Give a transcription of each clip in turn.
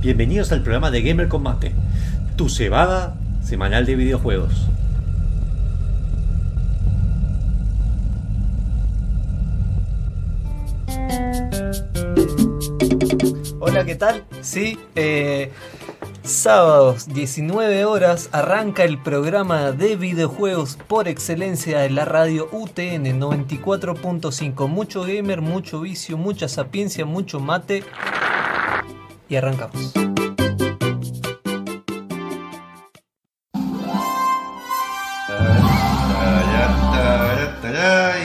Bienvenidos al programa de Gamer Combate, tu cebada semanal de videojuegos. Hola, ¿qué tal? Sí, eh, sábados 19 horas arranca el programa de videojuegos por excelencia de la radio UTN 94.5. Mucho gamer, mucho vicio, mucha sapiencia, mucho mate. Y arrancamos.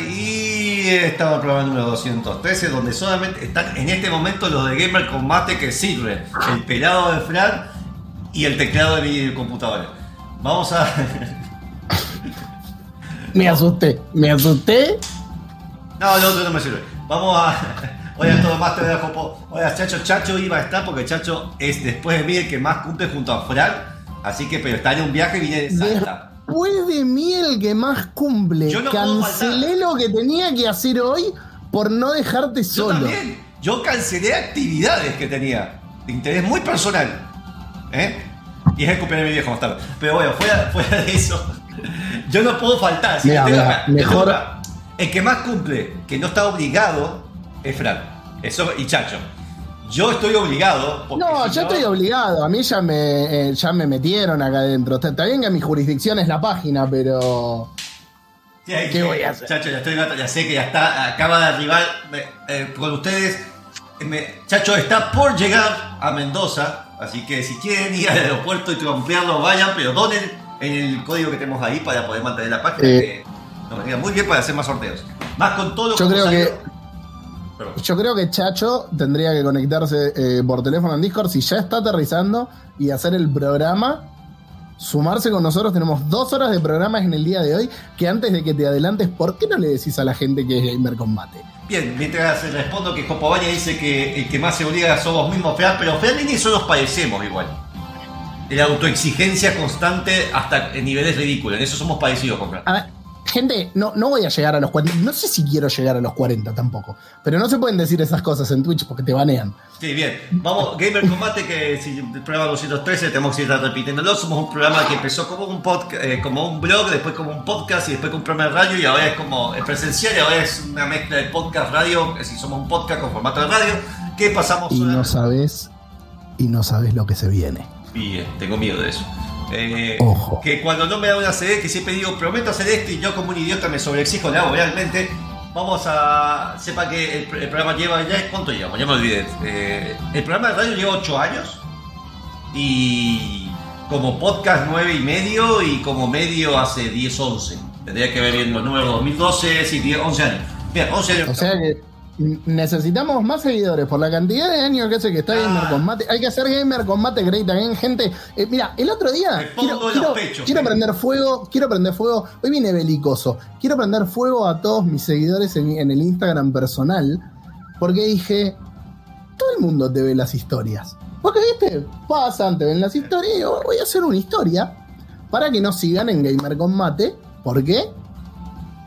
Y estamos en el programa número 213, donde solamente están en este momento los de Gamer Combate que sirven. El pelado de Fran y el teclado de mi computadora. Vamos a. Me asusté, me asusté. No, el otro no me sirve. Vamos a. Oye, todo más te voy a copo. Oye, Chacho, Chacho iba a estar porque Chacho es después de mí el que más cumple junto a Fran. Así que, pero está en un viaje y viene de Salta. Después de mí el que más cumple. Yo no puedo Cancelé lo que tenía que hacer hoy por no dejarte Yo solo. también. Yo cancelé actividades que tenía. De interés muy personal. ¿Eh? Y es el cumpleaños de mi viejo más tarde. Pero bueno, fuera, fuera de eso. Yo no puedo faltar. Mejor-. El que más cumple, que no está obligado, es Fran. Eso, y Chacho. Yo estoy obligado. No, si yo estoy obligado. A mí ya me, eh, ya me metieron acá adentro. Está, está bien que mi jurisdicción es la página, pero. Sí, ¿Qué sí. voy a hacer? Chacho, ya estoy ya sé que ya está, acaba de arribar eh, con ustedes. Me- Chacho está por llegar a Mendoza, así que si quieren ir al aeropuerto y trompearlo, vayan, pero donen en el código que tenemos ahí para poder mantener la página. Eh. que nos venía muy bien para hacer más sorteos. Más con todo lo Yo que creo que-. Perdón. Yo creo que Chacho tendría que conectarse eh, por teléfono en Discord si ya está aterrizando y hacer el programa. Sumarse con nosotros, tenemos dos horas de programas en el día de hoy. Que antes de que te adelantes, ¿por qué no le decís a la gente que es Gamer Combate? Bien, mientras respondo que Copobaña dice que el que más se obliga somos mismos Fran, pero Fran y eso nos parecemos igual. La autoexigencia constante hasta en niveles ridículos, en eso somos parecidos con Fran. Gente, no, no voy a llegar a los 40. No sé si quiero llegar a los 40 tampoco. Pero no se pueden decir esas cosas en Twitch porque te banean. Sí, bien. Vamos, Gamer Combate, que si el programa 213 tenemos que ir repitiéndolo. Somos un programa que empezó como un podcast, como un blog, después como un podcast y después como un programa de radio y ahora es como es presencial y ahora es una mezcla de podcast, radio, es decir, somos un podcast con formato de radio. que pasamos Y no sabes. Y no sabes lo que se viene. Bien, tengo miedo de eso. Eh, Ojo. Que cuando no me da una CD, que siempre digo, prometo hacer esto y yo como un idiota me sobreexijo, le hago realmente. Vamos a. Sepa que el, el programa lleva ya. ¿Cuánto llevamos? Ya me olvidé. Eh, el programa de radio lleva 8 años. Y como podcast 9 y medio y como medio hace 10, 11. Tendría que ver bien los números 2012, sí, 10, 11 años. Bien, 11 años. O sea que necesitamos más seguidores por la cantidad de años que hace que está Ah. Gamer Combate. Hay que hacer Gamer Combate Great Again, gente. Eh, mira, el otro Me día pongo quiero, los quiero- pechos, quiero eh. prender fuego, quiero prender fuego. Hoy viene belicoso. Quiero prender fuego a todos mis seguidores en, en el Instagram personal porque dije, todo el mundo te ve las historias. Porque, viste, pasan, te ven las historias y yo voy a hacer una historia para que nos sigan en Gamer Combate. ¿Por qué?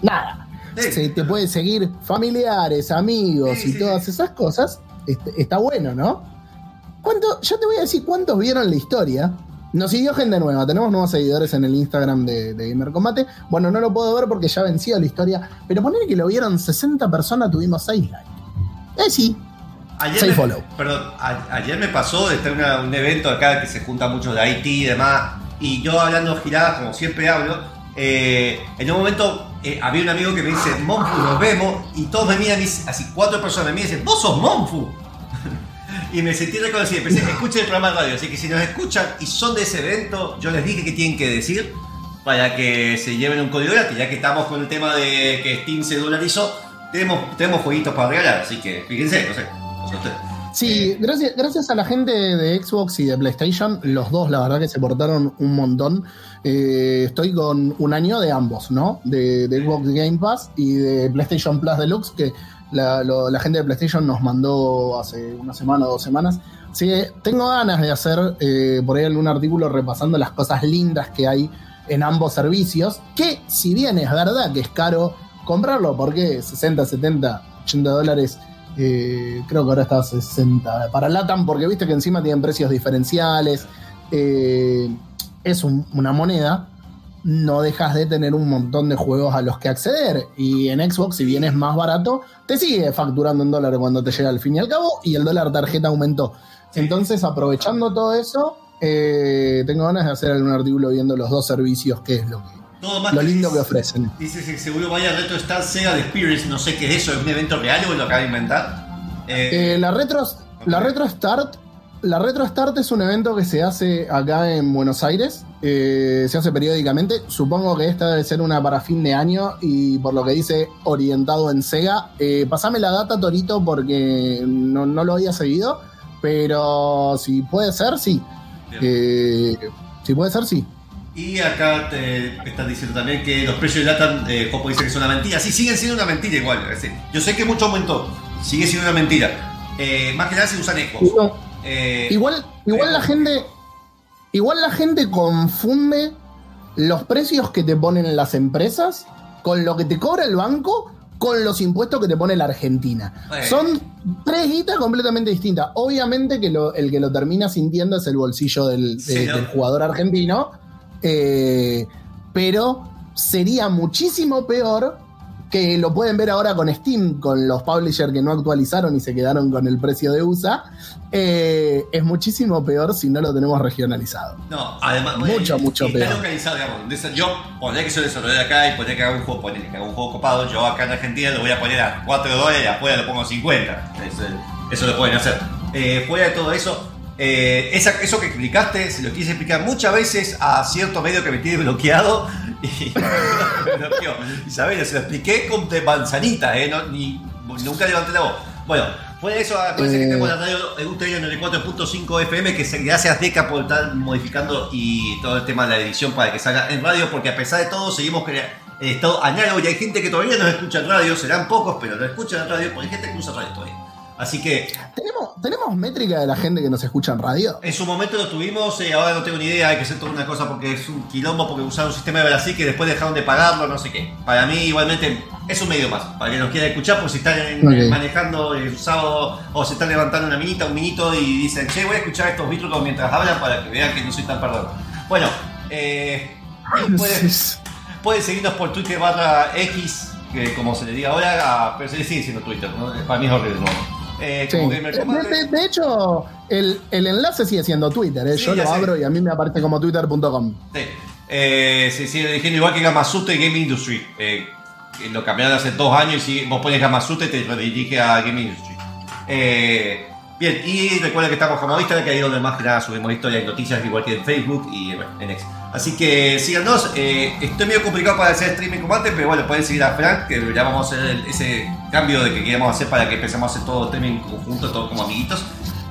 Nada. Sí. Se te puede seguir familiares, amigos Sí, y todas esas cosas. Este- está bueno, ¿no? ¿Cuánto, yo te voy a decir cuántos vieron la historia. Nos siguió gente nueva, tenemos nuevos seguidores en el Instagram de, de Gamer Combate. Bueno, no lo puedo ver porque ya venció la historia, pero poner que lo vieron 60 personas, tuvimos 6 likes. Eh, sí, Ayer Say me, follow. Perdón, a- ayer me pasó de estar en un evento acá que se junta mucho de IT y demás, y yo hablando giradas, como siempre hablo, eh, en un momento eh, había un amigo que me dice, Monfu, nos vemos, y todos me miran, así cuatro personas me dicen, vos sos Monfu. y me sentí reconocido, empecé, escuchen el programa de radio, así que si nos escuchan y son de ese evento, yo les dije que tienen que decir para que se lleven un código gratis, ya que estamos con el tema de que Steam se dolarizó, tenemos, tenemos jueguitos para regalar, así que fíjense, no sé, no ustedes. Sí, gracias, gracias a la gente de Xbox y de PlayStation, los dos la verdad que se portaron un montón. Eh, estoy con un año de ambos, ¿no? De, de Xbox Game Pass y de PlayStation Plus Deluxe, que la, lo- la gente de PlayStation nos mandó hace una semana o dos semanas. Así que tengo ganas de hacer eh, por ahí algún artículo repasando las cosas lindas que hay en ambos servicios, que si bien es verdad que es caro comprarlo, porque 60, 70, 80 dólares Eh, creo que ahora está a 60. Para LATAM, porque viste que encima tienen precios diferenciales. Eh, es un- una moneda. No dejas de tener un montón de juegos a los que acceder. Y en Xbox, si bien es más barato, te sigue facturando en dólares cuando te llega al fin y al cabo. Y el dólar tarjeta aumentó. Entonces, aprovechando todo eso, eh, tengo ganas de hacer algún artículo viendo los dos servicios, que es lo, que, Todo más lo lindo que ofrecen. Dice que seguro vaya Retro Star Sega de Experience, no sé qué es eso, es un evento real o lo acaba de inventar. Eh, Eh, la, retro, la Retro Start. La Retro Start es un evento que se hace acá en Buenos Aires. eh, se hace periódicamente. Supongo que esta debe ser una para fin de año. Y por lo que dice, orientado en Sega. Eh, pasame la data, Torito, porque no, no lo había seguido. Pero si puede ser, sí. Eh, si puede ser, sí. Y acá te están diciendo también que los precios de LATAM, eh, Jopo dice que son una mentira. Sí, siguen siendo una mentira igual. es decir, yo sé que mucho aumentó, sigue siendo una mentira. Eh, más que nada si usan Xbox. No, Eh, Igual, igual la gente. Igual la gente confunde los precios que te ponen las empresas con lo que te cobra el banco con los impuestos que te pone la Argentina. Bueno. Son tres guitas completamente distintas. Obviamente que lo- el que lo termina sintiendo es el bolsillo del, de- Sí, ¿no? del jugador argentino. eh, pero sería muchísimo peor que lo pueden ver ahora con Steam, con los publishers que no actualizaron y se quedaron con el precio de USA. eh, es muchísimo peor si no lo tenemos regionalizado. No, además. Mucho, mucho está peor. localizado, digamos. Yo pondré que soy desarrollador de acá y pondré que haga un juego, pondré que haga un juego copado. Yo acá en Argentina lo voy a poner a 4 dólares y afuera lo pongo a 50. Eso, eso lo pueden hacer. Eh, fuera de todo eso, eh, esa- eso que explicaste, se lo quise explicar muchas veces a cierto medio que me tiene bloqueado y me bloqueó. Isabel, se lo expliqué con de manzanita, eh, no, ni, nunca levanté la voz. Bueno, de eso, acuérdense que Eh. tenemos la radio UTN 94.5 FM, que se- gracias Deca por estar modificando y todo el tema de la edición para que salga en radio, porque a pesar de todo seguimos crea- en estado análogo y hay gente que todavía no escucha en radio, serán pocos, pero no escuchan en radio porque hay gente que usa radio todavía. Así que ¿Tenemos, ¿Tenemos métrica de la gente que nos escucha en radio? en su momento lo tuvimos, eh, ahora no tengo ni idea, hay que hacer toda una cosa porque es un quilombo, porque usaron un sistema de Brasil que después dejaron de pagarlo, no sé qué. Para mí igualmente es un medio más, para que nos quiera escuchar, por si están en- Ok. manejando el sábado o se están levantando una minita, un minito y dicen, che, voy a escuchar estos bichos mientras hablan para que vean que no soy tan perdón. Bueno, eh, pueden, pueden seguirnos por Twitter barra X, que como se le diga ahora, a- pero se le sigue diciendo Twitter, ¿no? para mí es horrible, ¿no? Eh, Sí. como De, Gamer Commander. de- de hecho, el, el enlace sigue siendo Twitter. ¿eh? Sí, Yo lo sé. abro y a mí me aparece como twitter.com. Sí. Eh, sigue eligiendo igual que Gamasutra y Game Industry. Eh, que lo cambiaron hace dos años y si vos pones Gamasutra y te redirige a Game Industry. Eh, bien, y recuerda que estamos como Instagram, que ahí es donde más que nada subimos historias y noticias, igual que en Facebook y bueno, en X. Así que síganos. Eh, estoy medio complicado para hacer streaming combate, pero bueno, pueden seguir a Frank, que ya vamos a hacer el- ese cambio de que queríamos hacer para que empecemos a hacer todo streaming conjunto, todos como amiguitos.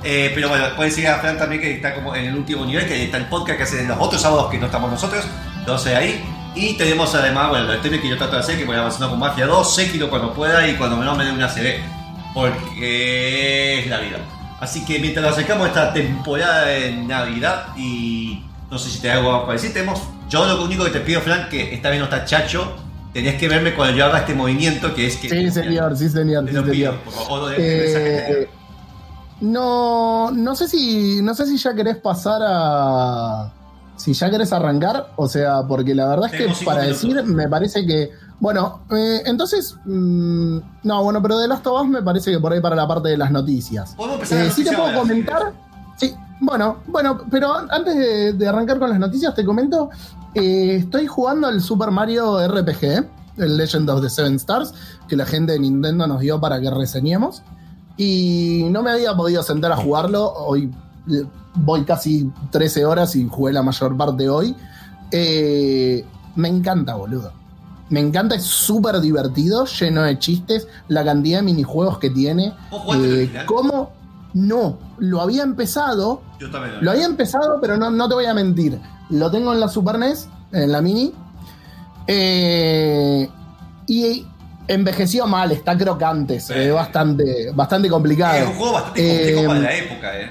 Eh, pero bueno, pueden seguir a Fran también, que está como en el último nivel, que está el podcast que hacen los otros sábados que no estamos nosotros. Entonces ahí. Y tenemos además, bueno, los streaming que yo trato de hacer, que voy avanzando con Mafia 2, Sekiro cuando pueda y cuando menos me dé una CB. Porque es la vida. Así que mientras nos acercamos a esta temporada de Navidad y no sé si te hago algo para decir, tenemos, yo lo único que te pido, Fran, que esta vez no está Chacho, tenés que verme cuando yo haga este movimiento que es que... Sí, señor, sí, señor. Sí, señor. Eh, no, no sé si, no sé si ya querés pasar a, si ya querés arrancar, o sea, porque la verdad es que para minutos. decir me parece que, bueno, eh, entonces, mm, no, bueno, pero de Last of Us me parece que por ahí para la parte de las noticias. Podemos empezar Eh, sí te puedo comentar. Sí, bueno, bueno, pero an- antes de, de arrancar con las noticias, te comento. Eh, estoy jugando al Super Mario RPG, el Legend of the Seven Stars, que la gente de Nintendo nos dio para que reseñemos. Y no me había podido sentar a jugarlo. Hoy eh, voy casi 13 horas y jugué la mayor parte hoy. Eh, me encanta, boludo. Me encanta, es súper divertido, lleno de chistes, la cantidad de minijuegos que tiene. ¿Vos jugaste el Eh? ¿Cómo? No, lo había empezado, Yo también. lo había empezado, pero no, no te voy a mentir. Lo tengo en la Super NES, en la Mini. Eh, y envejeció mal, está crocante, se Sí. ve bastante, bastante complicado. Es un juego bastante complejo Eh, para la época, eh.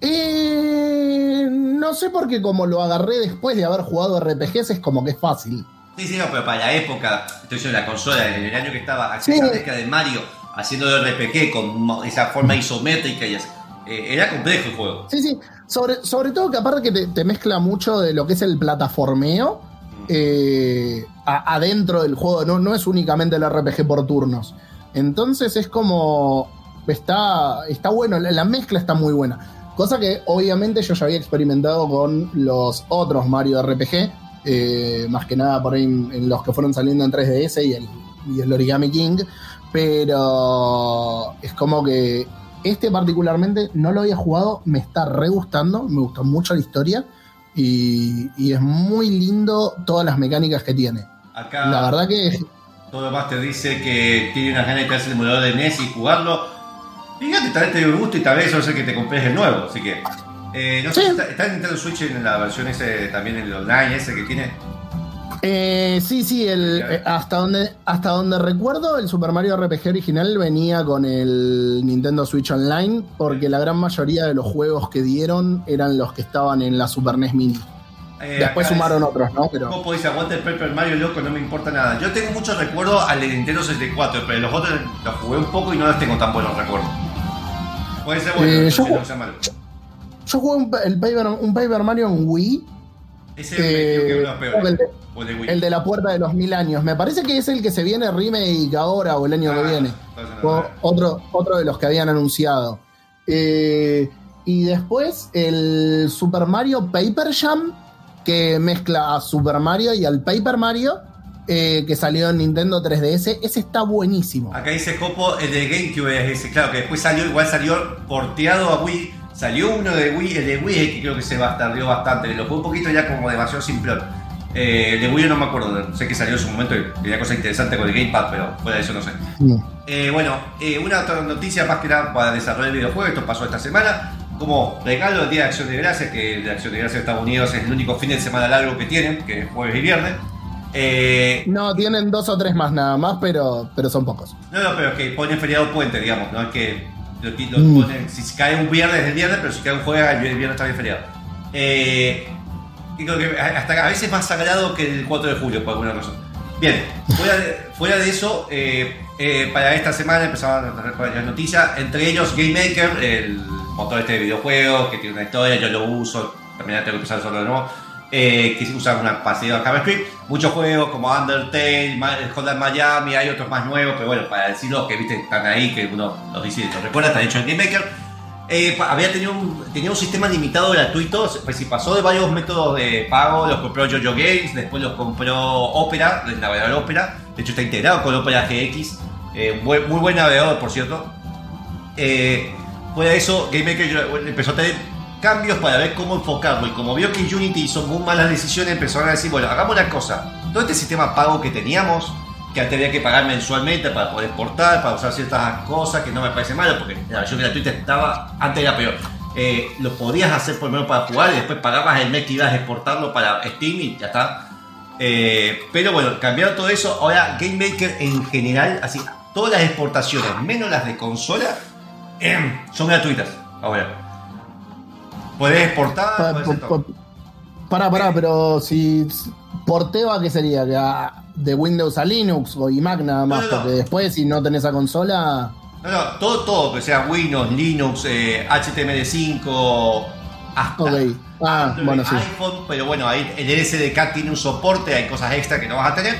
Eh, no sé porque como lo agarré después de haber jugado RPGs es como que es fácil. Sí, sí, no, pero para la época, estoy diciendo la consola, en el año que estaba, Sí. accesando que de Mario haciendo de RPG con esa forma isométrica y así. Eh, era complejo el juego. Sí, sí. Sobre, sobre todo que aparte que te, mezcla mucho de lo que es el plataformeo eh, adentro del juego, no, no es únicamente el RPG por turnos. Entonces es como. Está, está bueno, la, la mezcla está muy buena. Cosa que obviamente yo ya había experimentado con los otros Mario RPG, eh, más que nada por ahí en, en los que fueron saliendo en 3DS y el, y el Origami King. Pero es como que este particularmente no lo había jugado, me está re gustando, me gustó mucho la historia y, y es muy lindo todas las mecánicas que tiene. Acá La verdad que todo Master dice que tiene unas ganas de traerse el emulador de NES y jugarlo. Fíjate, tal vez te dio gusto y tal vez eso hace que te compres el nuevo, así que. eh, no sé Sí. si está, está en Nintendo Switch en la versión ese también en el online ese que tiene. Eh, sí, sí, el, eh, hasta, donde, hasta donde recuerdo, el Super Mario RPG original venía con el Nintendo Switch Online, porque la gran mayoría de los juegos que dieron eran los que estaban en la Super NES Mini. Eh, Después sumaron es- otros, ¿no? Pero Copo dice, aguanta el Paper Mario loco, no me importa nada. Yo tengo muchos recuerdos al de Nintendo 64, pero los otros los jugué un poco y no los tengo tan buenos recuerdos. Puede ser bueno, Eh, yo no sea malo. yo jugué un, pa- el Paper, un Paper Mario en Wii, Ese que eh, que el peores. de- O el de el la puerta de los mil años. Me parece que es el que se viene remake ahora o el año Ah, que viene. Fue no. otro, otro de los que habían anunciado. Eh, y después el Super Mario Paper Jam, que mezcla a Super Mario y al Paper Mario, eh, que salió en Nintendo 3DS. Ese está buenísimo. Acá dice Copo, el de GameCube es ese, claro, que después salió, igual salió porteado a Wii. Salió uno de Wii, el de Wii que creo que se bastardeó bastante. Lo jugué un poquito ya como demasiado simplón. Eh, el de Wii no me acuerdo, sé que salió en su momento y tenía cosas interesantes con el Gamepad, pero fuera de eso no sé. Eh, bueno, eh, una otra noticia más que nada para desarrollar el videojuego, esto pasó esta semana. Como regalo del Día de Acción de Gracias, que el de Acción de Gracias de Estados Unidos es el único fin de semana largo que tienen, que es jueves y viernes. Eh, No, tienen dos o tres más nada más, pero, pero son pocos. no, no, pero es que ponen feriado puente, digamos, no es que lo, lo Mm. ponen, si cae un viernes es el viernes, pero si cae un jueves, el viernes también feriado. Eh, y creo que hasta a veces más sagrado que el 4 de julio, por alguna razón. Bien, fuera de, fuera de eso, eh, eh, para esta semana empezaron las noticias, entre ellos Game Maker, el motor este de videojuegos que tiene una historia, yo lo uso, también tengo que empezar a usarlo de nuevo, eh, que usa una pasiva JavaScript, muchos juegos como Undertale, Ma- Hotline Miami, hay otros más nuevos, pero bueno, para decirlos que viste están ahí, que uno los dice y los recuerda, están hechos en Game Maker. Eh, había tenido un, tenía un sistema limitado gratuito, pues si pasó de varios métodos de pago, los compró Jojo Games, después los compró Opera, el navegador Opera, de hecho está integrado con Opera GX, eh, muy buen navegador por cierto. Eh, fuera de eso, GameMaker empezó a tener cambios para ver cómo enfocarlo y como vio que Unity hizo muy malas decisiones, empezaron a decir, bueno, hagamos una cosa, todo este sistema pago que teníamos, que antes había que pagar mensualmente para poder exportar, para usar ciertas cosas, que no me parece malo, porque la versión gratuita estaba, antes era peor. Eh, lo podías hacer por lo menos para jugar y después pagabas el mes que ibas a exportarlo para Steam y ya está. Eh, pero bueno, cambiaron todo eso. Ahora Game Maker en general, así, todas las exportaciones, menos las de consola, son gratuitas. Ahora. Podés exportar, Pa- pa- Pará, pará, pero si porteo a qué sería, que de Windows a Linux o iMac nada más, No, no, no. porque después si no tenés esa consola, No, no, todo, todo, que sea Windows, Linux, eh, HTML5, hasta ok. Ah, Android, bueno, sí. iPhone, pero bueno, ahí el SDK tiene un soporte, hay cosas extra que no vas a tener.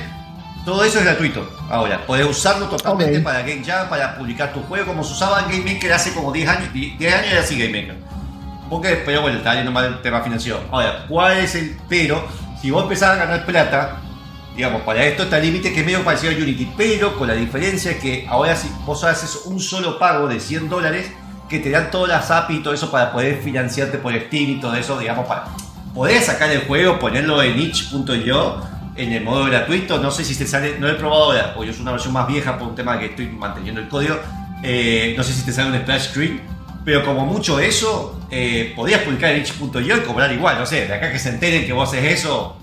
Todo eso es gratuito. Ahora, podés usarlo totalmente para Game Jam, para publicar tu juego, como se usaba en Game Maker hace como 10 años. 10 años era así Game Maker. Porque, pero bueno, está yendo mal el tema financiero. Ahora, ¿cuál es el pero? Si vos empezás a ganar plata, digamos, para esto está el límite que es medio parecido a Unity, pero con la diferencia que ahora si vos haces un solo pago de 100 dólares, que te dan todas las API y todo eso para poder financiarte por Steam y todo eso, digamos, para poder sacar el juego, ponerlo en itch.io en el modo gratuito, no sé si te sale, no lo he probado ahora, porque es una versión más vieja por un tema que estoy manteniendo el código, eh, no sé si te sale un splash screen, pero como mucho eso, eh, podías publicar en itch.io y cobrar igual, no sé, de acá que se enteren que vos haces eso,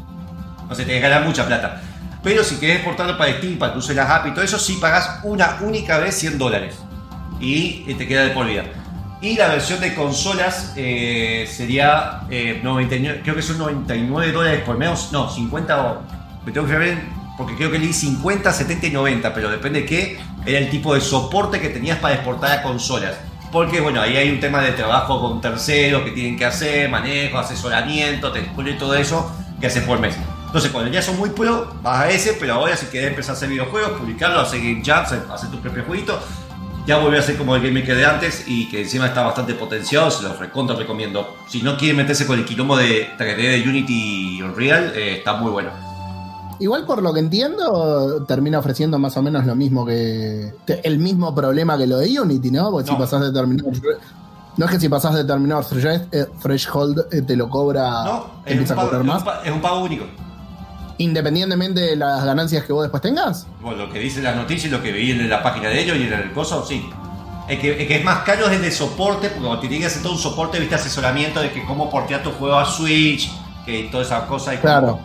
no sé, te que ganar mucha plata. Pero si querés exportarlo para Steam, para que uses las y todo eso, sí pagás una única vez 100 dólares. Y eh, te queda de por vida. Y la versión de consolas eh, sería, eh, 99, creo que son 99 dólares por mes, no, 50 o... Me tengo que ver, porque creo que leí 50, 70 y 90, pero depende de qué, era el tipo de soporte que tenías para exportar a consolas. Porque bueno, ahí hay un tema de trabajo con terceros que tienen que hacer, manejo, asesoramiento, te y todo eso que haces por mes. Entonces, cuando ya son muy pro, vas a ese, pero ahora si querés empezar a hacer videojuegos, publicarlo, hacer game jams, hacer tu propio jueguito, ya volvió a ser como el Game Maker de antes y que encima está bastante potenciado, se los recontra recomiendo. Si no quieren meterse con el quilombo de 3D de Unity y Unreal, eh, está muy bueno. Igual por lo que entiendo, termina ofreciendo más o menos lo mismo que, el mismo problema que lo de Unity, ¿no? Porque si pasás de terminar no es que si pasás de terminar threshold eh, te lo cobra no, empieza a cobrar más. Es un pago único. Independientemente de las ganancias que vos después tengas. Bueno, lo que dicen las noticias y lo que vi en la página de ellos y en el coso, sí. Es que, es más caro es el de soporte, porque cuando te tienes que hacer todo un soporte, viste asesoramiento de que cómo portear tu juego a Switch, que todas esas cosas. Y claro.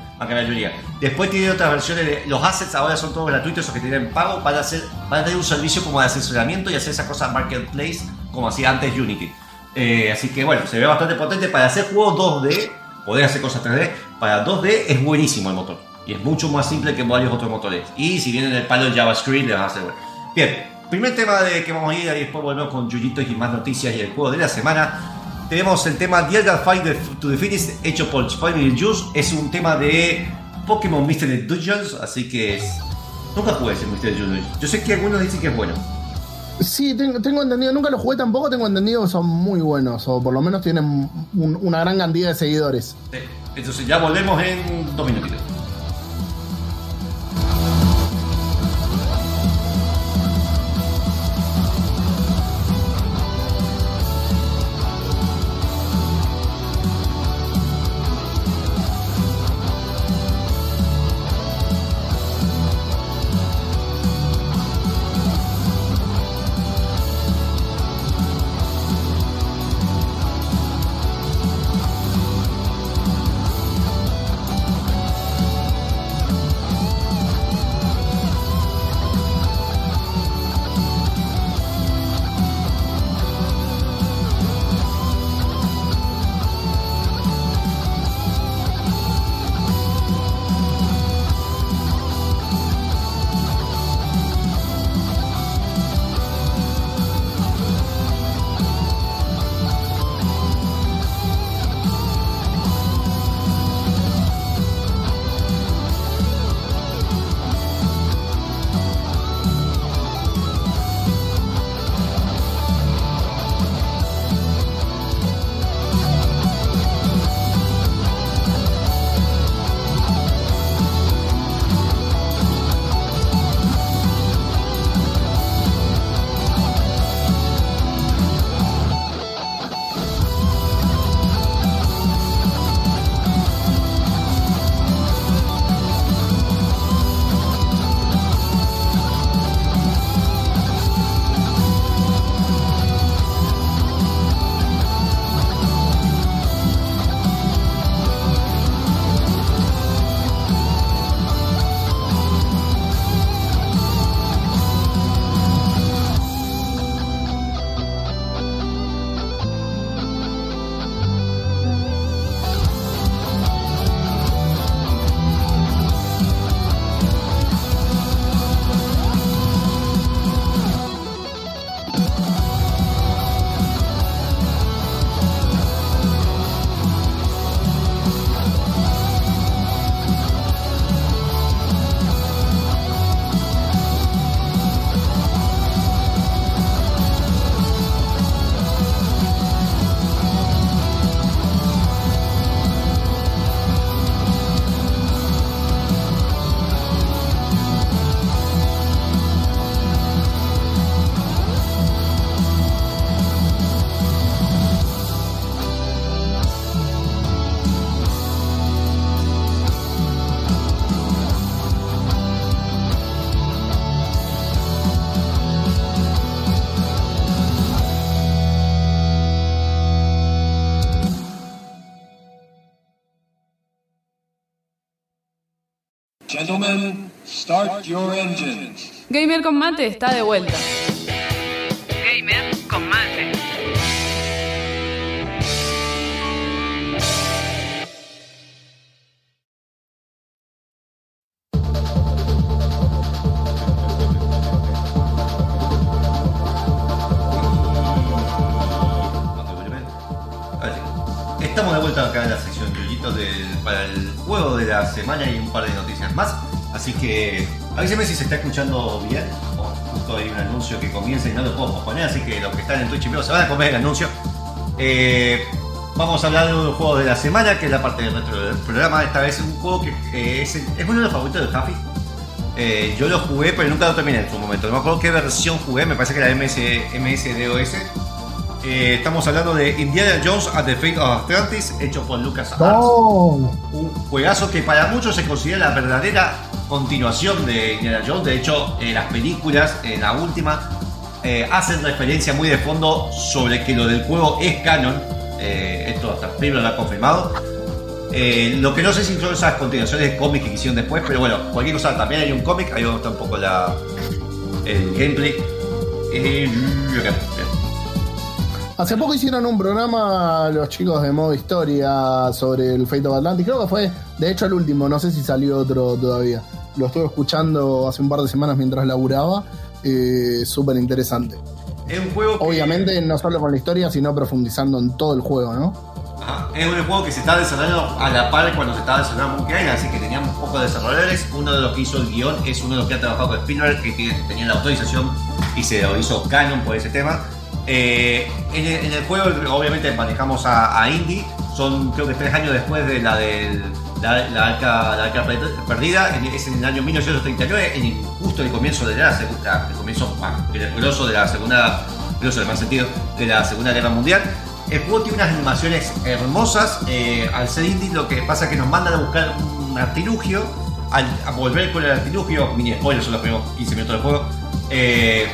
Después tiene otras versiones de. Los assets ahora son todos gratuitos, esos que tienen pago, para, hacer, para tener un servicio como de asesoramiento y hacer esa cosa marketplace como hacía antes Unity. Eh, así que bueno, se ve bastante potente. Para hacer juegos 2D, poder hacer cosas 3D, para 2D es buenísimo el motor. Y es mucho más simple que varios otros motores. Y si viene en el palo de JavaScript, le va a hacer bueno. Bien, primer tema de que vamos a ir y después volvemos con Yuyito y más noticias y el juego de la semana tenemos el tema The Elder Fight to the Finish hecho por Family Juice. Es un tema de Pokémon Mystery Dungeons, así que es... nunca jugué ese Mystery Dungeons. Yo sé que algunos dicen que es bueno. Sí, tengo, entendido, nunca lo jugué tampoco, tengo entendido que son muy buenos, o por lo menos tienen una gran cantidad de seguidores. Entonces ya volvemos en dos minutitos. Gamer con está de vuelta. Así que avíseme si se está escuchando bien. o justo hay un anuncio que comienza y no lo puedo posponer, así que los que están en Twitch y vivo se van a comer el anuncio. Eh, vamos a hablar de un juego de la semana, que es la parte del retro del programa. Esta vez es un juego que eh, es, es uno de los favoritos de Javi. Eh, yo lo jugué, pero nunca lo terminé en su momento. No me acuerdo qué versión jugué, me parece que era MS, MSDOS. Eh, estamos hablando de Indiana Jones at the Fate of Atlantis, hecho por Lucas Arts. Oh, Un juegazo que para muchos se considera la verdadera continuación de Indiana Jones. De hecho, eh, las películas, en la última, eh, hacen referencia muy de fondo sobre que lo del juego es canon. Eh, esto hasta Primo lo ha confirmado. Eh, lo que no sé si son esas continuaciones de cómics que hicieron después, pero bueno, cualquier cosa. También hay un cómic, ahí está un poco la, el gameplay. Eh, hace poco hicieron un programa los chicos de modo historia sobre el Fate of Atlantis. Creo que fue, de hecho, el último. No sé si salió otro todavía. Lo estuve escuchando hace un par de semanas mientras laburaba. Eh, Súper interesante. Es un juego que- Obviamente, no solo con la historia, sino profundizando en todo el juego, ¿no? Ajá. Es un juego que se está desarrollando a la par cuando se estaba desarrollando Monkey así que teníamos un poco de desarrolladores. Uno de los que hizo el guion es uno de los que ha trabajado con Spielberg, que tenía la autorización y se lo hizo canon por ese tema. Eh, en, el, en el juego, obviamente, manejamos a, a Indy. Son, creo que tres años después de la del. La, la arca, la arca per- perdida, es en el año 1939, en el- justo el comienzo de la segunda, el comienzo más de la segunda, peligroso en más sentido, de la segunda guerra mundial. El juego tiene unas animaciones hermosas. eh, al ser indie, lo que pasa es que nos mandan a buscar un artilugio. Al, a volver con el artilugio, mini spoiler, son los primeros 15 minutos del juego. Eh,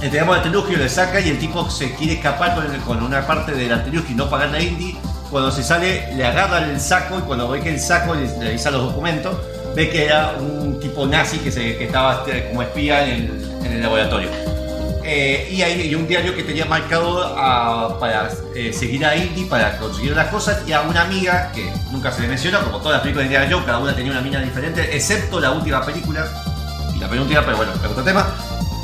entregamos el artilugio, le saca y el tipo se quiere escapar con, el- con una parte del artilugio y no pagar a Indy. Cuando se sale, le agarra el saco y cuando ve que el saco le revisa los documentos, ve que era un tipo nazi que, se, que estaba este, como espía en el, en el laboratorio. Eh, y hay y un diario que tenía marcado para eh, seguir a Indy para conseguir las cosas y a una amiga que nunca se le mencionó, como todas las películas de Indiana Jones, cada una tenía una mina diferente, excepto la última película y la penúltima, pero bueno, es otro tema,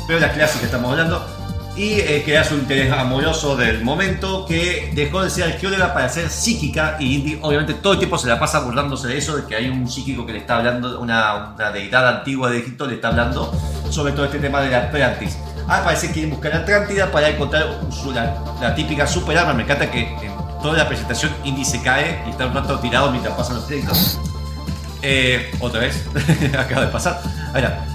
pero la clásica estamos hablando. Y eh, su interés amoroso del momento, que dejó de ser arqueóloga para ser psíquica. Y Indy, obviamente, todo el tiempo se la pasa burlándose de eso, de que hay un psíquico que le está hablando, una, una deidad antigua de Egipto le está hablando sobre todo este tema de la Atlantis. Ah, parece que quieren buscar Atlántida para encontrar la, típica super arma. Me encanta que en toda la presentación Indy se cae y está un rato tirado mientras pasan los créditos. Eh, otra vez, acaba de pasar.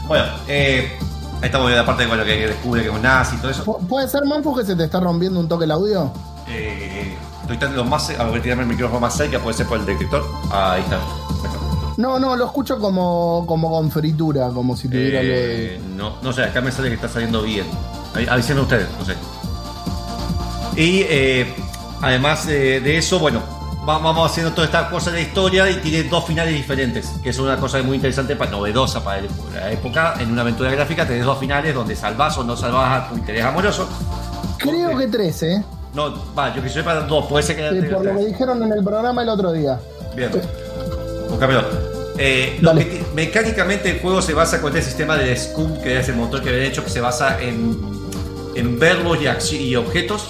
Bueno, eh, ahí estamos en la parte de bueno, que descubre que es un nazi y todo eso. Pu- ¿Puede ser, Manfo, que se te está rompiendo un toque el audio? Eh, estoy tratando lo más. A ver, tirarme el micrófono más cerca, puede ser por el detector. Ah, ahí está. No, no, lo escucho como, como con fritura, como si tuviera algo de... Eh, no, no sé, acá me sale que está saliendo bien. Avísenme ustedes, no sé. Y eh, además eh, de eso, bueno, vamos haciendo toda esta cosa de la historia y tiene dos finales diferentes, que es una cosa muy interesante, para, novedosa para la época. En una aventura gráfica tenés dos finales donde salvás o no salvás a tu interés amoroso. Creo que tres, ¿eh? No, va, yo que soy para dos, puede ser que Eh, por lo que dijeron en el programa el otro día. Bien. Búscamelo. Eh, lo que mecánicamente el juego se basa con este sistema de Scum, que es el motor que habían hecho, que se basa en, en verbos y, y objetos.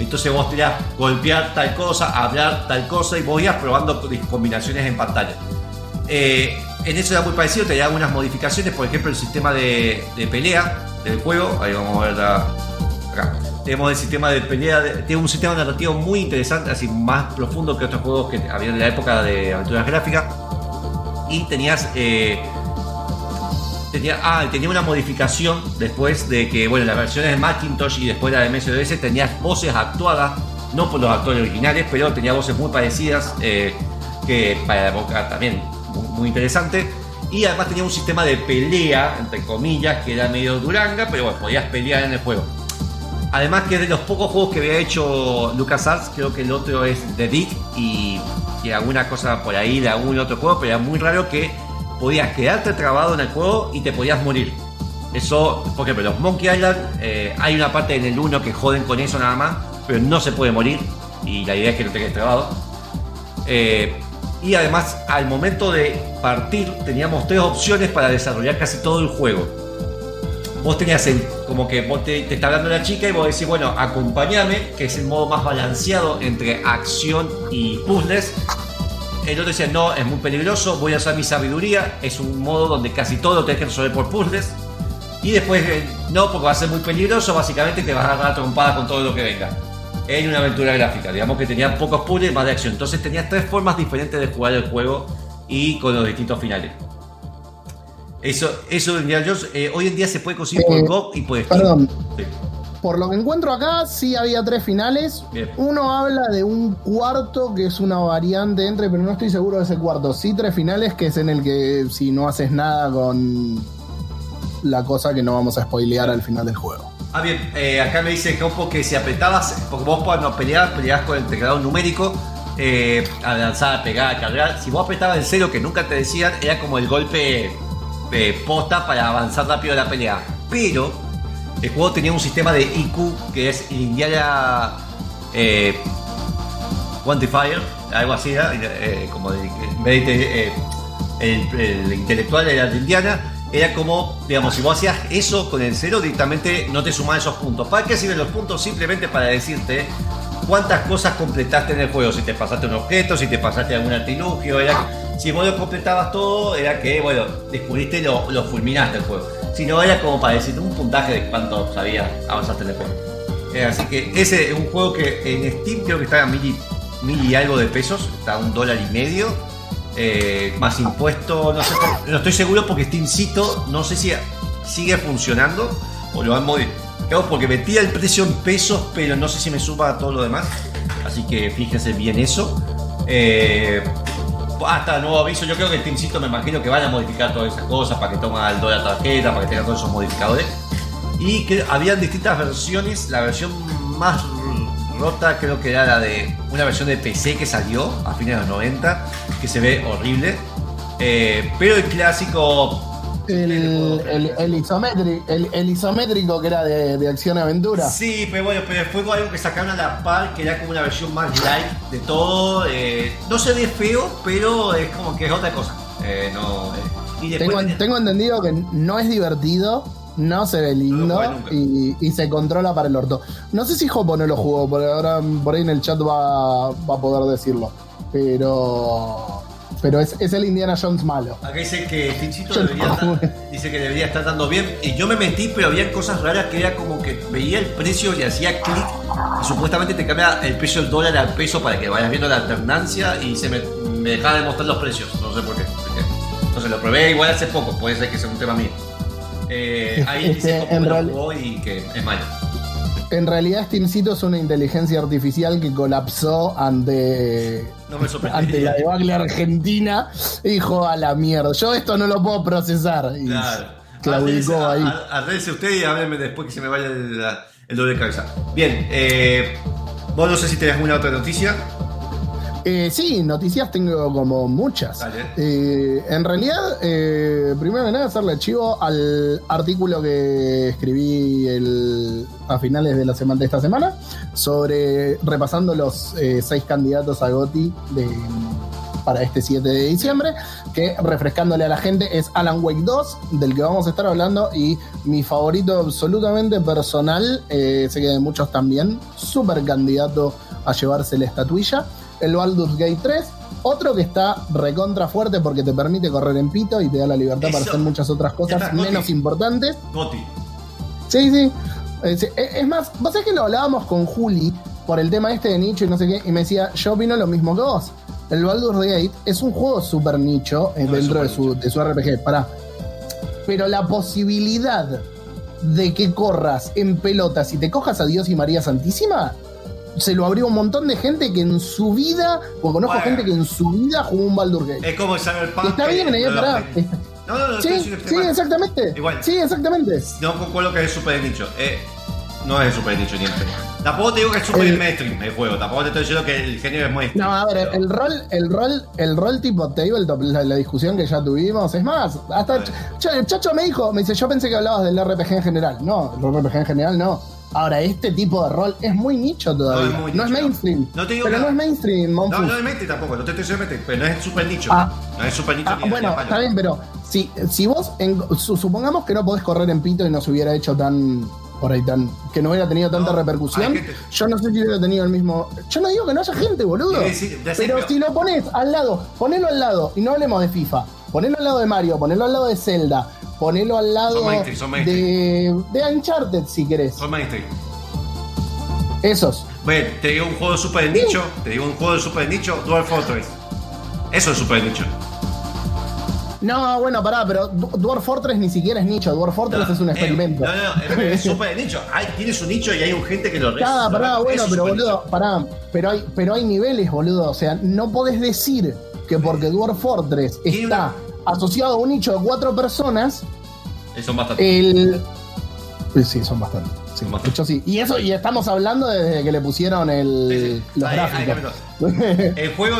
Entonces vos tenías golpear tal cosa, hablar tal cosa y vos ibas probando co- combinaciones en pantalla. Eh, en eso era muy parecido, tenía algunas modificaciones, por ejemplo el sistema de, pelea del juego, ahí vamos a ver acá. Tenemos el sistema de pelea, tiene un sistema narrativo muy interesante, así más profundo que otros juegos que había en la época de aventuras gráficas. Y tenías eh, tenía, ah, tenía una modificación después de que, bueno, las versiones de Macintosh y después la de MS-DOS tenías voces actuadas, no por los actores originales, pero tenía voces muy parecidas, eh, que para la época también muy, interesante. Y además tenía un sistema de pelea, entre comillas, que era medio duranga, pero bueno, podías pelear en el juego. Además que de los pocos juegos que había hecho LucasArts, creo que el otro es The Dig y, y alguna cosa por ahí de algún otro juego, pero era muy raro que podías quedarte trabado en el juego y te podías morir. Eso, por ejemplo, los Monkey Island, eh, hay una parte en el 1 que joden con eso nada más, pero no se puede morir y la idea es que no te quedes trabado. Eh, y además, al momento de partir, teníamos tres opciones para desarrollar casi todo el juego. vos tenías el, como que vos te, te está hablando la chica y vos decís, bueno, acompáñame, que es el modo más balanceado entre acción y puzzles. El otro decía, no, es muy peligroso, voy a usar mi sabiduría, es un modo donde casi todo lo tenés que resolver por puzzles. Y después, eh, no, porque va a ser muy peligroso, básicamente te vas a agarrar trompada con todo lo que venga. En una aventura gráfica, digamos que tenía pocos puzzles, más de acción. Entonces tenías tres formas diferentes de jugar el juego y con los distintos finales. Eso, eso de Indiana Jones, eh, hoy en día se puede conseguir por Eh, GOG y por Steam. Perdón, Sí. Por lo que encuentro acá, sí había tres finales. Bien. Uno habla de un cuarto que es una variante entre, pero no estoy seguro de ese cuarto. Sí, tres finales, que es en el que si no haces nada con la cosa que no vamos a spoilear al final del juego. Ah, bien, eh, acá me dice Campo que si apretabas, porque vos cuando peleabas, peleabas con el teclado numérico, eh, a lanzar, a pegar, a cargar. Si vos apretabas el cero, que nunca te decían, era como el golpe eh, posta para avanzar rápido la pelea. Pero el juego tenía un sistema de IQ que es Indiana eh, Quantifier, algo así, era, eh, como eh, el, el intelectual era de Indiana, era como, digamos, si vos hacías eso con el cero, directamente no te sumaban esos puntos. ¿Para qué sirven los puntos? Simplemente para decirte cuántas cosas completaste en el juego, si te pasaste un objeto, si te pasaste algún artilugio, era, si vos lo completabas todo, era que, bueno, descubriste lo, lo fulminaste el juego. Si no, era como para decirte un puntaje de cuánto sabías, avanzaste en el juego. Eh, así que ese es un juego que en Steam creo que está a mil y, mil y algo de pesos, está a un dólar y medio, eh, más impuesto, no sé, no estoy seguro porque Steamcito no sé si sigue funcionando o lo han modificado porque metía el precio en pesos, pero no sé si me suma a todo lo demás, así que fíjense bien eso. Eh, hasta nuevo aviso, yo creo que Steamcito me imagino que van a modificar todas esas cosas para que toma el dólar tarjeta, para que tenga todos esos modificadores y que habían distintas versiones. La versión más rota creo que era la de una versión de PC que salió a fines de los 90, que se ve horrible. Eh, pero el clásico... El, el, el isométrico, el, isométrico que era de, de acción-aventura. Sí, pero bueno, pero fue algo que sacaron a la par, que era como una versión más light de todo. eh, no se ve feo, pero es como que es otra cosa. Eh, no, eh, y después Tengo, entendido que no es divertido, no se ve lindo No y se controla para el orto. No sé si Jopo no lo jugó, por ahora por ahí en el chat va, va a poder decirlo. Pero pero es, es el Indiana Jones malo. Acá dice que Tinchito debería estar, dice que debería estar dando bien. Y yo me metí, pero había cosas raras que era como que veía el precio y hacía clic. Y supuestamente te cambia el precio del dólar al peso para que vayas viendo la alternancia y se me, me dejaba de mostrar los precios. No sé por qué. Que, Entonces lo probé igual hace poco, puede ser que sea un tema mío. Eh, ahí dice cómo en lo y que es malo. En realidad Steamcito es una inteligencia artificial que colapsó ante, No me ante la debacle argentina dijo a la mierda. Yo esto no lo puedo procesar. Y Claro. claudicó ahí. Arréglese usted y hábleme después que se me vaya el, el doble de cabeza. Bien, eh, vos no sé si tenés alguna otra noticia. Eh, sí, noticias tengo como muchas. Dale. Eh, en realidad, eh, primero que nada, hacerle chivo al artículo que escribí el- a finales de la semana de esta semana sobre repasando los eh, seis candidatos a GOTY de, para este 7 de diciembre, que refrescándole a la gente es Alan Wake 2, del que vamos a estar hablando, y mi favorito absolutamente personal, eh, sé que de muchos también, super candidato a llevarse la estatuilla, el Baldur's Gate 3, otro que está recontra fuerte porque te permite correr en pito y te da la libertad para hacer muchas otras cosas menos Goti. importantes. Goti. Sí, sí. Es, es más, vos sabés que lo hablábamos con Juli por el tema este de nicho y no sé qué, y me decía, yo opino lo mismo que vos. El Baldur's Gate es un juego súper nicho eh, No, dentro de su, de su RPG, pará. Pero la posibilidad de que corras en pelotas y te cojas a Dios y María Santísima, se lo abrió un montón de gente que en su vida, o conozco Bueno. gente que en su vida jugó un Baldur's Gate. Es como el Cyberpunk. Está bien, eh, no, no. No, no, no, estoy Sí, que sí, exactamente. Igual. Sí, exactamente. No concuerdo que es super nicho. Eh, no es super nicho ni en. Tampoco te digo que es super El- mainstream el juego. Tampoco te estoy diciendo que el género es mainstream. No, a ver, Pero- el rol, el rol, el rol tipo tabletop, la, la discusión que ya tuvimos, es más, hasta Ch- Chacho me dijo, me dice, yo pensé que hablabas del RPG en general. No, el RPG en general no. Ahora, este tipo de rol es muy nicho todavía. No es No es, mainstream. no te digo pero no es mainstream, No, Monfus. no me mete tampoco, no te estoy diciendo meter, pero no es super nicho. Ah. no es super nicho Ah, ni bueno, está bien, pero si, si vos, en- su- supongamos que no podés correr en pito y no se hubiera hecho tan, por ahí tan, que no hubiera tenido tanta No, repercusión, yo no sé si hubiera tenido el mismo. Yo no digo que no haya gente, boludo. Pero- si lo pones al lado, ponelo al lado, y no hablemos de FIFA, ponelo al lado de Mario, ponelo al lado de Zelda, ponelo al lado mainstream, de, de Uncharted, si querés. Son mainstream. Esos. Bueno, te digo un juego de super de nicho, te digo un juego de super de nicho, Dwarf Fortress. Eso es super de nicho. No, bueno, pará, pero Dwarf Fortress ni siquiera es nicho, Dwarf Fortress No, es un eh, experimento. No, no, no, es, de nicho. Hay, tiene su nicho y hay un gente que lo re- Pará, lo pará, bueno, pero boludo, nicho. pará, pero hay, pero hay niveles, boludo. O sea, no podés decir que porque Dwarf Fortress está asociado a un nicho de cuatro personas, Eh, Son bastante. el. Sí, son bastantes. Sí, Son hecho, sí. Y eso, y estamos hablando desde que le pusieron el, Sí, los Ahí- ahí gráficos. El juego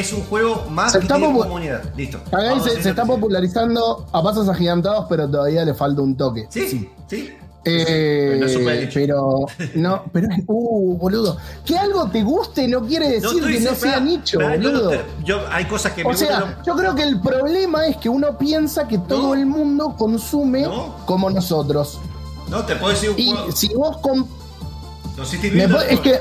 es un juego más Se que tiene comunidad. Listo. Acá se, se está popularizando a pasos agigantados, pero todavía le falta un toque. Sí, sí. sí. Eh, Pero no pero no, pero es, uh, boludo, que algo te guste no quiere decir que no sea nicho, boludo. yo- hay cosas que me O sea, gustan. yo creo que el problema es que uno piensa que todo el mundo consume como nosotros. No, te puedo decir un Y juego. si vos es que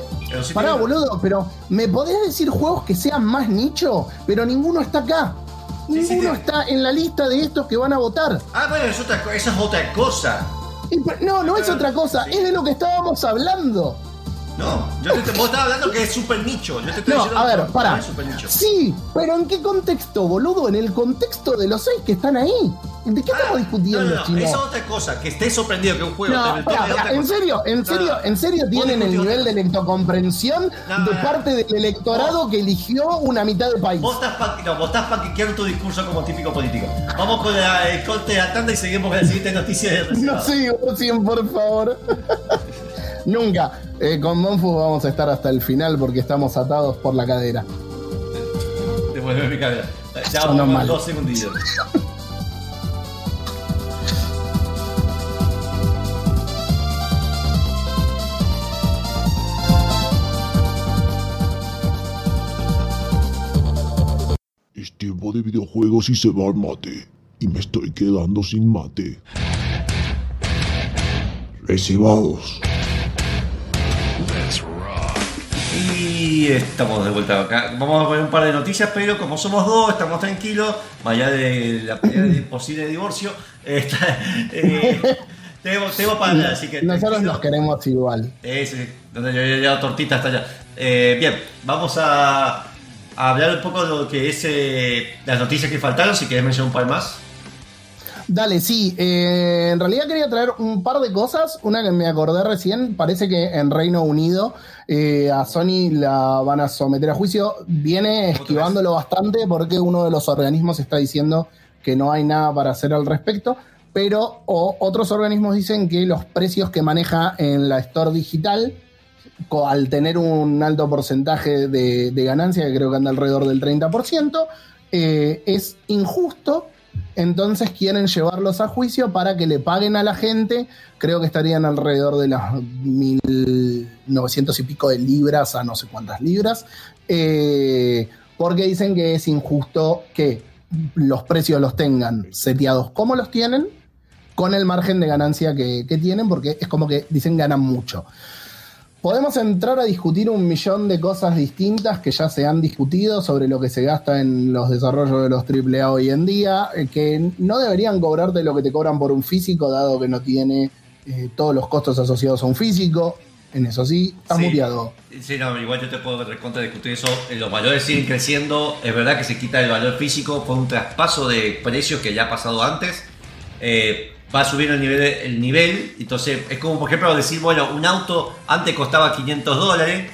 pará, boludo, pero ¿me podés decir juegos que sean más nicho? Pero ninguno está acá. Sí, Ninguno está en la lista de estos que van a votar. Ah, bueno, es otra co- esa es otra cosa. No, no es otra cosa, es de lo que estábamos hablando. No, yo te, vos estabas hablando que es super nicho. Yo te estoy No, diciendo a ver, que no pará. es super nicho. Sí, pero ¿en qué contexto, boludo? En el contexto de los seis que están ahí. ¿De qué Ah, estamos discutiendo, no, no, no, esa es otra cosa. Que estés sorprendido que un juego No, te- otra pará, en serio, en serio, en serio tienen el nivel de lectocomprensión de parte del electorado que eligió una mitad del país. Vos estás, pa- no, vos estás tu discurso como típico político. Vamos con la, el corte de la tanda y seguimos con la siguiente noticia de No sé, Ocean, por favor. Nunca. Eh, con Monfu vamos a estar hasta el final porque estamos atados por la cadera. Devuelve mi cadera. Ya vamos dos segundillos. tiempo de videojuegos y se va al mate. Y me estoy quedando sin mate. Recibados. Y estamos de vuelta acá. Vamos a poner un par de noticias, pero como somos dos, estamos tranquilos. Más allá de la pelea de posible divorcio, está, eh, tenemos, tenemos para hablar, así que. Nosotros nos queremos igual. Ese, donde yo llevado tortita hasta allá. Eh, bien, vamos a, a hablar un poco de lo que es eh, las noticias que faltaron, si querés mencionar un par más. Dale, sí. eh, en realidad quería traer un par de cosas. Una que me acordé recién. Parece que en Reino Unido eh, a Sony la van a someter a juicio. Viene esquivándolo bastante porque uno de los organismos está diciendo que no hay nada para hacer al respecto. Pero o- otros organismos dicen que los precios que maneja en la Store digital, al tener un alto porcentaje de, ganancia, que creo que anda alrededor del 30%, eh, es injusto entonces quieren llevarlos a juicio para que le paguen a la gente. Creo que estarían alrededor de las 1900 y pico de libras a no sé cuántas libras. eh, porque dicen que es injusto que los precios los tengan seteados como los tienen, con el margen de ganancia que, que tienen, porque es como que dicen ganan mucho. Podemos entrar a discutir un millón de cosas distintas que ya se han discutido sobre lo que se gasta en los desarrollos de los AAA hoy en día, eh, que no deberían cobrarte lo que te cobran por un físico, dado que no tiene eh, todos los costos asociados a un físico. En eso sí, está Sí. muteado. Sí, no, igual yo te puedo recontra discutir eso. Eh, Los valores siguen creciendo. Es verdad que se quita el valor físico por un traspaso de precios que ya ha pasado antes. Eh, va a subir el nivel, el nivel. Entonces, es como, por ejemplo, decir, bueno, un auto antes costaba 500 dólares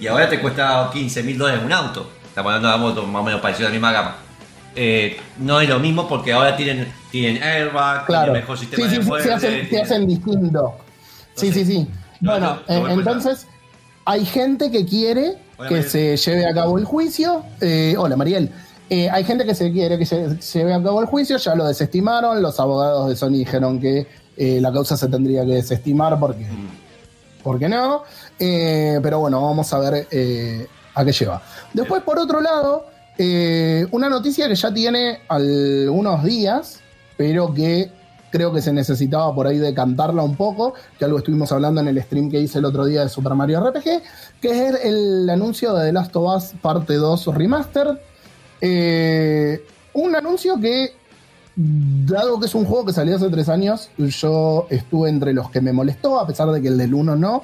y ahora te cuesta 15 mil dólares un auto. Estamos hablando de motos más o menos parecido a la misma gama. Eh, no es lo mismo porque ahora tienen, tienen airbag, Claro. tienen mejor Sí, sistema sí, de sí, muerte. se hacen, se tienen- hacen distinto. Sí, sí, sí. No, Bueno, no, no eh, entonces hay gente que quiere Hola, que Mariel. se lleve a cabo el juicio. Eh, hola, Mariel. Eh, hay gente que se quiere que se, lleve a cabo el juicio, ya lo desestimaron, los abogados de Sony dijeron que eh, la causa se tendría que desestimar porque, porque no. Eh, pero bueno, vamos a ver a qué lleva. Después, por otro lado, una noticia que ya tiene algunos días, pero que creo que se necesitaba por ahí decantarla un poco, que algo estuvimos hablando en el stream que hice el otro día de Super Mario RPG, que es el anuncio de The Last of Us Parte 2 Remastered. Eh, un anuncio que, dado que es un juego que salió hace tres años, yo estuve entre los que me molestó, a pesar de que el del 1 no.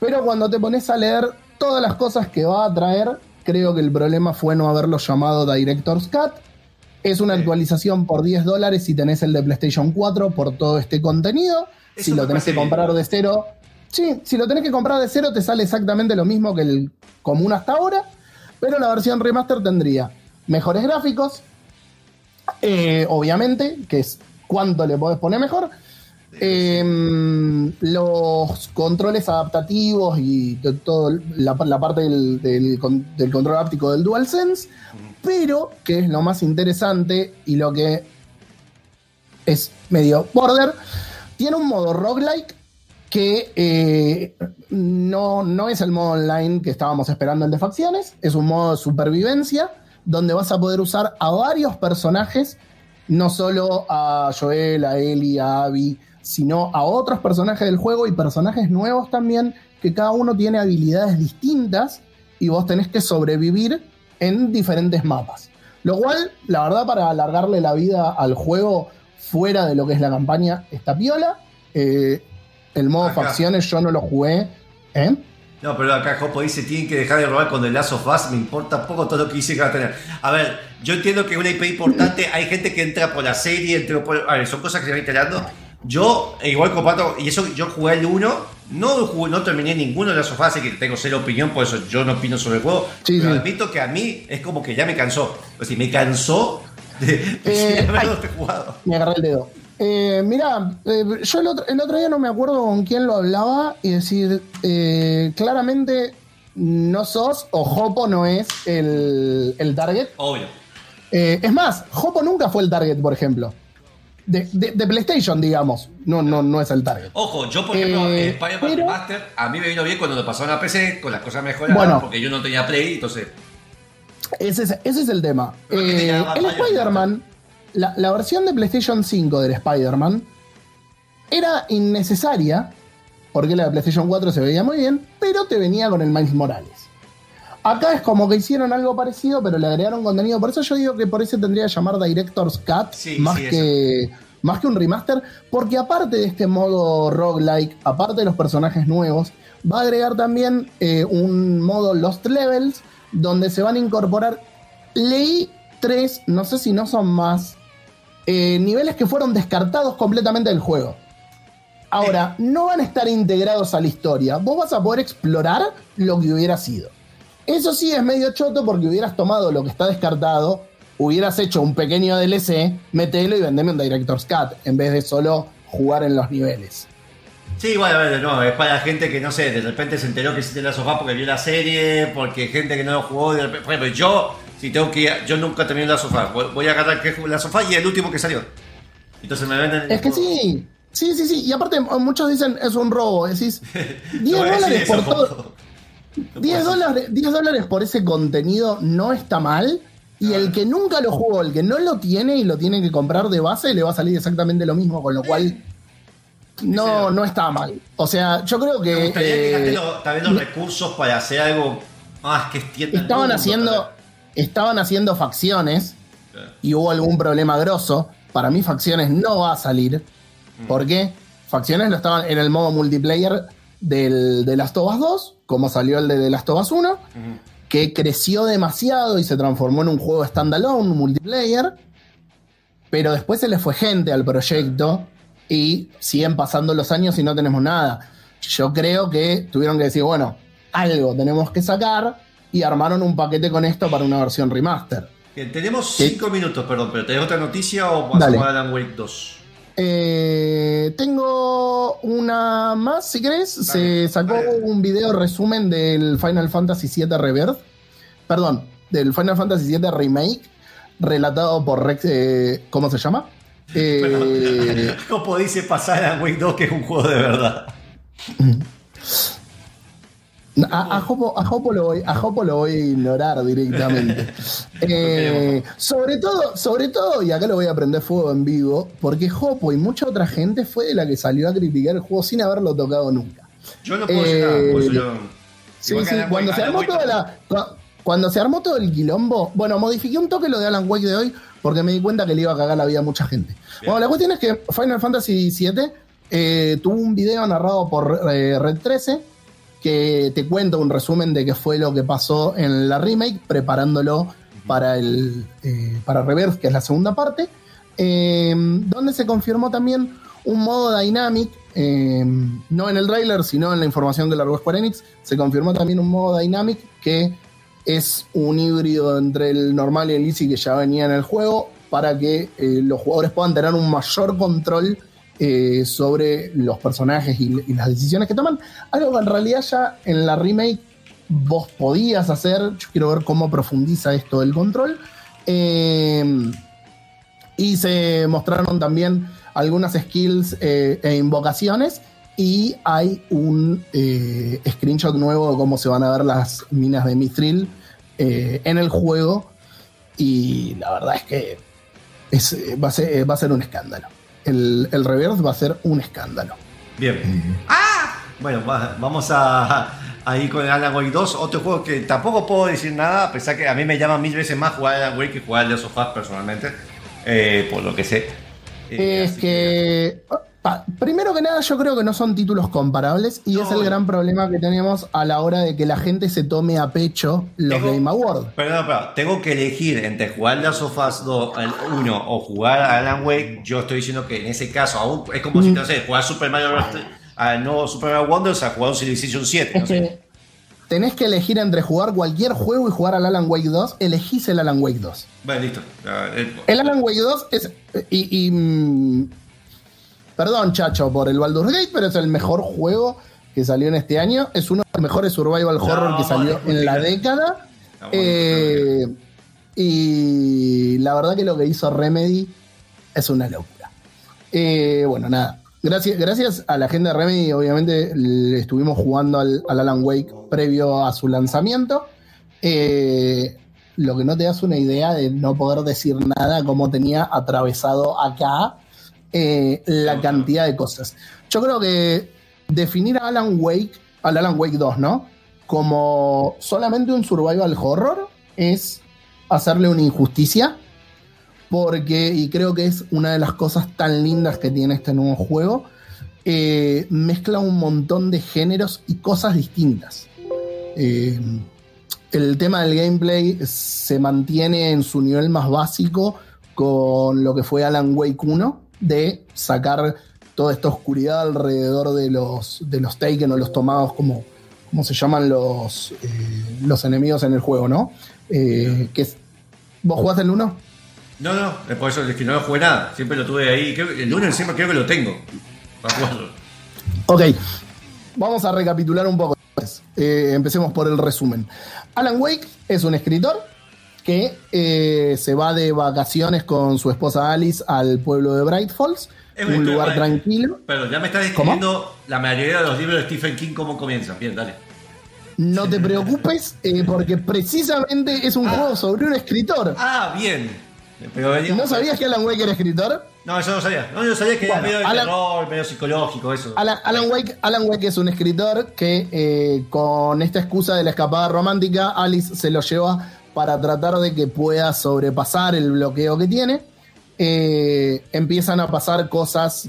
Pero cuando te pones a leer todas las cosas que va a traer, creo que el problema fue no haberlo llamado Director's Cut. Es una actualización por 10 dólares si tenés el de PlayStation 4 por todo este contenido. Eso si lo tenés que comprar bien. de cero. Sí, si lo tenés que comprar de cero te sale exactamente lo mismo que el común hasta ahora. Pero la versión remaster tendría mejores gráficos. eh, obviamente, que es cuánto le podés poner mejor. Em, los controles adaptativos y to- todo la, parte del control áptico del DualSense, pero que es lo más interesante y lo que es medio border, tiene un modo roguelike que eh, no, no es el modo online que estábamos esperando el de facciones, es un modo de supervivencia donde vas a poder usar a varios personajes, no solo a Joel, a Ellie, a Abby, sino a otros personajes del juego y personajes nuevos también, que cada uno tiene habilidades distintas y vos tenés que sobrevivir en diferentes mapas. Lo cual, la verdad, para alargarle la vida al juego fuera de lo que es la campaña, está piola. Eh, el modo Acá. facciones yo no lo jugué. ¿eh? No, pero acá Jopo dice, tienen que dejar de robar con Last of Us, me importa poco todo lo que dice que va a tener. A ver, yo entiendo que una IP importante, hay gente que entra por la serie, entra por... A ver, son cosas que se van instalando. Yo, eh, igual comparto, y eso yo jugué el 1, no, jugué- no terminé ninguno de las of Us, así que tengo cero opinión, por eso yo no opino sobre el juego. Sí, pero sí. admito que a mí es como que ya me cansó. O sea, me cansó de, de Eh, haberlo ay. jugado. Me agarré el dedo. Eh, mira, yo el otro, el otro día no me acuerdo con quién lo hablaba y decir, eh, claramente no sos o Hopo no es el, el target. Obvio. Eh, es más, Hopo nunca fue el target, por ejemplo. De, de- de PlayStation, digamos. No, no, no es el target. Ojo, yo por ejemplo, Eh, eh, Spider-Man pero- Remaster, a mí me vino bien cuando lo pasaron a PC, con las cosas mejoradas, Bueno. porque yo no tenía Play, entonces... Ese es, ese es el tema. Eh, el Spider-Man, la, la versión de PlayStation 5 del Spider-Man era innecesaria, porque la de PlayStation 4 se veía muy bien, pero te venía con el Miles Morales. Acá es como que hicieron algo parecido, pero le agregaron contenido. Por eso yo digo que por eso tendría que llamar Director's Cut Sí, más, sí, que, más que un remaster, porque aparte de este modo roguelike, aparte de los personajes nuevos, va a agregar también eh, un modo Lost Levels, donde se van a incorporar, leí tres, no sé si no son más, eh, niveles que fueron descartados completamente del juego. Ahora, no van a estar integrados a la historia. Vos vas a poder explorar lo que hubiera sido. Eso sí es medio choto porque hubieras tomado lo que está descartado, hubieras hecho un pequeño DLC, metelo y vendeme un Director's Cut, en vez de solo jugar en los niveles. Sí, ver, no, es para gente que, no sé, de repente se enteró que existe la sofá porque vio la serie, porque gente que no lo jugó, de repente- por ejemplo, yo, si tengo que ir, yo nunca terminé la sofá, voy, a agarrar que la sofá y el último que salió. Entonces me venden... Es que sí, sí, sí, sí. Y aparte, muchos dicen es un robo. Decís 10 No voy a decir dólares eso, por todo. Jopo. 10 dólares, 10 dólares por ese contenido no está mal. Y el que nunca lo jugó, el que no lo tiene y lo tiene que comprar de base, le va a salir exactamente lo mismo, con lo cual no, no está mal. O sea, yo creo Me que gustaría que eh, los- también los recursos para hacer algo más que extienda estaban mundo, haciendo, estaban haciendo facciones y hubo algún problema grosso. Para mí, facciones no va a salir. ¿Por qué? Facciones lo estaban en el modo multiplayer del de Last of Us 2, como salió el de The Last of Us 1, que creció demasiado y se transformó en un juego standalone, multiplayer. Pero después se le fue gente al proyecto y siguen pasando los años y no tenemos nada. Yo creo que tuvieron que decir, bueno, algo tenemos que sacar y armaron un paquete con esto para una versión remaster. Bien, tenemos ¿Qué? 5 minutos, perdón, pero ¿tenés otra noticia o pasamos a Alan Wake 2? Eh, tengo una más, si querés. Se sacó dale. un video resumen del Final Fantasy VII Rebirth. Perdón, del Final Fantasy VII Remake, relatado por Rex. eh, ¿Cómo se llama? Eh, ¿Cómo dice pasar a Wake 2 que es un juego de verdad? A, a Jopo, a Jopo lo voy, a Jopo lo voy a ignorar directamente. Eh, sobre todo, sobre todo, y acá lo voy a prender fuego en vivo, porque Jopo y mucha otra gente fue de la que salió a criticar el juego sin haberlo tocado nunca. Yo no puedo decir nada, por eso Eh, yo- Sí, sí, cuando Wake- se, armó toda la, cu- cuando se armó todo el quilombo, bueno, modifiqué un toque lo de Alan Wake de hoy porque me di cuenta que le iba a cagar la vida a mucha gente. Bueno, la cuestión es que Final Fantasy VII eh, tuvo un video narrado por eh, Red 13 que te cuenta un resumen de qué fue lo que pasó en la remake, preparándolo para el eh, para Reverse, que es la segunda parte, eh, donde se confirmó también un modo dynamic, eh, no en el trailer, sino en la información que largó Square Enix, se confirmó también un modo dynamic que es un híbrido entre el normal y el easy que ya venía en el juego para que los jugadores puedan tener un mayor control eh, sobre los personajes y, las decisiones que toman. Algo que en realidad ya en la remake vos podías hacer. Yo quiero ver cómo profundiza esto del control. Eh, y se mostraron también algunas skills eh, e invocaciones. Y hay un eh, screenshot nuevo de cómo se van a ver las minas de Mithril en el juego. Y la verdad es que es, va a ser un escándalo. El, el reverse va a ser un escándalo. Bien. ¡Ah! Bueno, va- vamos a, a ir con Alan Wake 2, otro juego que tampoco puedo decir nada, a pesar que a mí me llama mil veces más jugar a Alan Wake que jugar a Last of Us personalmente, eh, por lo que sé. Eh, es que, pa- primero que nada, yo creo que no son títulos comparables y No. es el gran problema que tenemos a la hora de que la gente se tome a pecho los Tengo- Game Awards. Perdón, perdón, tengo que elegir entre jugar Last of Us 2 al 1 o jugar a Alan Wake. Yo estoy diciendo que en ese caso aún es como si, Mm. no sé, jugar Super Mario Bros. al nuevo Super Mario Wonders a jugar un Civilization 7. No Es sé. que tenés que elegir entre jugar cualquier juego y jugar al Alan Wake 2, elegís el Alan Wake 2. Bueno, listo. Ah, El Alan Wake 2 es. Y, y, mm, perdón, chacho, por el Baldur's Gate, pero es el mejor juego que salió en este año. Es uno de los mejores survival horror que salió en la década. Eh, y la verdad que lo que hizo Remedy es una locura. Eh, bueno, nada. Gracias, gracias a la gente de Remedy, obviamente le estuvimos jugando al, al Alan Wake previo a su lanzamiento. Eh, lo que no te das una idea de no poder decir nada como tenía atravesado acá eh, la cantidad de cosas. Yo creo que definir a Alan Wake, al Alan Wake 2, ¿no? Como solamente un survival horror es hacerle una injusticia. Porque, y creo que es una de las cosas tan lindas que tiene este nuevo juego, eh, mezcla un montón de géneros y cosas distintas. Eh, el tema del gameplay se mantiene en su nivel más básico con lo que fue Alan Wake 1, de sacar toda esta oscuridad alrededor de los, de los Taken o los tomados como, como se llaman los, eh, los enemigos en el juego, ¿no? Eh, que es- ¿Vos jugás el 1? No, no, por eso es que no lo jugué nada. Siempre lo tuve ahí. Creo el lunes siempre creo que lo tengo. Para jugarlo. Ok, vamos a recapitular un poco. Eh, empecemos por el resumen. Alan Wake es un escritor que eh, se va de vacaciones con su esposa Alice al pueblo de Bright Falls, Es un lugar tranquilo. Pero ya me estás describiendo la mayoría de los libros de Stephen King cómo comienzan. Bien, dale. No te preocupes, eh, porque precisamente es un juego sobre un escritor. Ah, bien. Pero ¿No sabías que Alan Wake era escritor? No, yo no sabía. No, yo sabía que Bueno, era medio de Alan- terror, medio psicológico, eso. Alan, Alan Wake, Alan Wake es un escritor que eh, con esta excusa de la escapada romántica, Alice se lo lleva para tratar de que pueda sobrepasar el bloqueo que tiene. Eh, empiezan a pasar cosas,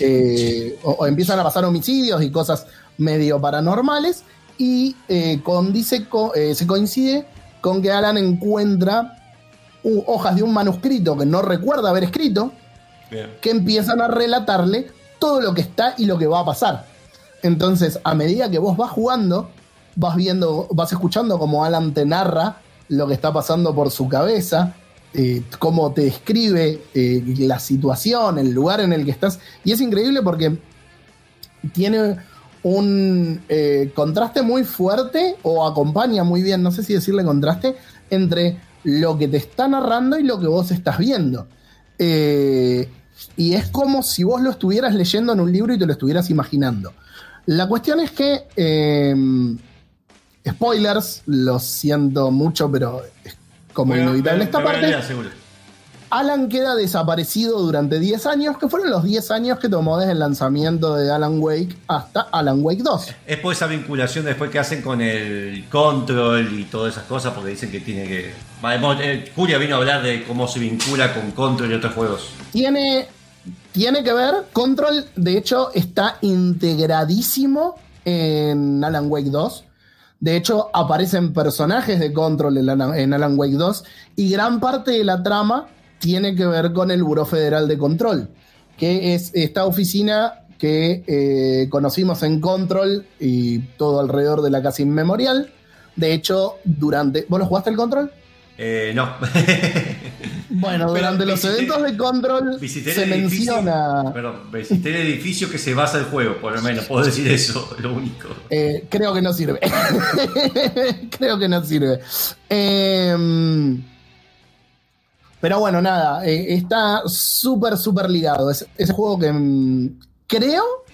eh, o, o empiezan a pasar homicidios y cosas medio paranormales, y eh, con, dice, co- se coincide con que Alan encuentra uh, hojas de un manuscrito que no recuerda haber escrito, Bien. que empiezan a relatarle todo lo que está y lo que va a pasar. Entonces, a medida que vos vas jugando, vas viendo, vas escuchando como Alan te narra lo que está pasando por su cabeza, eh, cómo te describe eh, la situación, el lugar en el que estás. Y es increíble porque tiene un eh, contraste muy fuerte o acompaña muy bien, no sé si decirle contraste, entre lo que te está narrando y lo que vos estás viendo. Y es como si vos lo estuvieras leyendo en un libro y te lo estuvieras imaginando. La cuestión es que, spoilers, lo siento mucho, pero es como Bueno, inevitable esta parte. Alan queda desaparecido durante 10 años, que fueron los 10 años que tomó desde el lanzamiento de Alan Wake hasta Alan Wake 2. Es por esa vinculación después que hacen con el control y todas esas cosas, porque dicen que tiene que. Eh, Julia vino a hablar de cómo se vincula con control y otros juegos. Tiene, tiene que ver, Control de hecho está integradísimo en Alan Wake 2. De hecho, aparecen personajes de Control en Alan, Wake 2 y gran parte de la trama tiene que ver con el Buró Federal de Control, que es esta oficina que eh, conocimos en Control y todo alrededor de la casa inmemorial. De hecho, durante... ¿Vos lo jugaste el Control? Eh, no. Bueno, Pero durante los eventos de Control Visité se el edificio. menciona... Perdón, visité el edificio que se basa el juego, por lo menos. Puedo decir eso, lo único. Eh, creo que no sirve. creo que no sirve. Em, pero bueno, nada, eh, está súper, súper ligado. Es ese juego que mm, creo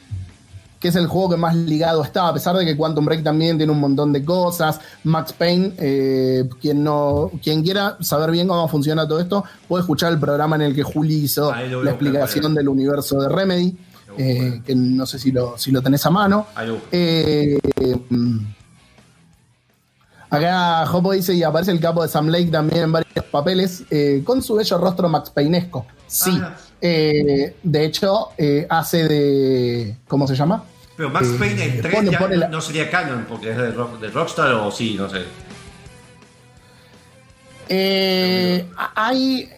que es el juego que más ligado está, a pesar de que Quantum Break también tiene un montón de cosas. Max Payne, eh, quien, no, quien quiera saber bien cómo funciona todo esto, puede escuchar el programa en el que Juli hizo la buscar, explicación del universo de Remedy, eh, que no sé si lo, si lo tenés a mano. Eh, acá Jopo dice y aparece el capo de Sam Lake también en varios papeles con su bello rostro Max Paynesco. Sí, Ah. de hecho hace de ¿cómo se llama? Pero Max eh, Payne en 3 pone- ya pone la- no sería canon porque es de, Rock- de Rockstar o sí, no sé. Eh, hay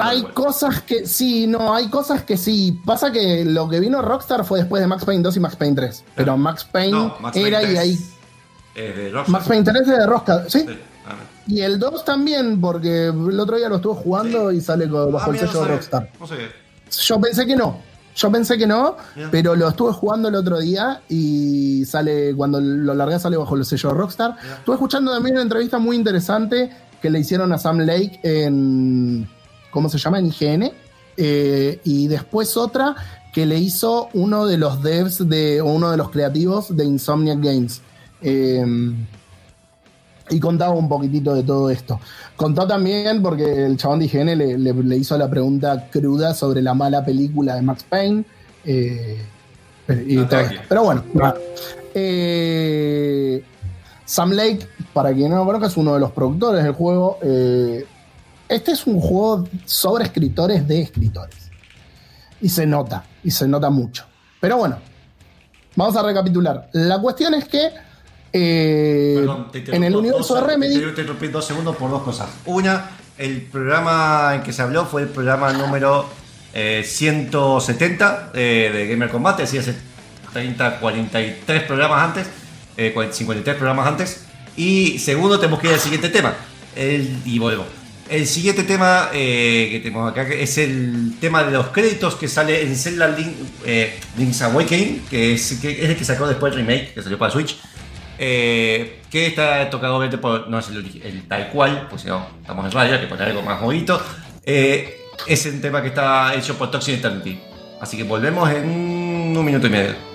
hay el cosas que sí, no, hay cosas que sí. Pasa que lo que vino Rockstar fue después de Max Payne 2 y Max Payne 3. Pero Max Payne No, Max era Payne y 3 ahí. Max Payne 3 es de Rockstar, ¿sí? Sí. Ah, Y el 2 también, porque el otro día lo estuve jugando y sale con- Ah, bajo el sello no de sabía. Rockstar. No sé. Yo pensé que no. Yo pensé que no, pero lo estuve jugando el otro día y sale, cuando lo largué sale bajo el sello de Rockstar. Estuve escuchando también una entrevista muy interesante que le hicieron a Sam Lake en, ¿cómo se llama? En IGN. Eh, y después otra que le hizo uno de los devs de, o uno de los creativos de Insomniac Games. Eh, y contaba un poquitito de todo esto. Contó también, porque el chabón de IGN le, le- le hizo la pregunta cruda sobre la mala película de Max Payne. eh, y todo esto. Pero bueno. Eh, Sam Lake, para quien no lo conozca, es uno de los productores del juego. Eh, este es un juego sobre escritores de escritores. Y se nota, y se nota mucho. Pero bueno, vamos a recapitular. La cuestión es que eh, Perdón, te en el universo de dos- Remedy. Te, te interrumpí dos segundos por dos cosas. Una, el programa en que se habló fue el programa número eh, 170 eh, de Gamer Combate, así hace 30, 43 programas antes, eh, 40, 53 programas antes. Y segundo, tenemos que ir al siguiente tema. El, y volvemos. El siguiente tema eh, que tenemos acá es el tema de los créditos que sale en Zelda Link, eh, Link's Awakening, que es, que es el que sacó después el remake, que salió para Switch. Eh, que está tocado obviamente por, no es el, el tal cual, pues si no, estamos en radio, hay que poner algo más bonito. Eh, es un tema que está hecho por Toxic Eternity. Así que volvemos en un minuto y medio.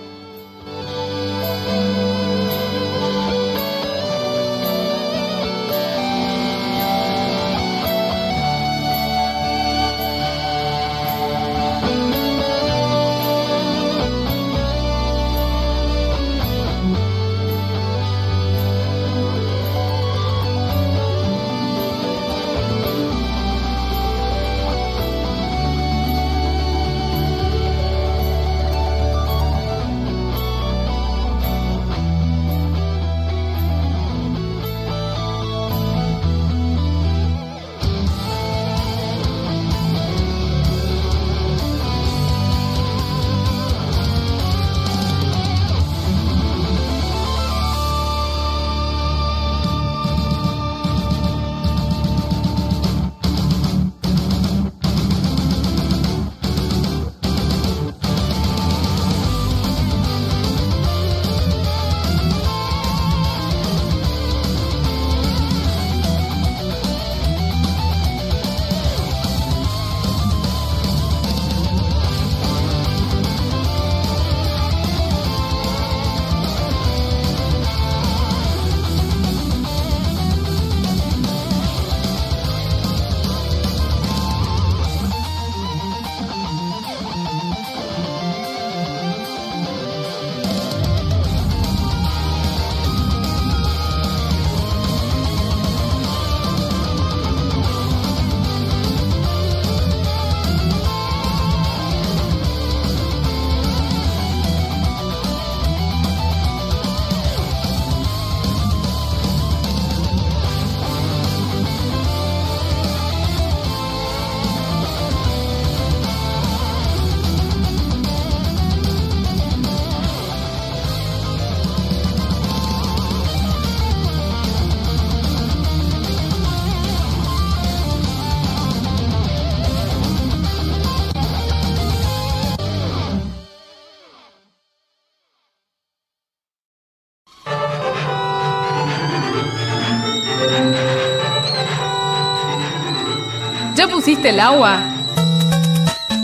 ¿Ya pusiste el agua?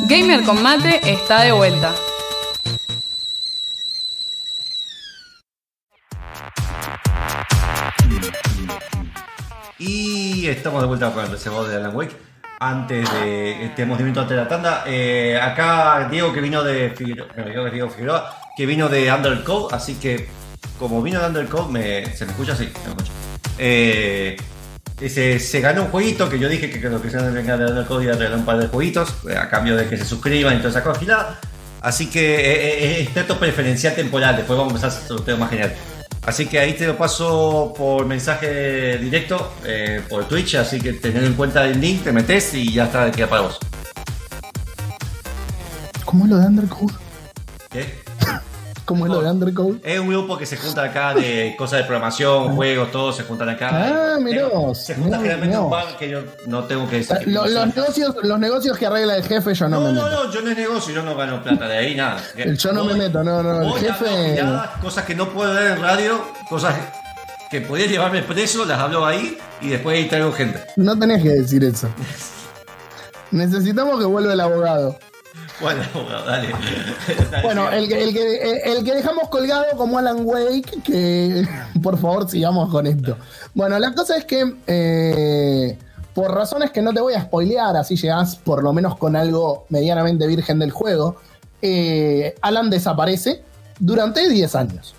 Gamer con mate está de vuelta. Y estamos de vuelta con el reservador de Alan Wake. Antes de. 10 minutos antes de la tanda. Eh, acá Diego que vino de Figueroa, Diego, Figueroa, que vino de Undercode, así que como vino de Undercode, me, ¿se me escucha? Sí, se me escucha. Eh, ese- se ganó un jueguito que yo dije que lo que se venga de Undercode iba a regalar un par de jueguitos eh, a cambio de que se suscriban y toda esa cosa. Así que eh, eh, es trato preferencial temporal, después vamos a empezar a hacer sorteo más genial. Así que ahí te lo paso por mensaje directo, eh, por Twitch, así que tener en cuenta el link, te metes y ya está, queda para vos. ¿Cómo es lo de Undercode? ¿Qué? ¿Cómo es lo de Undercode? Es un grupo que se junta acá de cosas de programación, juegos, todos se juntan acá. Ah, vos, Se junta generalmente un bar que yo no tengo que decir. Lo- los, negocios, los negocios que arregla el jefe yo no, No, me no, meto. no, yo no es negocio, yo no gano plata de ahí, nada. Yo no me meto, no, no, el jefe- cosas que no puedo ver en radio, cosas que podía llevarme preso, las hablo ahí y después ahí traigo gente. No tenés que decir eso. Necesitamos que vuelva el abogado. Bueno, bueno, dale. Bueno, el que, el, que, el que dejamos colgado como Alan Wake, que por favor sigamos con esto. Bueno, la cosa es que eh, por razones que no te voy a spoilear, así llegás por lo menos con algo medianamente virgen del juego, eh, Alan desaparece durante 10 años.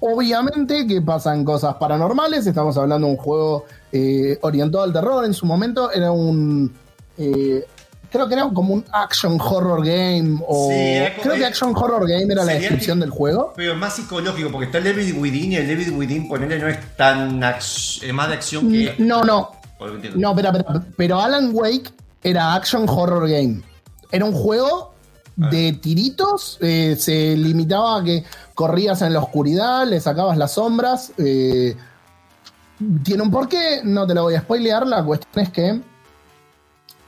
Obviamente que pasan cosas paranormales, estamos hablando de un juego eh, orientado al terror en su momento, era un... eh, creo que era como un action horror game o... Sí, creo que action horror game era la descripción del juego. Pero más psicológico, porque está el David Within y el David Within, ponerle no es tan es más de acción que. No, no, no, espera, espera, pero Alan Wake era action horror game. Era un juego de tiritos, eh, se limitaba a que corrías en la oscuridad, le sacabas las sombras. eh, tiene un porqué, no te lo voy a spoilear, la cuestión es que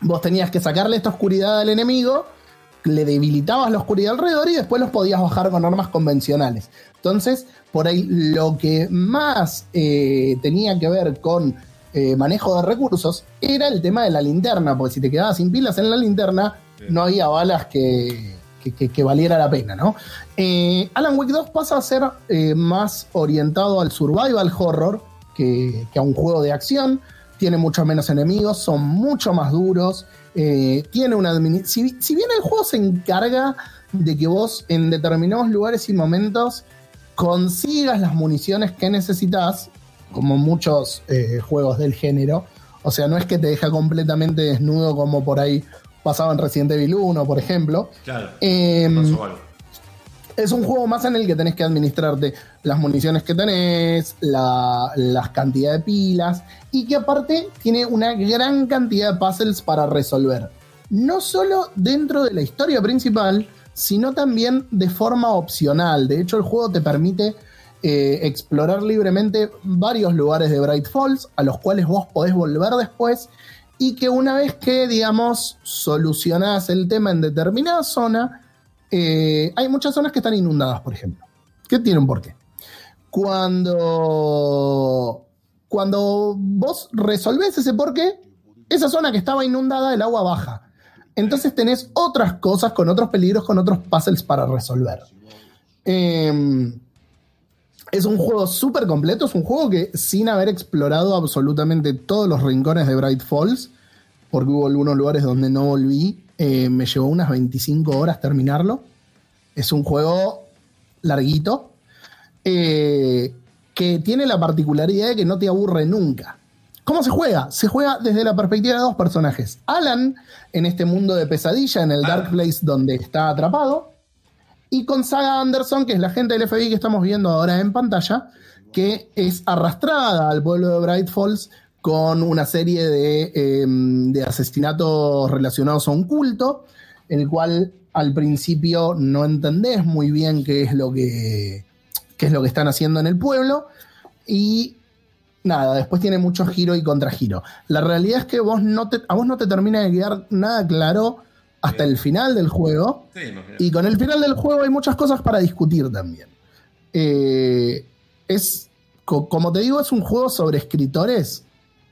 vos tenías que sacarle esta oscuridad al enemigo, le debilitabas la oscuridad alrededor y después los podías bajar con armas convencionales. Entonces, por ahí lo que más eh, tenía que ver con eh, manejo de recursos era el tema de la linterna, porque si te quedabas sin pilas en la linterna, no había balas que, que, que- que valiera la pena, ¿no? Eh, Alan Wake 2 pasa a ser más orientado al survival horror que a un juego de acción. Tiene mucho menos enemigos, son mucho más duros. eh, tiene una si, si bien el juego se encarga de que vos en determinados lugares y momentos consigas las municiones que necesitas, como muchos eh, juegos del género. O sea, no es que te deja completamente desnudo como por ahí pasaba en Resident Evil 1, por ejemplo. Claro. Algo. Es un juego más en el que tenés que administrarte las municiones que tenés, la, las cantidades de pilas, y que aparte tiene una gran cantidad de puzzles para resolver. No solo dentro de la historia principal, sino también de forma opcional. De hecho, el juego te permite eh, explorar libremente varios lugares de Bright Falls, a los cuales vos podés volver después, y que una vez que, digamos, solucionás el tema en determinada zona, eh, hay muchas zonas que están inundadas, por ejemplo. ¿Qué tiene un porqué? Cuando, cuando vos resolvés ese porqué, esa zona que estaba inundada, el agua baja. Entonces tenés otras cosas con otros peligros, con otros puzzles para resolver. Eh, es un juego súper completo, es un juego que sin haber explorado absolutamente todos los rincones de Bright Falls, porque hubo algunos lugares donde no volví, eh, me llevó unas 25 horas terminarlo. Es un juego larguito, eh, que tiene la particularidad de que no te aburre nunca. ¿Cómo se juega? Se juega desde la perspectiva de dos personajes. Alan, en este mundo de pesadilla, en el Dark Place donde está atrapado, y con Saga Anderson, que es la gente del FBI que estamos viendo ahora en pantalla, que es arrastrada al pueblo de Bright Falls con una serie de, eh, de asesinatos relacionados a un culto, el cual al principio no entendés muy bien qué es lo que, qué es lo que están haciendo en el pueblo, y nada, después tiene mucho giro y contragiro. La realidad es que vos no te, a vos no te termina de quedar nada claro hasta el final del juego. Sí. Y con el final del juego hay muchas cosas para discutir también. Eh, es, co- como te digo, es un juego sobre escritores,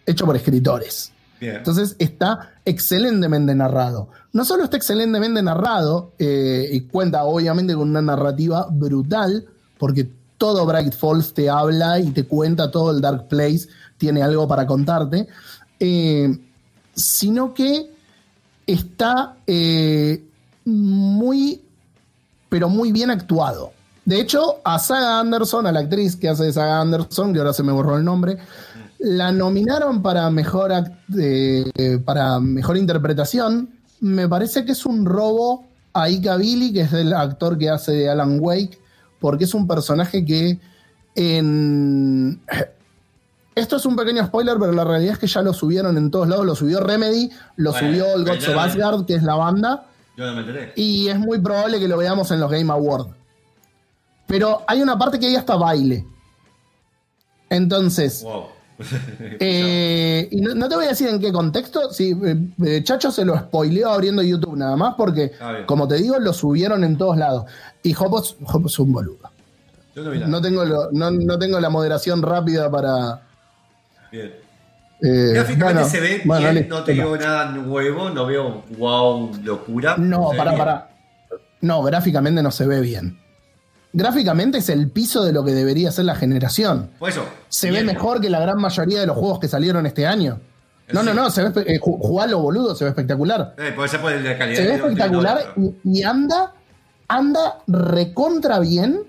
hecho por escritores. Bien. Entonces está excelentemente narrado. No solo está excelentemente narrado, eh, y cuenta obviamente con una narrativa brutal, porque todo Bright Falls te habla y te cuenta todo el Dark Place, tiene algo para contarte, eh, sino que está eh, muy, pero muy bien actuado. De hecho, a Saga Anderson, a la actriz que hace de Saga Anderson, que ahora se me borró el nombre, la nominaron para mejor, eh, para mejor interpretación. Me parece que es un robo a Ika Billy, que es el actor que hace de Alan Wake, porque es un personaje que en... Esto es un pequeño spoiler, pero la realidad es que ya lo subieron en todos lados. Lo subió Remedy, lo Bueno, subió el Gods of Asgard, que es la banda, Yo no me enteré. y es muy probable que lo veamos en los Game Awards. Pero hay una parte que hay hasta baile. Entonces, Wow. eh, y no, no te voy a decir en qué contexto. Sí, eh, eh, Chacho se lo spoileó abriendo YouTube nada más porque, Ah, como te digo, lo subieron en todos lados. Y Hopos, Hopos es un boludo. Yo no tengo, lo- no, no tengo la moderación rápida para. Bien. eh, Gráficamente bueno, se ve bueno, bien, no te digo nada nuevo, no veo wow, locura. No, bien. para. No, gráficamente no se ve bien. Gráficamente es el piso de lo que debería ser la generación. Por eso. Se bien. ve mejor que la gran mayoría de los juegos que salieron este año. No, Sí. no, no, se ve, eh, ju- jugalo boludo, se ve espectacular. Eh, puede ser por la calidad. Se ve espectacular y, y anda, anda recontra bien.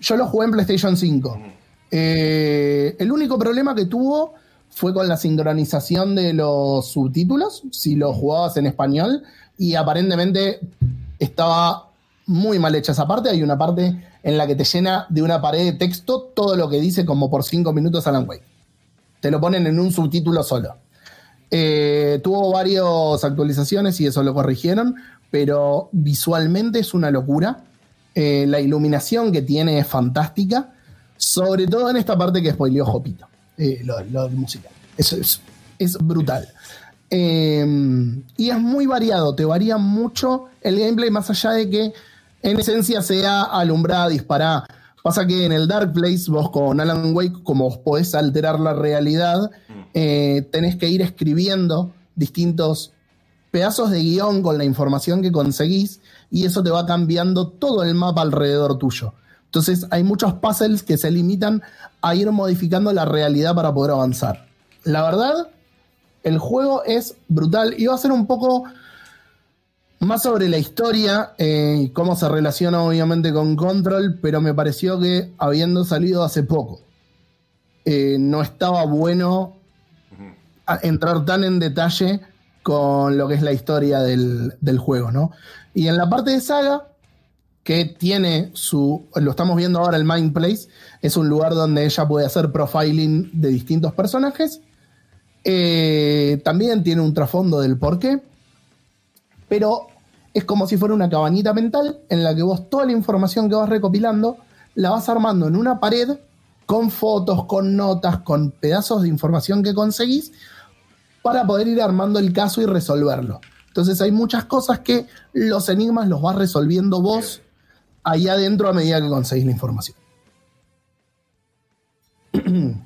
Yo lo jugué en PlayStation 5. Eh, el único problema que tuvo fue con la sincronización de los subtítulos, si lo jugabas en español, y aparentemente estaba muy mal hecha esa parte. Hay una parte en la que te llena de una pared de texto todo lo que dice como por 5 minutos Alan Wake. Te lo ponen en un subtítulo solo. Eh, tuvo varias actualizaciones y eso lo corrigieron, pero visualmente es una locura. Eh, la iluminación que tiene es fantástica, sobre todo en esta parte que spoileó Jopito, eh, lo, lo musical. Eso es, es brutal. Eh, y es muy variado, te varía mucho el gameplay, más allá de que en esencia sea alumbrada, disparada. Pasa que en el Dark Place, vos con Alan Wake, como podés alterar la realidad, eh, tenés que ir escribiendo distintos pedazos de guion con la información que conseguís y eso te va cambiando todo el mapa alrededor tuyo. Entonces hay muchos puzzles que se limitan a ir modificando la realidad para poder avanzar. La verdad, el juego es brutal y va a ser un poco más sobre la historia eh, y cómo se relaciona obviamente con Control, pero me pareció que habiendo salido hace poco, eh, no estaba bueno entrar tan en detalle con lo que es la historia del, del juego, ¿no? Y en la parte de saga, que tiene su, lo estamos viendo ahora, el Mind Place, es un lugar donde ella puede hacer profiling de distintos personajes. Eh, también tiene un trasfondo del porqué, pero es como si fuera una cabañita mental en la que vos toda la información que vas recopilando la vas armando en una pared con fotos, con notas, con pedazos de información que conseguís para poder ir armando el caso y resolverlo. Entonces hay muchas cosas que los enigmas los vas resolviendo vos ahí adentro a medida que conseguís la información.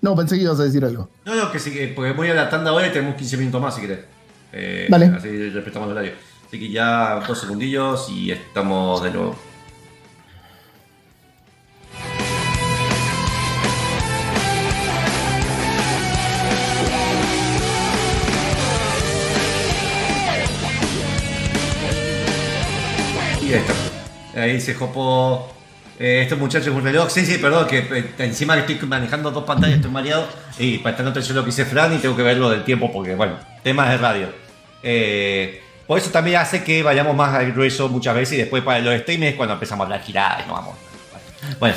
no, pensé que ibas a decir algo. No, no, que sí, que- porque voy a la tanda ahora y tenemos 15 minutos más si querés. Eh, Dale. Así respetamos el horario. Así que ya dos segundillos y estamos de nuevo. Y ahí está. Ahí se jopó. Eh, estos muchachos es un reloj. Sí, sí, perdón, que eh, encima estoy manejando dos pantallas, estoy mareado. Y estar atención lo que hice Fran y tengo que ver lo del tiempo porque, bueno, temas de radio. Eh, por eso también hace que vayamos más al grueso muchas veces y después para los streams es cuando empezamos a hablar giradas y no vamos. Bueno,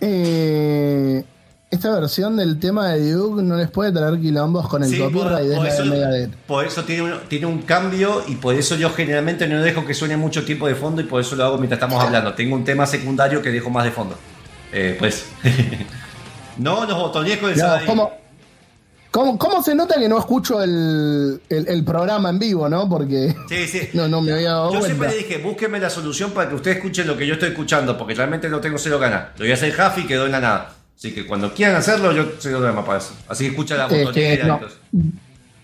Eh, esta versión del tema de Duke no les puede traer quilombos con el sí, copyright por eso, de Megadeth. por eso tiene, un, tiene un cambio y por eso yo generalmente no dejo que suene mucho tiempo de fondo y por eso lo hago mientras estamos hablando. Tengo un tema secundario que dejo más de fondo. Eh, pues. no, los botonescos de No. ¿cómo, cómo, cómo se nota que no escucho el, el- el programa en vivo, no? Porque Sí, sí. no, no me había dado Yo cuenta. siempre le dije, búsqueme la solución para que ustedes escuchen lo que yo estoy escuchando, porque realmente no tengo cero ganas. Lo voy a hacer half y quedó en la nada. Así que cuando quieran hacerlo, yo soy otro mapa para eso. Así que escucha la botonera y no.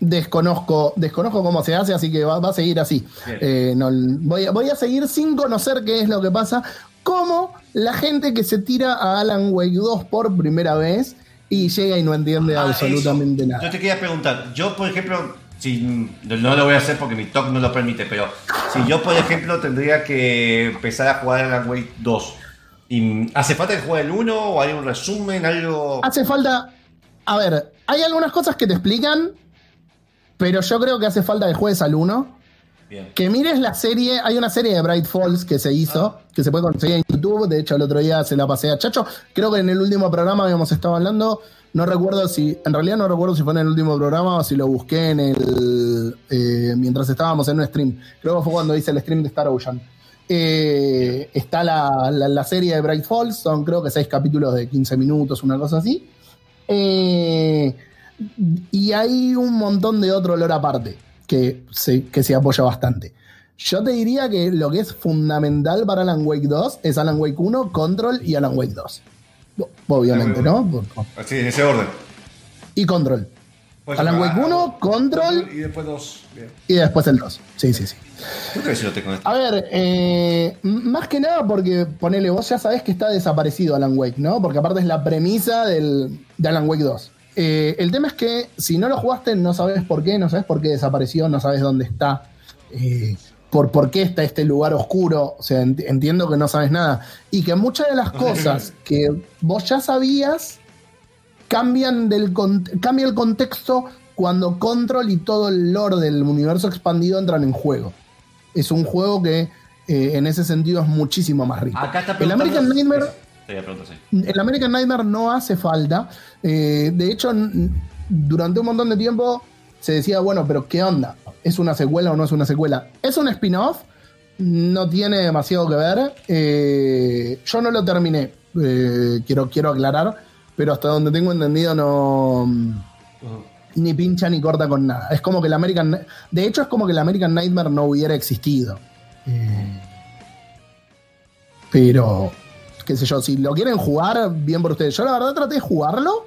Desconozco, desconozco cómo se hace, así que va, va a seguir así. Eh, no, voy, a- voy a seguir sin conocer qué es lo que pasa, como la gente que se tira a Alan Wake 2 por primera vez y llega y no entiende Ah, absolutamente eso. nada. Yo te quería preguntar, yo por ejemplo, si no lo voy a hacer porque mi TOC no lo permite, pero si yo por ejemplo tendría que empezar a jugar Alan Wake 2, y, ¿hace falta que juegue el 1 o hay un resumen, algo? Hace falta. A ver, hay algunas cosas que te explican, pero yo creo que hace falta que juegues al 1. Bien. Que mires la serie, hay una serie de Bright Falls que se hizo, que se puede conseguir en YouTube, de hecho el otro día se la pasé a Chacho, creo que en el último programa habíamos estado hablando, no recuerdo si, en realidad no recuerdo si fue en el último programa o si lo busqué en el, eh, mientras estábamos en un stream, creo que fue cuando hice el stream de Star Ocean. Eh, está la, la- la serie de Bright Falls, son creo que seis capítulos de 15 minutos, una cosa así. Eh, y hay un montón de otro olor aparte que se, que se apoya bastante. Yo te diría que lo que es fundamental para Alan Wake 2 es Alan Wake 1, Control y Alan Wake 2. Obviamente, ¿no? Así, en ese orden. Y Control. Pues, Alan Wake 1, Control Y después 2. Bien. y después el 2. Sí, sí, sí. ¿Por qué si lo tengo esto? A ver, eh, más que nada porque, ponele, vos ya sabés que está desaparecido Alan Wake, ¿no? Porque aparte es la premisa del, de Alan Wake 2. Eh, el tema es que si no lo jugaste, no sabes por qué, no sabes por qué desapareció, no sabes dónde está, eh, por, por qué está este lugar oscuro. O sea, ent- entiendo que no sabes nada. Y que muchas de las cosas que vos ya sabías cambian del cambia el contexto cuando Control y todo el lore del universo expandido entran en juego. Es un juego que eh, en ese sentido es muchísimo más rico. Acá está el American Nightmare, sí. el American Nightmare no hace falta. Eh, de hecho, durante un montón de tiempo se decía, bueno, pero ¿qué onda? ¿Es una secuela o no es una secuela? Es un spin-off, no tiene demasiado que ver. Eh, yo no lo terminé, quiero, quiero aclarar, pero hasta donde tengo entendido no ni pincha ni corta con nada. Es como que el American de hecho es como que el American Nightmare no hubiera existido. Eh, pero qué sé yo, si lo quieren jugar, bien por ustedes. Yo la verdad traté de jugarlo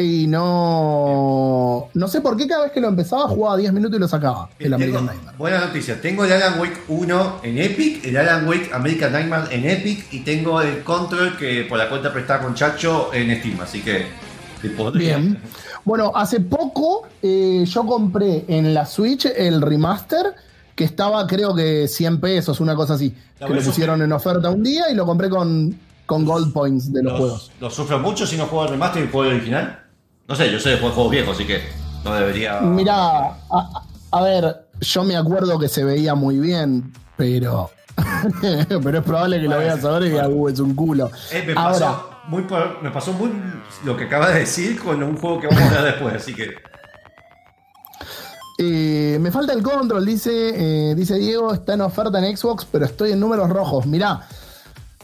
y no no sé por qué cada vez que lo empezaba jugaba 10 minutos y lo sacaba. El Tengo- American Nightmare. Buenas noticias. Tengo el Alan Wake 1 en Epic, el Alan Wake American Nightmare en Epic y tengo el Control que por la cuenta prestada con Chacho en Steam. Así que Bien. Bueno, hace poco eh, yo compré en la Switch el remaster que estaba creo que 100 pesos, una cosa así. Que lo pusieron en oferta un día y lo compré con, con Gold Points de los, juegos. Los sufro mucho si no juego el remaster y juego el original. No sé, yo sé de juegos viejos, así que no debería. Mirá, a, a ver, yo me acuerdo que se veía muy bien, pero. pero es probable que lo veas ahora y digas, "Uh, es un culo. Eh, me, Ahora, pasó muy, me pasó muy lo que acabas de decir con un juego que vamos a hablar después, así que. Eh, me falta el control, dice, eh, dice Diego, está en oferta en Xbox, pero estoy en números rojos. Mirá,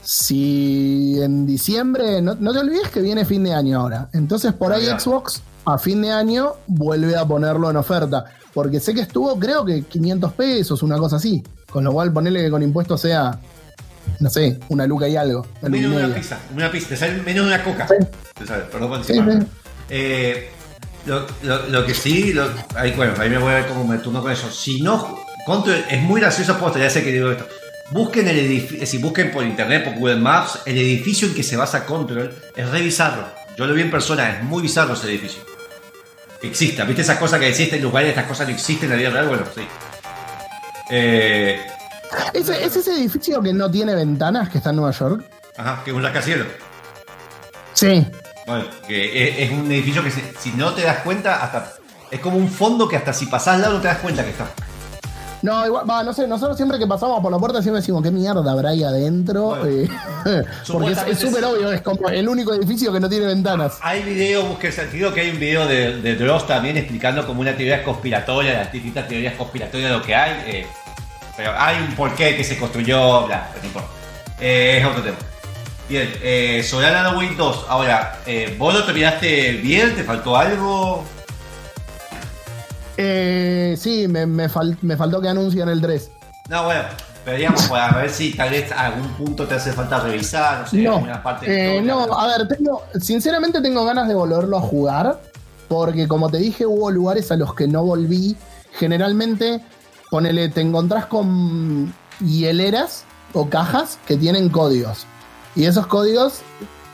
si en diciembre, no, no te olvides que viene fin de año ahora. Entonces por ahí Ah, ya. Xbox a fin de año vuelve a ponerlo en oferta. Porque sé que estuvo, creo que 500 pesos, una cosa así. Con lo cual ponerle que con impuestos sea, no sé, una luca y algo. Una Menos de una media. pizza, una pizza, te sale menos de una coca. Sí. Te sale, perdón por Sí, encima. sí. Eh, lo, lo- lo que sí, lo- ahí, bueno, ahí me voy a ver cómo me turno con eso. Si no, Control es muy gracioso, posta, ya sé que digo esto. Busquen el edificio, si busquen por internet, por Google Maps, el edificio en que se basa Control es re bizarro. Yo lo vi en persona, es muy bizarro ese edificio. Existe, ¿viste esas cosas que existen en lugares, estas cosas no existen en la vida real? Bueno, sí. Eh, ¿Ese- ¿Es ese edificio que no tiene ventanas que está en Nueva York? ajá, que es un rascacielos. Sí. Bueno, que es, es un edificio que si no te das cuenta, hasta es como un fondo que hasta si pasás al lado no te das cuenta que está. No, igual, va, no sé, nosotros siempre que pasamos por la puerta siempre decimos, ¿qué mierda habrá ahí adentro? Bueno. Eh, porque es- es súper obvio, es como el único edificio que no tiene ventanas. Hay video, busque sentido que hay un video de, de Dross también explicando como una teoría conspiratoria, las distintas teorías conspiratorias de lo que hay. eh, pero hay un porqué que se construyó, bla, pero no importa. Eh, es otro tema. Bien, eh, sobre Alan Wake 2, ahora, eh, ¿vos lo terminaste bien? ¿Te faltó algo? Eh, sí, me, me fal- me faltó que anuncien el 3. No, bueno, Pero digamos, para ver si tal vez a algún punto te hace falta revisar, no sé, No, alguna parte de eh, no, a ver, tengo, sinceramente tengo ganas de volverlo a jugar, porque como te dije, hubo lugares a los que no volví. Generalmente, ponele, te encontrás con hieleras o cajas que tienen códigos. Y esos códigos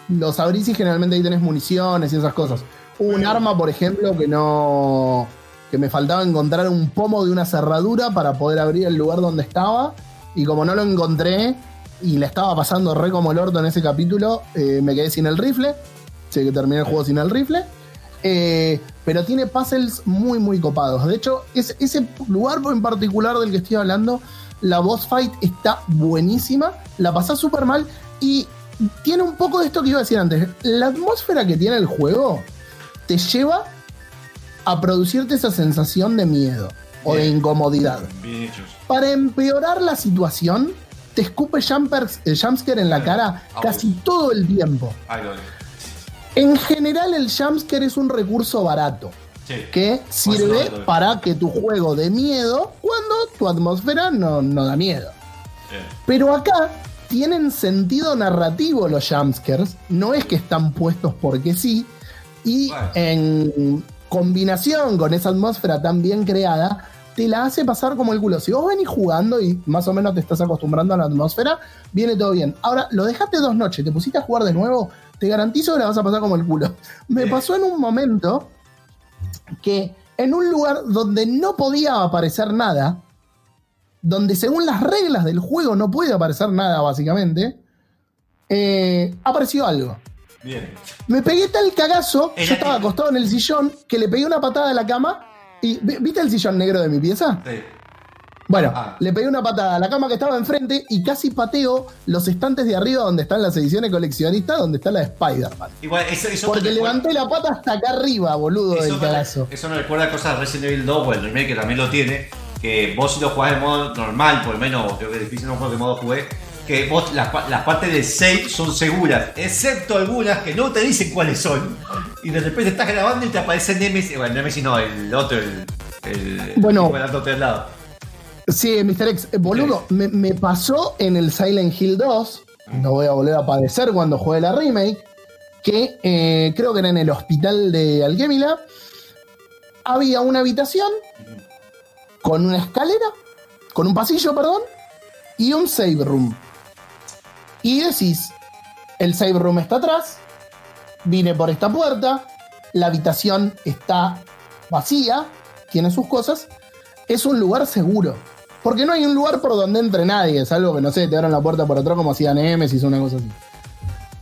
los abrís y generalmente ahí tenés municiones y esas cosas. Hubo un arma, por ejemplo, que no. que me faltaba encontrar un pomo de una cerradura para poder abrir el lugar donde estaba. Y como no lo encontré y le estaba pasando re como el orto en ese capítulo, eh, me quedé sin el rifle. Sé que terminé el juego sin el rifle. Eh, pero tiene puzzles muy, muy copados. De hecho, es- ese lugar en particular del que estoy hablando, la boss fight está buenísima. La pasás súper mal y tiene un poco de esto que iba a decir antes. La atmósfera que tiene el juego te lleva a producirte esa sensación de miedo o de incomodidad. Bien. Para empeorar la situación, te escupe jumpers, el jumpscare en la cara casi todo el tiempo. Lo En general, el jumpscare es un recurso barato Sí. que sirve no, para que tu juego dé miedo cuando tu atmósfera no, no da miedo. Pero acá tienen sentido narrativo los jumpscares, no es que están puestos porque sí, y Bueno. en combinación con esa atmósfera tan bien creada, te la hace pasar como el culo. Si vos venís jugando y más o menos te estás acostumbrando a la atmósfera, viene todo bien. Ahora, lo dejaste dos noches, te pusiste a jugar de nuevo, te garantizo que la vas a pasar como el culo. Me pasó en un momento que en un lugar donde no podía aparecer nada, donde según las reglas del juego no puede aparecer nada, básicamente, eh, apareció algo. Bien. Me pegué tal cagazo, yo estaba acostado en el sillón, que le pegué una patada a la cama y. ¿vi- ¿Viste el sillón negro de mi pieza? Sí. Bueno, Ah. le pegué una patada a la cama que estaba enfrente y casi pateo los estantes de arriba donde están las ediciones coleccionistas, donde está la de Spider-Man. Igual, eso, eso Porque levanté la pata hasta acá arriba, boludo, eso del me, cagazo. eso me recuerda a cosas de Resident Evil 2 o el remake que también lo tiene. Que vos si lo jugás de modo normal, por lo menos creo que es difícil no juego de modo jugué. Que vos las, pa- las partes del save son seguras, excepto algunas que no te dicen cuáles son. Y de repente estás grabando y te aparece Nemesis. Bueno, Nemesis no, el otro, el. el Bueno. al lado. Sí, Mr. X, eh, boludo, me, me pasó en el Silent Hill 2, no voy a volver a padecer cuando juegue la remake, que eh, creo que era en el hospital de Alquemila, había una habitación con una escalera, con un pasillo, perdón, y un save room. Y decís, el save room está atrás, vine por esta puerta, la habitación está vacía, tiene sus cosas, es un lugar seguro. Porque no hay un lugar por donde entre nadie, salvo que no sé, te abran la puerta por atrás como hacía Nemesis o una cosa así.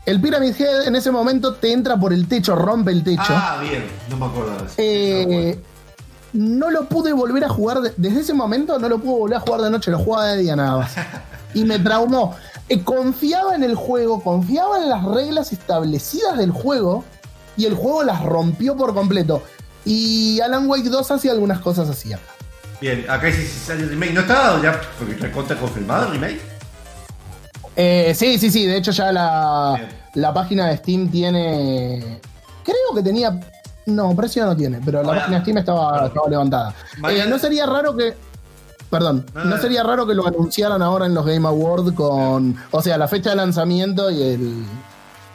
El Pyramid Head en ese momento te entra por el techo, rompe el techo. Ah, bien, no me acuerdo de eso. Eh, no lo pude volver a jugar de- desde ese momento, no lo pude volver a jugar de noche, lo jugaba de día nada más. Y me traumó. Eh, confiaba en el juego, confiaba en las reglas establecidas del juego y el juego las rompió por completo. Y Alan Wake 2 hacía algunas cosas así acá. Bien, acá dice si sale el remake. ¿No está ya recontra confirmado el remake? Eh, sí, sí, sí. De hecho, ya la, la página de Steam tiene. Creo que tenía. No, precio no tiene, pero la página de Steam estaba, estaba levantada. Eh, no sería raro que. Perdón, No, sería raro que lo anunciaran ahora en los Game Awards con. O sea, la fecha de lanzamiento y el,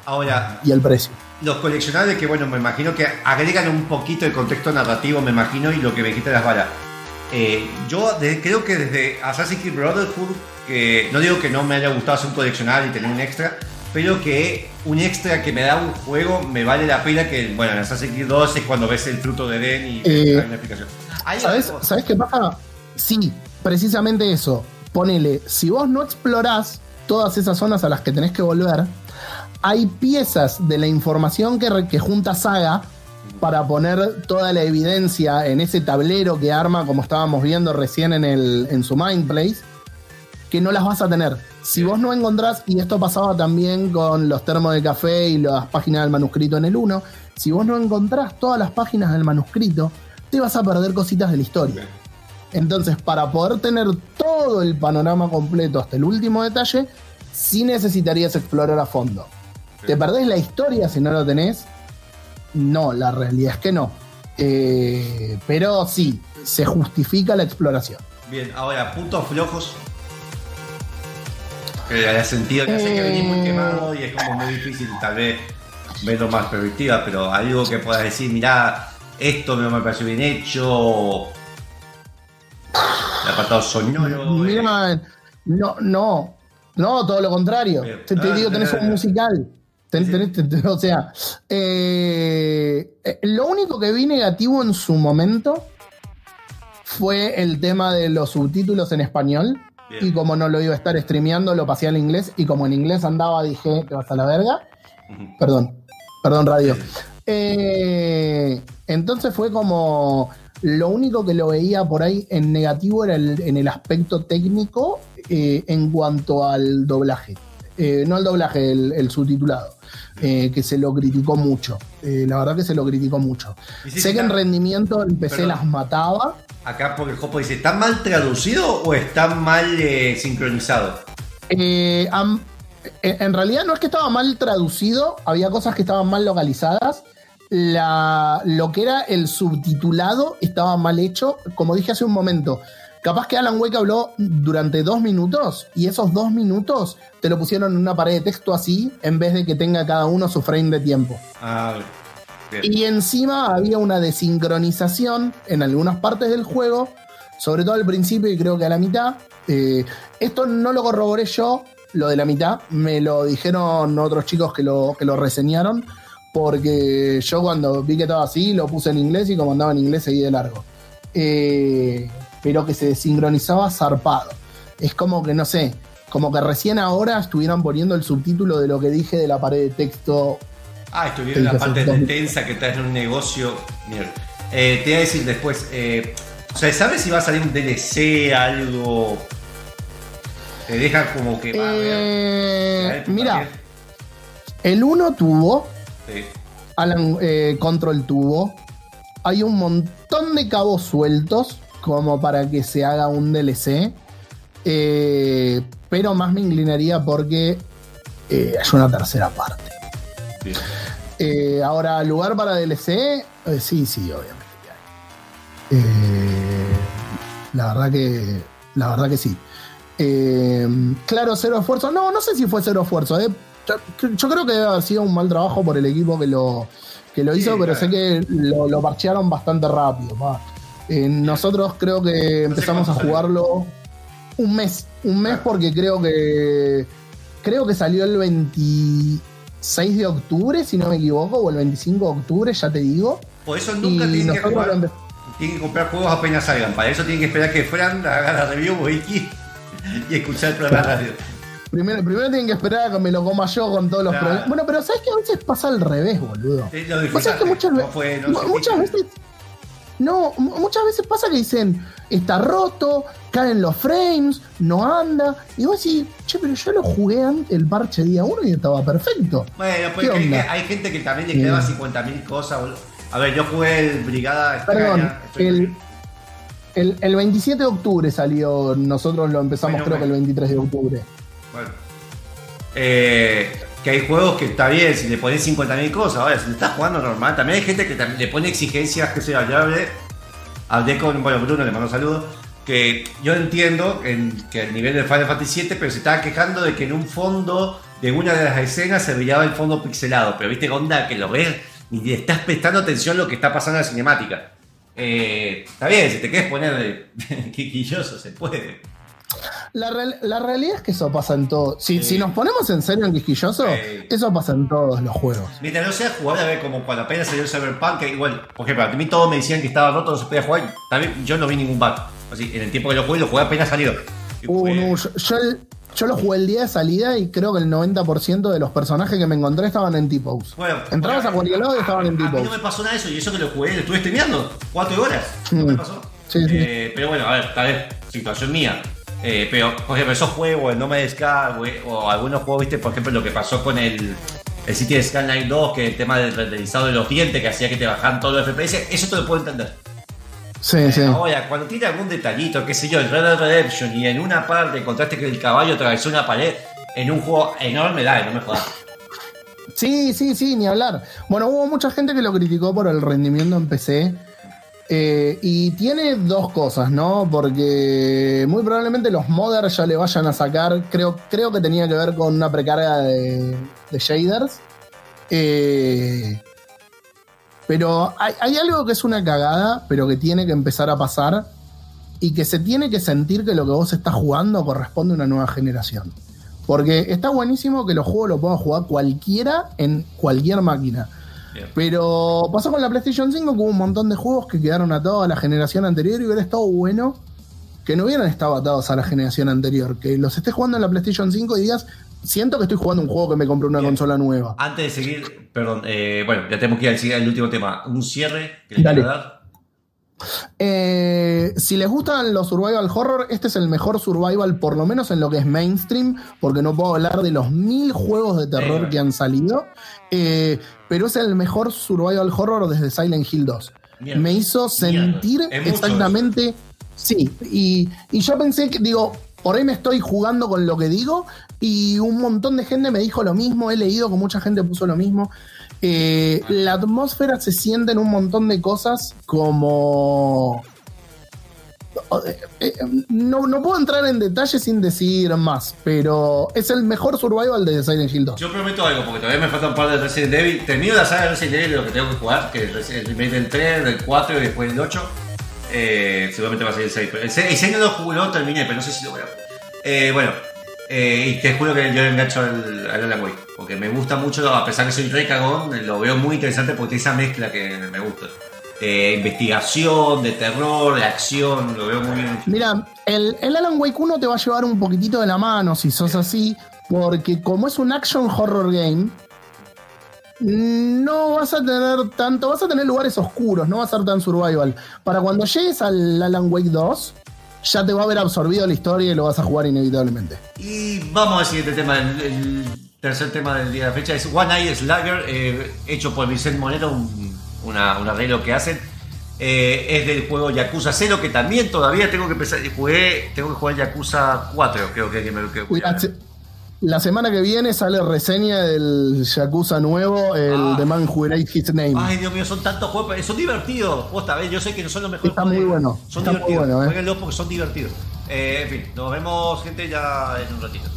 Ahora, y el precio. los coleccionables que, bueno, me imagino que agregan un poquito de contexto narrativo, me imagino, y lo que me quita las balas. Eh, yo de- creo que desde Assassin's Creed Brotherhood, que no digo que no me haya gustado hacer un coleccionable y tener un extra, pero que un extra que me da un juego me vale la pena que, bueno, en Assassin's Creed 2 es cuando ves el fruto de Eden y Eh, hay una explicación. Hay ¿Sabes, ¿Sabes qué pasa? Sí, precisamente eso. Ponele, si vos no explorás todas esas zonas a las que tenés que volver, hay piezas de la información que, re- que junta Saga para poner toda la evidencia en ese tablero que arma, como estábamos viendo recién en, el, en su Mind Place, que no las vas a tener. Si vos no encontrás, y esto pasaba también con los termos de café y las páginas del manuscrito en el 1, si vos no encontrás todas las páginas del manuscrito, te vas a perder cositas de la historia. Entonces, para poder tener todo el panorama completo hasta el último detalle, sí necesitarías explorar a fondo. ¿Te perdés la historia si no lo tenés? No, la realidad es que no. Eh, pero sí, se justifica la exploración. Bien, ahora, puntos flojos. Que haya sentido que hace que venís muy Eh. quemado y es como muy difícil tal vez verlo más perspectiva, pero algo que puedas decir, mirá, esto no me pareció bien hecho. El apartado sonoro. eh, Mira, no, no, no, todo lo contrario. Bien. Te, te Ah, digo, tenés bien, un bien. musical. O sea, eh, eh, lo único que vi negativo en su momento fue el tema de los subtítulos en español. Bien. Y como no lo iba a estar streameando, lo pasé al inglés. Y como en inglés andaba, dije, te vas a la verga. Perdón, perdón, radio. Eh, entonces fue como. Lo único que lo veía por ahí en negativo era el- en el aspecto técnico eh, en cuanto al doblaje. Eh, no el doblaje, el, el subtitulado. eh, que se lo criticó mucho. Eh, la verdad que se lo criticó mucho. Sé que en rendimiento el PC Perdón. las mataba. Acá porque el Jopo dice, ¿está mal traducido o está mal sincronizado? Am- en realidad no es que estaba mal traducido, había cosas que estaban mal localizadas. La, lo que era el subtitulado estaba mal hecho. Como dije hace un momento, capaz que Alan Wake habló durante dos minutos y esos dos minutos te lo pusieron en una pared de texto así en vez de que tenga cada uno su frame de tiempo. Ah, bien. Y encima había una desincronización en algunas partes del juego, sobre todo al principio y creo que a la mitad. Eh, esto no lo corroboré yo, lo de la mitad, me lo dijeron otros chicos que lo, que lo reseñaron, porque yo cuando vi que estaba así lo puse en inglés y como andaba en inglés seguí de largo. Eh, pero que se desincronizaba zarpado. Es como que, no sé, como que recién ahora estuvieran poniendo el subtítulo de lo que dije de la pared de texto Ah, Sí, la parte de tensa que está en un negocio. Mierda. Eh, te iba a decir después, eh, o sea, ¿sabes si va a salir un DLC, algo? Te deja como que va a Eh, ver. mira, el 1 tuvo, Sí. Alan eh, Control tuvo. Hay un montón de cabos sueltos como para que se haga un DLC. eh, pero más me inclinaría porque eh, hay una tercera parte. Eh, ahora, lugar para DLC, eh, sí, sí, obviamente. la verdad que. La verdad que sí. Claro, cero esfuerzo. No, no sé si fue cero esfuerzo. Yo, yo creo que debe haber sido un mal trabajo por el equipo que lo, que lo Sí, hizo, pero claro. sé que lo, lo parchearon bastante rápido. pa. Eh, nosotros creo que empezamos a jugarlo un mes. Un mes porque creo que. Creo que salió el 26 de octubre, si no me equivoco, o el 25 de octubre, ya te digo. Por eso nunca tienen que jugar. Tienen que comprar juegos apenas salgan. Para eso tienen que esperar que Fran haga la review wiki y escuchar el programa de radio. Primero, primero tienen que esperar a que me lo coma yo con todos los problemas. Bueno, pero sabes que a veces pasa al revés, boludo. Sí, lo disfrutaste. que muchas, No fue- no veces. No, mu- muchas veces pasa que dicen, está roto, caen los frames, no anda. Y vos decís, che, pero yo lo jugué antes el parche día 1 y estaba perfecto. Bueno, pues ¿Qué que- hay gente que también le quedaba 50.000 cosas. boludo. A ver, yo jugué el Brigada. Perdón, el, el, el 27 de octubre salió, nosotros lo empezamos Bueno, creo que el bueno. 23 de octubre. Bueno. Eh, que hay juegos que está bien, si le pones 50.000 cosas, ahora si le estás jugando normal, también hay gente que le pone exigencias que sea yo hablé, hablé con bueno, Bruno, le mando saludos, que yo entiendo en- que el nivel de Final Fantasy VII, pero se estaba quejando de que en un fondo de una de las escenas se veía el fondo pixelado, pero viste, onda, que lo ves y le estás prestando atención a lo que está pasando en la cinemática. Eh, está bien, si te quieres poner quisquilloso, se puede. La, real- la realidad es que eso pasa en todo. Si, Sí. si nos ponemos en serio en quisquilloso, Sí. eso pasa en todos los juegos. Mientras no sea jugable, a ver, como cuando apenas salió el Cyberpunk, que igual, por ejemplo, a mí todos me decían que estaba roto, no se podía jugar, también yo no vi ningún bug. Así, en el tiempo que lo jugué, lo jugué apenas salido. Uh, no, yo, yo lo jugué el día de salida y creo que el 90% de los personajes que me encontré estaban en T-Pose. Bueno, Entrabas a cualquier lado y estaban en A mí no T-Pose. me pasó nada de eso, y eso que lo jugué, lo estuve streameando, cuatro horas. No me Mm. pasó. Sí, sí. Eh, pero bueno, a ver, tal vez, situación mía. Eh, pero, por ejemplo, esos juegos, el No Me Sky, o algunos juegos, viste, por ejemplo, lo que pasó con el, el City Skyline 2, que el tema del renderizado de los dientes, que hacía que te bajaran todos los FPS, eso te lo puedo entender. Sí, sí. Ahora, cuando tiene algún detallito, qué sé yo, el Red Dead Redemption, y en una parte encontraste que el caballo atravesó una pared en un juego enorme, dale, no me jodas. Sí, sí, sí, ni hablar. Bueno, hubo mucha gente que lo criticó por el rendimiento en PC. Eh, y tiene dos cosas, ¿no? Porque muy probablemente los modders ya le vayan a sacar, creo, creo que tenía que ver con una precarga de, de shaders. Eh, pero hay, hay algo que es una cagada, pero que tiene que empezar a pasar y que se tiene que sentir que lo que vos estás jugando corresponde a una nueva generación. Porque está buenísimo que los juegos los pueda jugar cualquiera en cualquier máquina. Bien. Pero pasó con la PlayStation 5 que hubo un montón de juegos que quedaron atados a la generación anterior y hubiera estado bueno que no hubieran estado atados a la generación anterior. Que los estés jugando en la PlayStation 5 y digas, siento que estoy jugando un juego que me compré una Bien. consola nueva. Antes de seguir, perdón, eh, bueno, ya tenemos que ir al, al último tema. Un cierre que le Dale. quiero dar. Eh, si les gustan los survival horror, este es el mejor survival, por lo menos en lo que es mainstream, porque no puedo hablar de los mil juegos de terror que han salido, eh, pero es el mejor survival horror desde Silent Hill 2. Mierda. Me hizo sentir exactamente, sí, y, y yo pensé que, digo, por ahí me estoy jugando con lo que digo, y un montón de gente me dijo lo mismo, he leído que mucha gente puso lo mismo. Eh, la atmósfera se siente en un montón de cosas como... Eh, eh, No, no puedo entrar en detalle sin decir más, pero es el mejor survival de Silent Hill 2. Yo prometo algo, porque todavía me falta un par de Resident Evil. Termino la saga de Resident Evil de lo que tengo que jugar, que es el remake del 3, del 4 y después del 8. Eh, seguramente va a ser el 6. Pero el 6, el 6 no lo jugué, no terminé, pero no sé si lo voy a. Eh, bueno, eh, y te juro que yo le engancho al, al Alan Wake, porque me gusta mucho, a pesar que soy re cagón, lo veo muy interesante porque tiene esa mezcla que me gusta. Eh, investigación, de terror, de acción, lo veo muy bien. Mira, el, el Alan Wake 1 te va a llevar un poquitito de la mano si sos así, porque como es un action horror game, no vas a tener tanto, vas a tener lugares oscuros, no va a ser tan survival. Para cuando llegues al Alan Wake 2, ya te va a haber absorbido la historia y lo vas a jugar inevitablemente. Y vamos al siguiente tema, el, el tercer tema del día de la fecha es One Eye Slugger, eh, hecho por Vicente Monero, un, una- un arreglo que hacen. Eh, es del juego Yakuza 0, que también todavía tengo que empezar, jugué, tengo que jugar Yakuza 4, creo que, que me que- Uy, la, se- la semana que viene sale reseña del Yakuza nuevo, el Ah. The Man Who Erased His Name. Ay, Dios mío, son tantos juegos, son divertidos. Posta, ¿ves? yo sé que no son los mejores Está juegos. muy de- bueno, Son está muy divertidos. bueno, eh. Porque son divertidos. Eh, en fin, nos vemos, gente, ya en un ratito.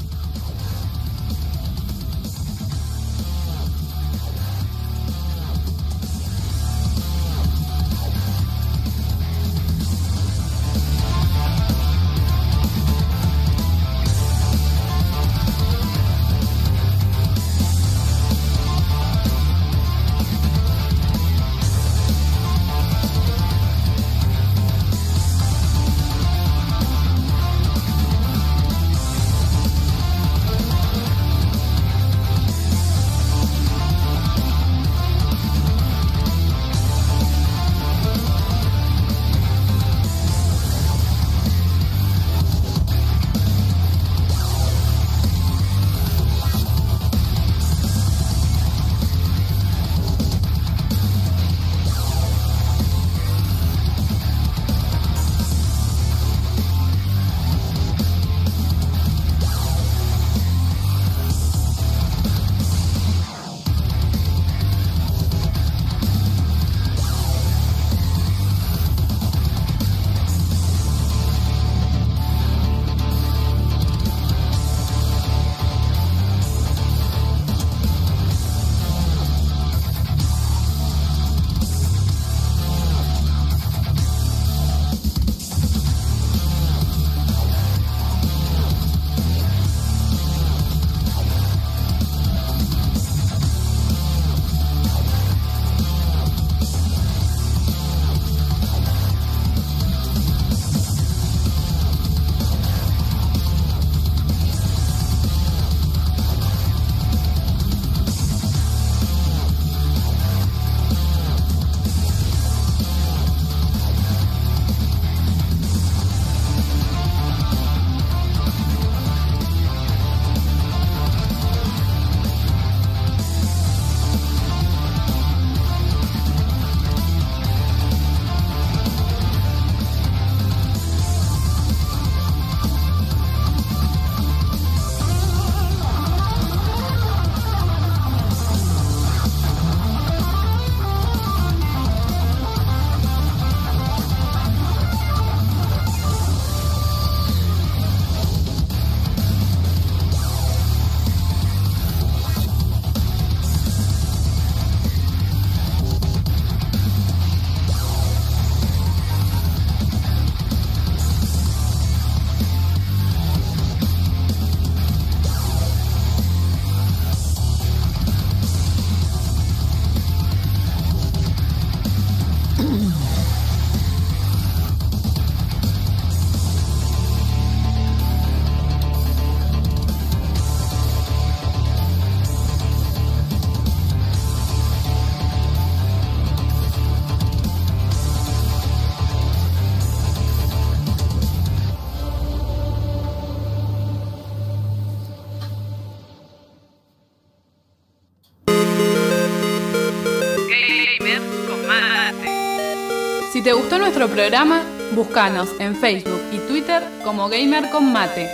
Te gustó nuestro programa, búscanos en Facebook y Twitter como Gamer con Mate.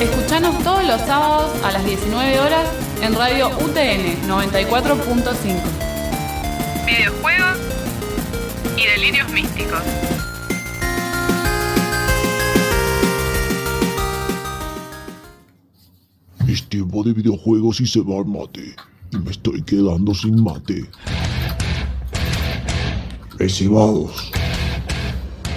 Escuchanos todos los sábados a las 19 horas en Radio UTN 94.5. Videojuegos y delirios místicos. Es tiempo de videojuegos y se va el mate. Y me estoy quedando sin mate.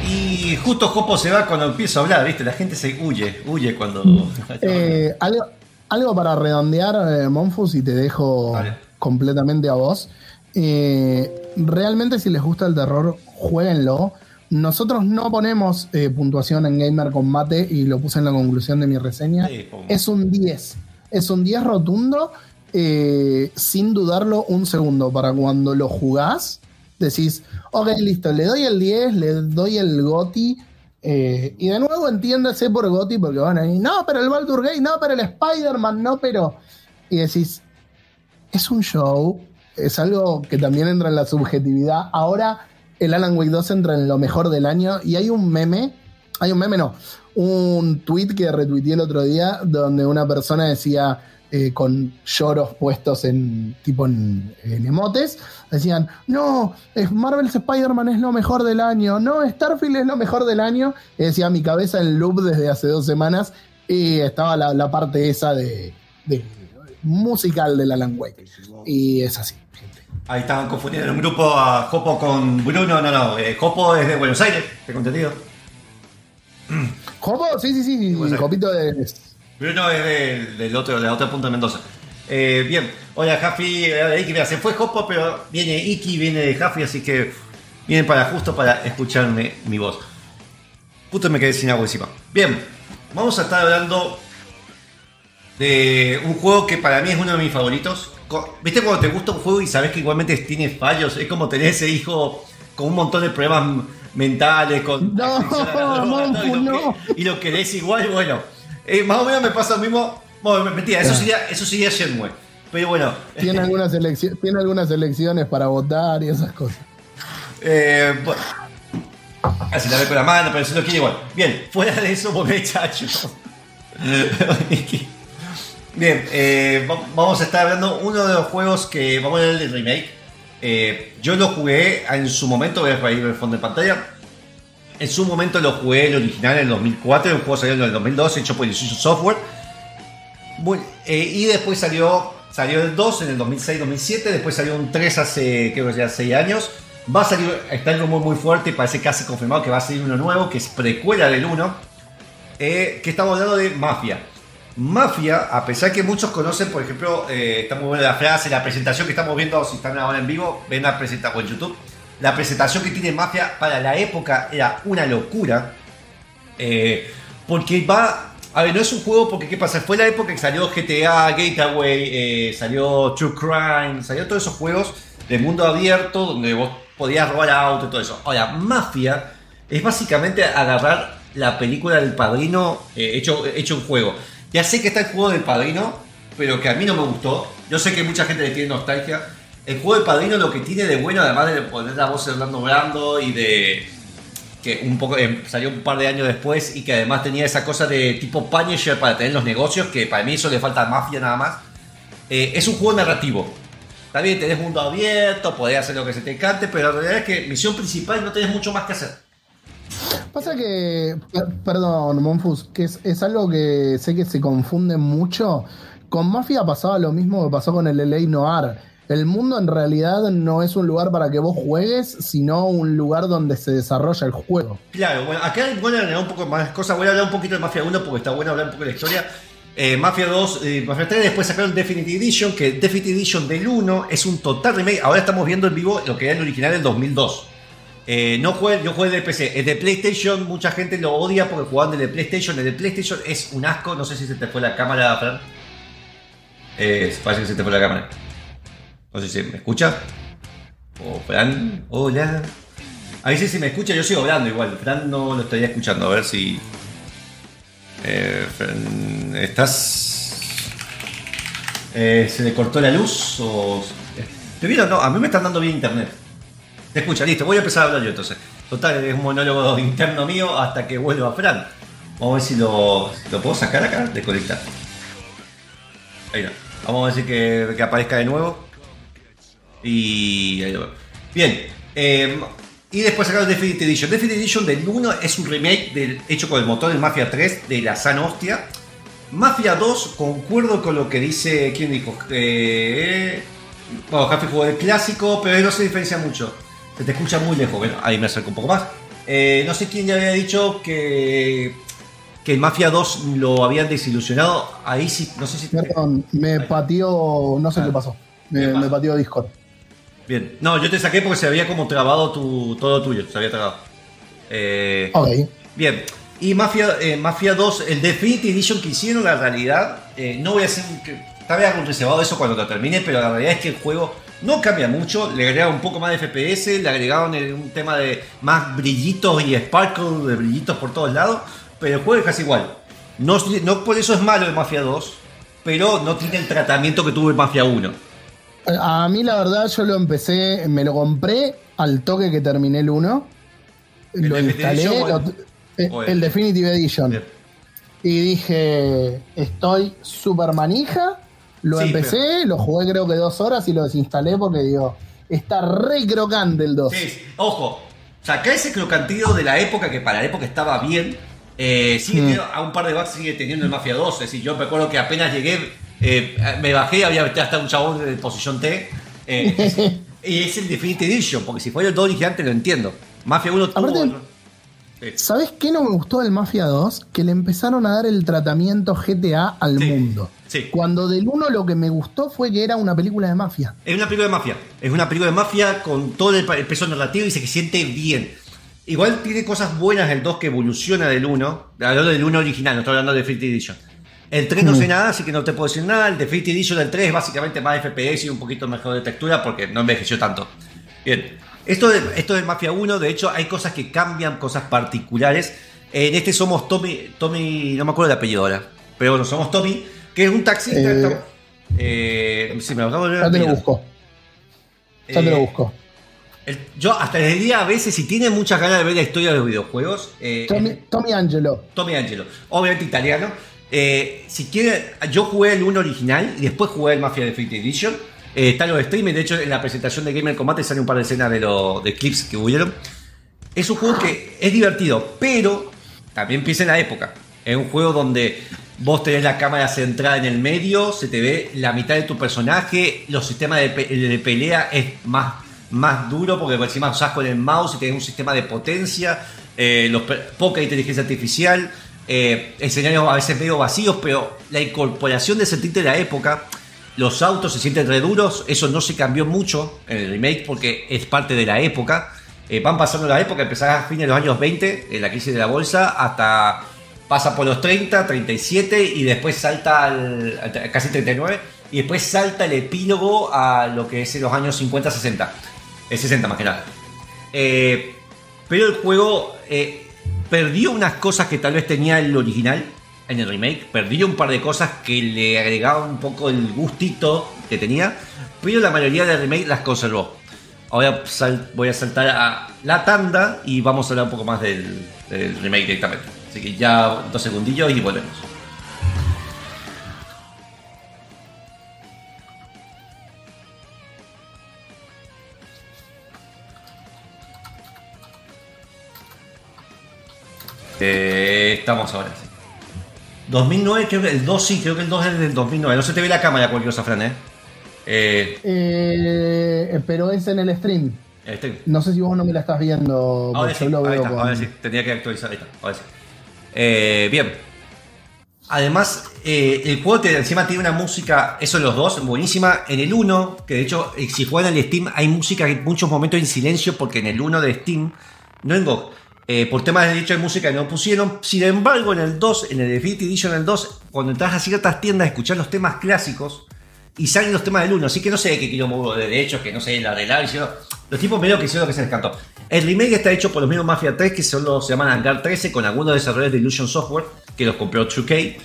Y justo Jopo se va cuando empiezo a hablar, ¿viste? La gente se huye, huye cuando. Eh, algo, algo para redondear, eh, Monfus, y te dejo Vale. completamente a vos. Eh, realmente, si les gusta el terror, jueguenlo. Nosotros no ponemos eh, puntuación en Gamer Combate y lo puse en la conclusión de mi reseña. Sí, es un 10. Es un 10 rotundo, eh, sin dudarlo un segundo. Para cuando lo jugás, decís, ok, listo, le doy el 10, le doy el GOTI. eh, y de nuevo entiéndase por GOTI, porque van ahí, no, pero el Baldur Gate, no, pero el Spider-Man, no, pero. Y decís, es un show, es algo que también entra en la subjetividad. Ahora el Alan Wake 2 entra en lo mejor del año y hay un meme, hay un meme no, un tweet que retuiteé el otro día donde una persona decía eh, con lloros puestos en tipo en, en emotes, decían, no, es Marvel's Spider-Man es lo mejor del año, no, Starfield es lo mejor del año, y decía mi cabeza en loop desde hace dos semanas y estaba la, la parte esa de, de musical del Alan Wake. Y es así, gente. Ahí estaban confundiendo en un grupo a Jopo con Bruno. No, no, eh, Jopo es de Buenos Aires, tengo entendido. ¿Jopo? Sí, sí, sí. Jopito de... Bruno es del, del otro, de la otra punta de Mendoza. Eh, bien, hola Jafi, hola, Iki, mira, se fue Jopo, pero viene Iki, viene de Jafi, así que vienen para justo para escucharme mi voz. Justo me quedé sin agua encima. Bien, vamos a estar hablando de un juego que para mí es uno de mis favoritos. ¿Viste cuando te gusta un juego y sabes que igualmente tiene fallos? Es como tener ese hijo con un montón de problemas mentales, con No, adicción a la droga, Monfu, y, lo no. que, y lo querés igual, bueno. Eh, más o menos me pasa lo mismo. Bueno, mentira, eso sería, eso sería Shenmue. Pero bueno, Tiene algunas, elecci- tiene algunas elecciones para votar y esas cosas. Eh, bueno. Así la ve con la mano, pero se lo quiere igual. Bien, fuera de eso, volvé chacho. Bien, eh, va- vamos a estar hablando uno de los juegos que vamos a ver el remake. Eh, yo lo jugué en su momento, voy a ir el fondo de pantalla. En su momento lo jugué el original en el 2004, el juego salió en el 2002, hecho por Illusion Software. Eh, y después salió, salió el 2 en el 2006-2007, después salió un 3 hace, creo que ya 6 años. Va a salir, está el rumor muy fuerte y parece casi confirmado que va a salir uno nuevo, que es precuela del 1, eh, que estamos hablando de Mafia. Mafia, a pesar que muchos conocen, por ejemplo, eh, está muy buena la frase, la presentación que estamos viendo, si están ahora en vivo, ven la presentación en YouTube. La presentación que tiene Mafia para la época era una locura. Eh, porque va. A ver, no es un juego porque, ¿qué pasa? Fue la época que salió GTA, Gateway, eh, salió True Crime, salió todos esos juegos de mundo abierto donde vos podías robar auto y todo eso. Ahora, Mafia es básicamente agarrar la película del padrino eh, hecho, hecho un juego. Ya sé que está el juego del padrino, pero que a mí no me gustó. Yo sé que mucha gente le tiene nostalgia. El juego del padrino lo que tiene de bueno, además de poner la voz de Orlando Brando y de que un poco eh, salió un par de años después y que además tenía esa cosa de tipo Punisher para tener los negocios, que para mí eso le falta Mafia nada más. Eh, es un juego narrativo. Bien, tenés mundo abierto, podés hacer lo que se te cante, pero la realidad es que misión principal no tenés mucho más que hacer. Pasa que, per- perdón, Monfus, que es, es algo que sé que se confunde mucho. Con Mafia pasaba lo mismo que pasó con el LA Noir. El mundo en realidad no es un lugar para que vos juegues, sino un lugar donde se desarrolla el juego. Claro, bueno, acá voy a agregar un poco más cosas. Voy a hablar un poquito de Mafia 1 porque está bueno hablar un poco de la historia. Eh, Mafia 2, eh, Mafia 3, después sacaron Definitive Edition, que Definitive Edition del 1 es un total remake. Ahora estamos viendo en vivo lo que era el original del 2002. Eh, no juegue, yo jugué de PC. El de PlayStation, mucha gente lo odia porque jugaban de PlayStation. El de PlayStation es un asco. No sé si se te fue la cámara, Fran. Eh, parece que se te fue la cámara. No sé si me escucha. O Fran, hola. Ahí sí, si me escucha, yo sigo hablando igual. Fran no lo estaría escuchando. A ver si. Eh, ¿estás. Eh, ¿Se le cortó la luz? O... ¿Te vieron? No, a mí me están dando bien internet. Te escucha, listo, voy a empezar a hablar yo entonces. Total, es un monólogo interno mío hasta que vuelva Fran. Vamos a ver si lo, lo puedo sacar acá, desconectar. Ahí no. Vamos a ver si que, que aparezca de nuevo. Y ahí veo. Bien. eh, y después sacaron Definitive Edition. Definitive Edition del 1 es un remake del, hecho con el motor del Mafia 3 de la San Hostia. Mafia 2, concuerdo con lo que dice. ¿Quién dijo? Eh, bueno, Café jugó el clásico, pero no se diferencia mucho. Se te escucha muy lejos. Bueno, ahí me acerco un poco más. Eh, no sé quién ya había dicho que. Que el Mafia 2 lo habían desilusionado. Ahí sí, no sé si. Perdón, me pateó, no sé Ah. qué pasó. Me pateó Discord. Bien. No, yo te saqué porque se había como trabado tu, todo tuyo. Se había trabado. Eh, Ok. Bien. Y Mafia, eh, Mafia 2, el Definitive Edition que hicieron, la realidad, eh, no voy a hacer. que- Estaba algo reservado de eso cuando lo termine, pero la realidad es que el juego no cambia mucho. Le agregaron un poco más de FPS, le agregaron un tema de más brillitos y sparkle de brillitos por todos lados, pero el juego es casi igual. No, no por eso es malo el Mafia 2, pero no tiene el tratamiento que tuvo el Mafia 1. A mí la verdad yo lo empecé, me lo compré al toque que terminé el 1. ¿El Lo instalé, Edition o lo- el- eh, el- el Definitive Edition. Bien. Y dije, estoy súper manija. Lo Sí, empecé, lo jugué creo que dos horas y lo desinstalé porque digo, está re crocante el 2. Sí, sí. ojo, saca ese crocantido de la época que para la época estaba bien. eh, sigue Mm. teniendo- a un par de bugs sigue teniendo el Mafia 2. Es decir, yo me acuerdo que apenas llegué, eh, me bajé, había hasta un chabón de posición T. eh, es- y es el Definitive Edition, porque si fuera el 2 original te lo entiendo. Mafia 1 tuvo. Sí. ¿Sabes qué no me gustó del Mafia 2? Que le empezaron a dar el tratamiento GTA al Sí, mundo. sí. Cuando del 1 lo que me gustó fue que era una película de mafia. Es una película de mafia. Es una película de mafia con todo el, peso narrativo y se siente bien. Igual tiene cosas buenas el 2 que evoluciona del 1. Hablando del 1 original, no estoy hablando de Definitive Edition. El 3 no sé nada, así que no te puedo decir nada. El Definitive Edition del 3 es básicamente más FPS y un poquito mejor de textura porque no envejeció tanto. Bien. Esto, de, esto del Mafia 1, de hecho, hay cosas que cambian, cosas particulares. En este somos Tommy, Tommy, no me acuerdo el apellido ahora, pero bueno, somos Tommy, que es un taxista. Eh, estamos- eh, sí, me lo acabo de Ya te lo olvidar. busco. Ya te lo Eh, busco. el- yo hasta les diría a veces, si tienen muchas ganas de ver la historia de los videojuegos, eh, Tommy, Tommy Angelo. Tommy Angelo, obviamente italiano. Eh, si quieren, yo jugué el 1 original y después jugué el Mafia Definitive Edition. Eh, están los streamers, de hecho en la presentación de Gamer Combate sale un par de escenas de, los clips que hubieron. Es un juego que es divertido, pero también piensa en la época. Es un juego donde vos tenés la cámara centrada en el medio, se te ve la mitad de tu personaje, los sistemas de, pe- de pelea es más, más duro porque por encima usás con el mouse y tenés un sistema de potencia, eh, poca inteligencia artificial, eh, a veces medio vacíos, pero la incorporación de sentirte de la época, los autos se sienten re duros, eso no se cambió mucho en el remake porque es parte de la época. Eh, van pasando la época, empezás a fines de los años 20, en la crisis de la bolsa, hasta pasa por los 30, 37 y después salta al, al- casi 39 y después salta el epílogo a lo que es en los años 50, 60. El 60 más que nada. Eh, pero el juego eh, perdió unas cosas que tal vez tenía el original en el remake. Perdió un par de cosas que le agregaban un poco el gustito que tenía. Pero la mayoría del remake las conservó. Ahora voy a saltar a la tanda y vamos a hablar un poco más del remake directamente. Así que ya dos segundillos y volvemos. Eh, estamos ahora. sí. 2009, creo que el 2 sí, creo que el 2 es del 2009. No se te ve la cámara cualquier cosa, Fran, ¿eh? Eh, Eh, pero es en el stream. este- No sé si vos no me la estás viendo. Ahora sí, lo veo está, con- ahora sí, tenía que actualizar, ahí está, ahora sí. Eh, bien. Además, eh, el juego te- encima tiene una música, eso en los dos, buenísima. En el 1, que de hecho, eh, si juegan en el Steam, hay música en muchos momentos en silencio, porque en el 1 de Steam, no en GOG, eh, por temas de derecho de música no pusieron. Sin embargo, en el 2, en el Definitive Edition en el 2, cuando entras a ciertas tiendas a los temas clásicos, y salen los temas del 1, así que no sé de qué quilombo de derechos, que no sé, la arreglar, hicieron. Los tipos medio que hicieron lo que se les cantó. El remake está hecho por los mismos Mafia 3, que son los, se llaman Hangar 13, con algunos desarrolladores de Illusion Software, que los compró 2K.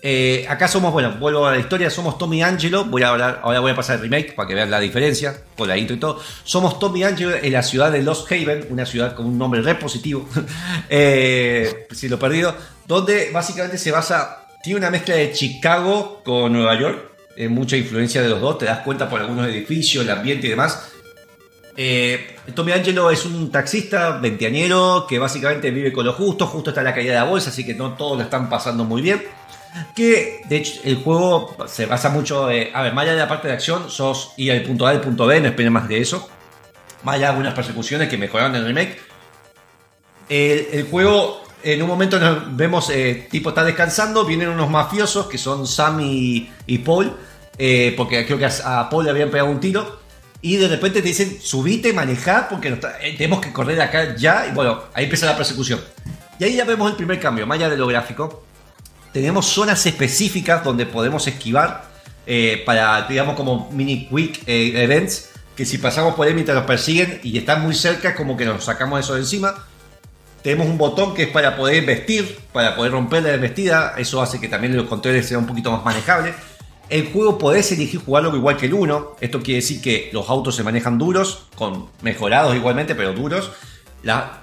Eh, acá somos, bueno, vuelvo a la historia, somos Tommy Angelo, voy a hablar, ahora voy a pasar el remake para que vean la diferencia, con la intro y todo. Somos Tommy Angelo en la ciudad de Lost Haven, una ciudad con un nombre re positivo, eh, si lo he perdido, donde básicamente se basa, tiene una mezcla de Chicago con Nueva York, eh, mucha influencia de los dos, te das cuenta por algunos edificios, el ambiente y demás. Eh, Tommy Angelo es un taxista veinteañero que básicamente vive con lo justo, justo está la caída de la bolsa, así que no todos lo están pasando muy bien. Que de hecho el juego se basa mucho, eh, a ver, más allá de la parte de acción, sos ir del punto A al punto B, no esperen más de eso. Más allá de algunas persecuciones que mejoraron el remake. El, el juego, en un momento nos vemos, eh, tipo está descansando, vienen unos mafiosos que son Sam y, Paul, eh, porque creo que a, Paul le habían pegado un tiro. Y de repente te dicen, subite, manejá, porque nos eh, tenemos que correr acá ya. Y bueno, ahí empieza la persecución. Y ahí ya vemos el primer cambio, más allá de lo gráfico. Tenemos zonas específicas donde podemos esquivar eh, para, digamos, como mini quick eh, events. Que si pasamos por él mientras nos persiguen y están muy cerca, como que nos sacamos eso de encima. Tenemos un botón que es para poder vestir, para poder romper la vestida. Eso hace que también los controles sean un poquito más manejables. El juego podés elegir jugarlo igual que el 1. Esto quiere decir que los autos se manejan duros, con mejorados igualmente, pero duros.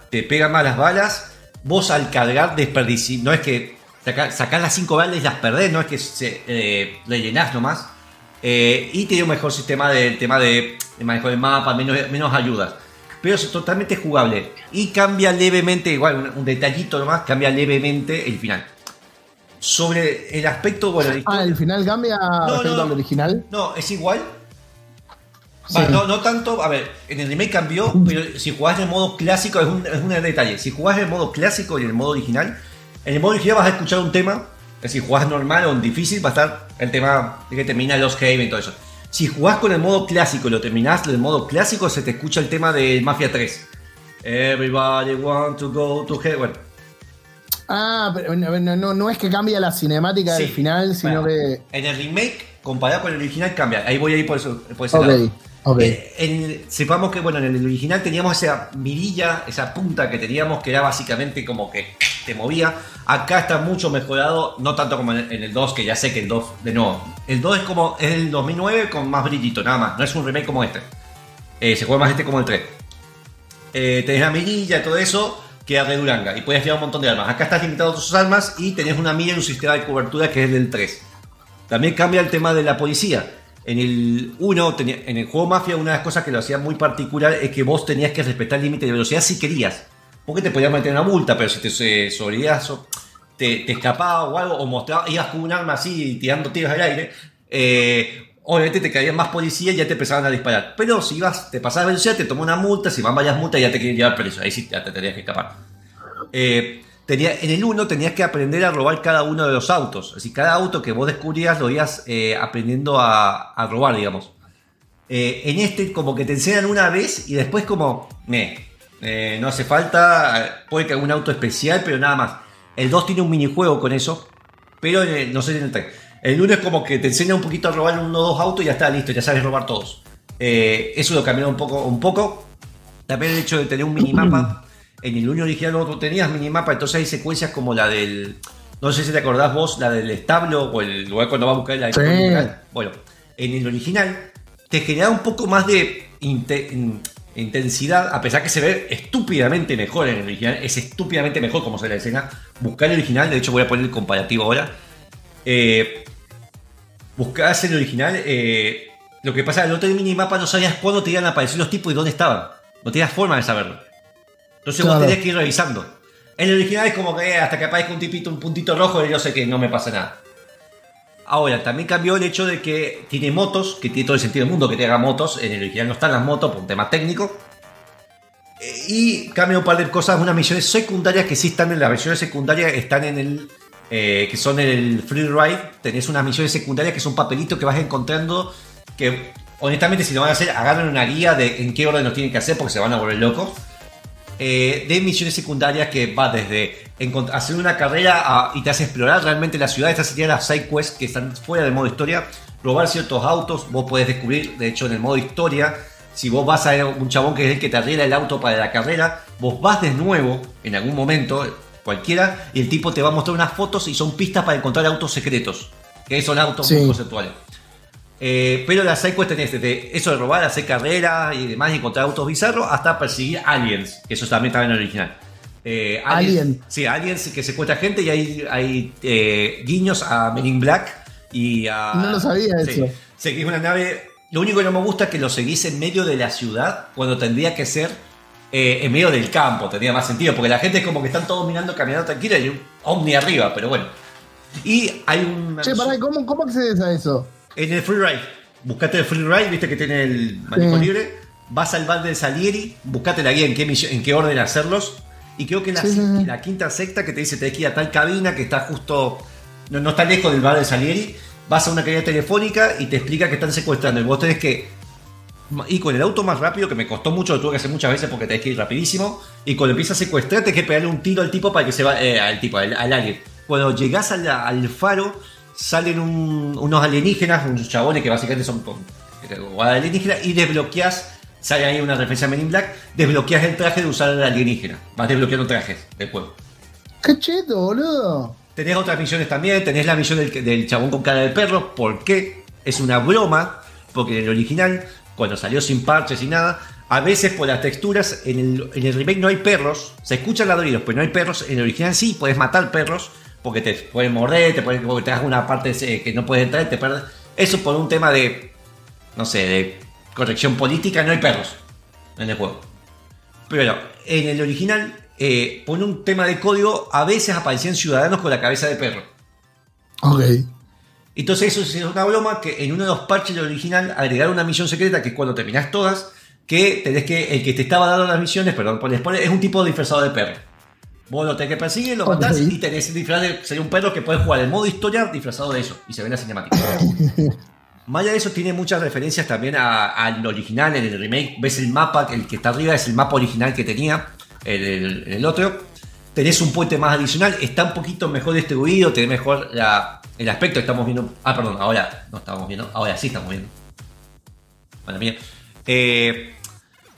Te pegan más las balas. Vos al cargar desperdiciás. No es que saca- sacás las 5 balas y las perdés, no es que se, eh, rellenás nomás. Eh, y tiene un mejor sistema de, tema de, de manejo del mapa, menos, menos ayudas. Pero es totalmente jugable. Y cambia levemente, igual un, un detallito nomás, cambia levemente el final. Sobre el aspecto, bueno, Ah, el final cambia no. al original. no, es igual. Sí. Va, no, no tanto, a ver, en el remake cambió, pero si jugás en el modo clásico es un, es un detalle. Si jugás en el modo clásico y en el modo original, en el modo original vas a escuchar un tema, es decir, jugás normal o en difícil, va a estar el tema de que termina los Haven y todo eso. Si jugás con el modo clásico y lo terminás en el modo clásico, se te escucha el tema de Mafia 3. Everybody want to go to heaven. Ah, pero no, no- no, es que cambia la cinemática del final, sino Bueno, que. En el remake, comparado con el original, cambia. Ahí voy a ir por, eso, por ese lado. Ok. Eh, en- sepamos que bueno, en el original teníamos esa mirilla, esa punta que teníamos que era básicamente como que te movía. Acá está mucho mejorado, no tanto como en el, en el 2, que ya sé que el 2, de nuevo, el 2 es como es el 2009 con más brillito, nada más. No es un remake como este. Eh, se juega más este como el 3. Eh, tenés la mirilla y todo eso, queda de Duranga y puedes llevar un montón de armas. Acá estás limitado a tus armas y tenés una mira y un sistema de cobertura que es del 3. También cambia el tema de la policía. En el 1, tenía- en el juego Mafia, una de las cosas que lo hacía muy particular es que vos tenías que respetar el límite de velocidad si querías. Porque te podías meter una multa, pero si te eh, te, te escapaba o algo, o mostraba, ibas con un arma así tirando tiros al aire, eh, obviamente te caían más policías y ya te empezaban a disparar. Pero si ibas, te pasabas velocidad, te tomó una multa, si van varias multas ya te querían llevar preso, ahí sí ya te tenías que escapar. Eh, tenía, en el 1 tenías que aprender a robar cada uno de los autos. Decir, cada auto que vos descubrías lo ibas eh, aprendiendo a, robar, digamos. Eh, en este como que te enseñan una vez y después como, eh, no hace falta, eh, puede que algún auto especial, pero nada más. El 2 tiene un minijuego con eso, pero no sé en el 3. El 1 es como que te enseña un poquito a robar uno o dos autos y ya está listo, ya sabes robar todos. Eso lo cambió un poco, un poco. También el hecho de tener un minimapa. En el 1 original no tenías minimapa, entonces hay secuencias como la del. No sé si te acordás vos, la del establo o el lugar cuando va a buscar la Sí. Bueno, en el original te genera un poco más de inte- in- intensidad, a pesar que se ve estúpidamente mejor en el original. Es estúpidamente mejor como se la escena. Buscar el original, de hecho voy a poner el comparativo ahora. Eh, buscás el original. eh, lo que pasa, en el otro minimapa no sabías cuándo te iban a aparecer los tipos y dónde estaban. No tenías forma de saberlo. Entonces Claro. vos tenías que ir revisando. En el original es como que eh, hasta que aparezca un tipito, un puntito rojo, y yo sé que no me pasa nada. Ahora, también cambió el hecho de que tiene motos, que tiene todo el sentido del mundo que te haga motos. En el original no están las motos por un tema técnico. Eh, Y cambia un par de cosas, unas misiones secundarias que sí están en las versiones secundarias, están en el. eh, que son en el free ride. Tenés unas misiones secundarias que son papelitos que vas encontrando. Que honestamente, si lo van a hacer, agarren una guía de en qué orden lo tienen que hacer porque se van a volver locos. Eh, de misiones secundarias que va desde hacer una carrera a- y te hace explorar realmente la ciudad. Estas serían las side quests que están fuera del modo historia. Robar ciertos autos, vos podés descubrir, de hecho, en el modo historia, si vos vas a un chabón que es el que te arregla el auto para la carrera, vos vas de nuevo en algún momento. cualquiera, y el tipo te va a mostrar unas fotos y son pistas para encontrar autos secretos, que son autos Sí. muy conceptuales. Eh, pero las sidequests tenés desde eso de robar, hacer carreras y demás, y encontrar autos bizarros, hasta perseguir aliens, que eso también estaba en el original. Eh, Alien. Sí, aliens que secuestra gente y hay, hay eh, guiños a Men in Black y a... No lo sabía Sí. eso. Seguís una nave... Lo único que no me gusta es que lo seguís en medio de la ciudad cuando tendría que ser eh, en medio del campo, tendría más sentido, porque la gente es como que están todos mirando, caminando tranquila y hay un ovni arriba, pero bueno. Y hay un... Che, pará, ¿cómo, ¿cómo accedes a eso? En el free ride. Buscate el free ride, viste que tiene el manejo Sí. libre. Vas al bar del Salieri, buscate la guía en qué, en qué orden hacerlos. Y creo que en la, Sí, la quinta sexta que te dice tenés que ir a tal cabina que está justo. No, no está lejos del bar del Salieri. Vas a una cabina telefónica y te explica que están secuestrando. Y vos tenés que ir con el auto más rápido, que me costó mucho, lo tuve que hacer muchas veces porque tenés que ir rapidísimo. Y cuando empieza a secuestrar, tenés que pegarle un tiro al tipo para que se va. eh, al tipo, al, al alien. Cuando llegás al, al faro, salen un- unos alienígenas, unos chabones que básicamente son alienígenas, y desbloqueás. Sale ahí una referencia a Men in Black. Desbloqueas el traje de usar el alienígena. Vas desbloqueando trajes del juego. ¡Qué cheto, boludo! Tenés otras misiones también, tenés la misión del, del chabón con cara de perro, ¿por qué? Es una broma, porque en el original, cuando salió sin parches y nada, a veces por las texturas, en el, en el remake no hay perros, se escuchan ladridos, pero no hay perros, en el original sí, puedes matar perros, porque te pueden morder, te pueden, porque te das una parte eh, que no puedes entrar, te pierdes. Eso por un tema de, no sé, de corrección política, no hay perros en el juego. Pero en el original, eh, por un tema de código, a veces aparecían ciudadanos con la cabeza de perro. Ok. Entonces eso es una broma que en uno de los parches del original agregaron una misión secreta que es cuando terminás todas, que tenés que, el que te estaba dando las misiones, perdón, por spoiler, es un tipo disfrazado de perro. Vos lo tenés que perseguir, lo Ok. matás y tenés el disfraz de sería un perro que puedes jugar en modo historia disfrazado de eso y se ve en la cinemática. Más allá de eso, tiene muchas referencias también al original, en el remake. Ves el mapa, el que está arriba es el mapa original que tenía el, el- el otro. Tenés un puente más adicional, está un poquito mejor distribuido, tenés mejor la- el aspecto. Estamos viendo. Ah, perdón, ahora no estamos viendo, ahora sí estamos viendo. Bueno, mía. Eh,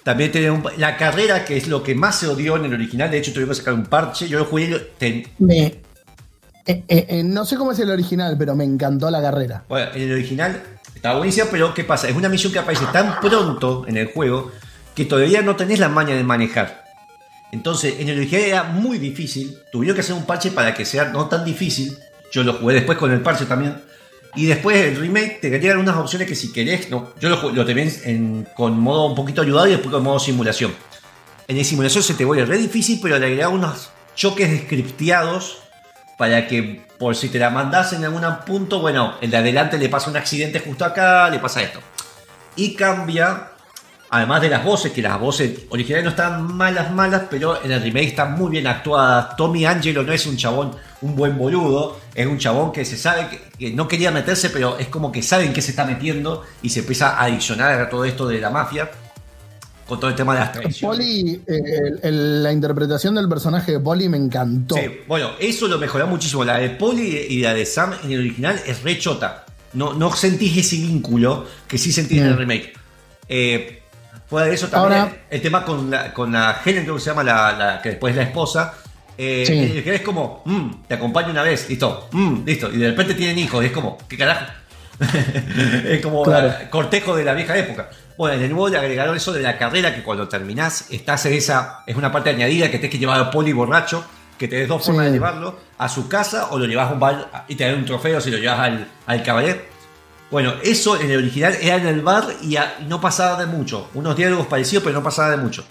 también tiene un- la carrera, que es lo que más se odió en el original. De hecho, tuvieron que sacar un parche. Yo lo jugué. lo- ten- Me. eh, eh, eh, no sé cómo es el original, pero me encantó la carrera. Bueno, en el original estaba buenísima, pero ¿qué pasa? Es una misión que aparece tan pronto en el juego que todavía no tenés la maña de manejar. Entonces, en el original era muy difícil. Tuvieron que hacer un parche para que sea no tan difícil. Yo lo jugué después con el parche también. Y después el remake te querían unas opciones que si querés, no. Yo lo, lo terminé en- con modo un poquito ayudado y después con modo simulación. En el simulación se te vuelve re difícil, pero le agregaron unos choques scripteados para que por si te la mandas en algún punto, bueno, el de adelante le pasa un accidente justo acá, le pasa esto. Y cambia, además de las voces, que las voces originales no están malas, malas, pero en el remake están muy bien actuadas. Tommy Angelo no es un chabón, un buen boludo, es un chabón que se sabe que, que no quería meterse, pero es como que saben que se está metiendo y se empieza a adiccionar a todo esto de la mafia. Con todo el tema de las traiciones. Polly, eh, el- el- la interpretación del personaje de Polly me encantó. Sí, bueno, eso lo mejoró muchísimo. La de Polly y la de Sam en el original es re chota. No, no sentís ese vínculo que sí sentís en el Mm. remake. Eh, fuera de eso también Ahora- el tema con la, con la Helen, creo que se llama la, la que después es la esposa. Eh, Sí. original es como, "Mm, te acompaño una vez, listo, mm, listo. Y de repente tienen hijos, y es como, ¿qué carajo? es como Claro. la- cortejo de la vieja época. Bueno, en el nuevo le agregaron eso de la carrera que cuando terminás estás en esa. Es una parte añadida que tenés que llevar al poli borracho, que tenés dos Sí. formas de llevarlo: a su casa o lo llevas a un bar y te dan un trofeo si lo llevas al, al cabaret. Bueno, eso en el original era en el bar y a- no pasaba de mucho. Unos diálogos parecidos, pero no pasaba de mucho.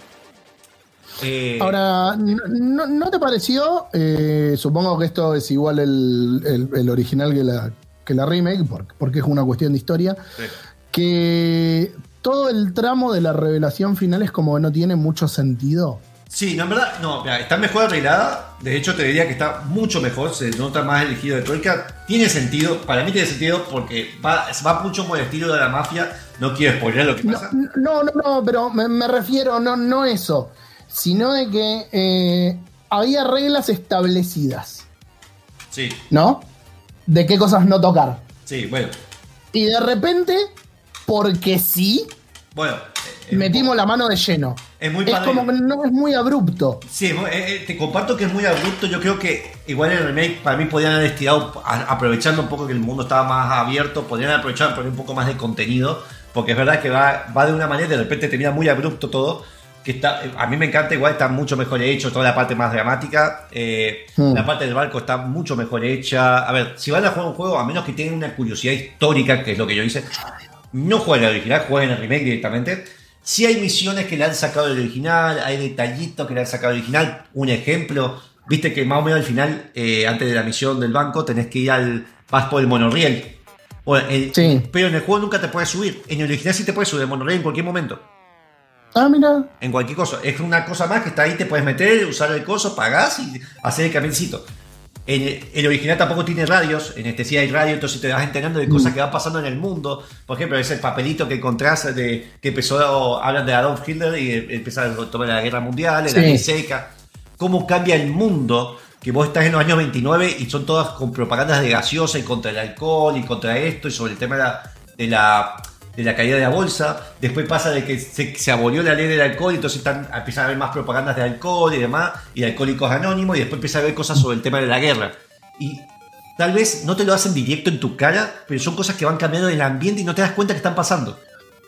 Eh, Ahora, ¿no, te pareció? eh, supongo que esto es igual el, el- el original que la, que la remake, porque, porque es una cuestión de historia. sí. Que todo el tramo de la revelación final es como que no tiene mucho sentido. Sí, no, en verdad, no, mira, está mejor arreglada. De hecho, te diría que está mucho mejor. Se nota más el giro de tuerca. Tiene sentido, para mí tiene sentido porque va, va mucho por el estilo de la mafia. No quiero spoiler lo que pasa. no, no, no, pero me, me refiero, no, no eso, sino de que eh, había reglas establecidas, Sí, ¿no? De qué cosas no tocar. sí, bueno. Y de repente, porque sí, Bueno, metimos la mano de lleno. Es muy Es padre. como que no es muy abrupto. Sí, eh, eh, te comparto que es muy abrupto. Yo creo que igual el remake para mí podrían haber estirado, aprovechando un poco que el mundo estaba más abierto, podrían haber aprovechado poner un poco más de contenido. Porque es verdad que va, va de una manera, de repente termina muy abrupto todo. Que está, eh, a mí me encanta, igual está mucho mejor hecho, toda la parte más dramática. eh, Hmm. La parte del barco está mucho mejor hecha. A ver, si van a jugar un juego, a menos que tengan una curiosidad histórica, que es lo que yo hice, no jueguen el original, jueguen el remake directamente. Si hay misiones que le han sacado del original, hay detallitos que le han sacado del original. Un ejemplo, viste que más o menos al final, eh, antes de la misión del banco, tenés que ir al. vas por el monorriel. Bueno, el- Sí. Pero en el juego nunca te puedes subir. En el original sí te puedes subir el monorriel en cualquier momento. Ah, mira. En cualquier cosa. Es una cosa más que está ahí, te puedes meter, usar el coso, pagás y hacer el camioncito. El, el original tampoco tiene radios, en este sí hay radio, entonces te vas enterando de cosas que van pasando en el mundo. Por ejemplo, ese papelito que encontrás de que empezó, hablan de Adolf Hitler y empieza a tomar la guerra mundial, la Sí. ley seca. Cómo cambia el mundo, que vos estás en los años 29 y son todas con propagandas de gaseosa y contra el alcohol y contra esto y sobre el tema de la, de la, de la caída de la bolsa. Después pasa de que se, se abolió la ley del alcohol y entonces están, empiezan a haber más propagandas de alcohol y demás, y de alcohólicos anónimos, y después empieza a haber cosas sobre el tema de la guerra. Y tal vez no te lo hacen directo en tu cara, pero son cosas que van cambiando el ambiente y no te das cuenta que están pasando.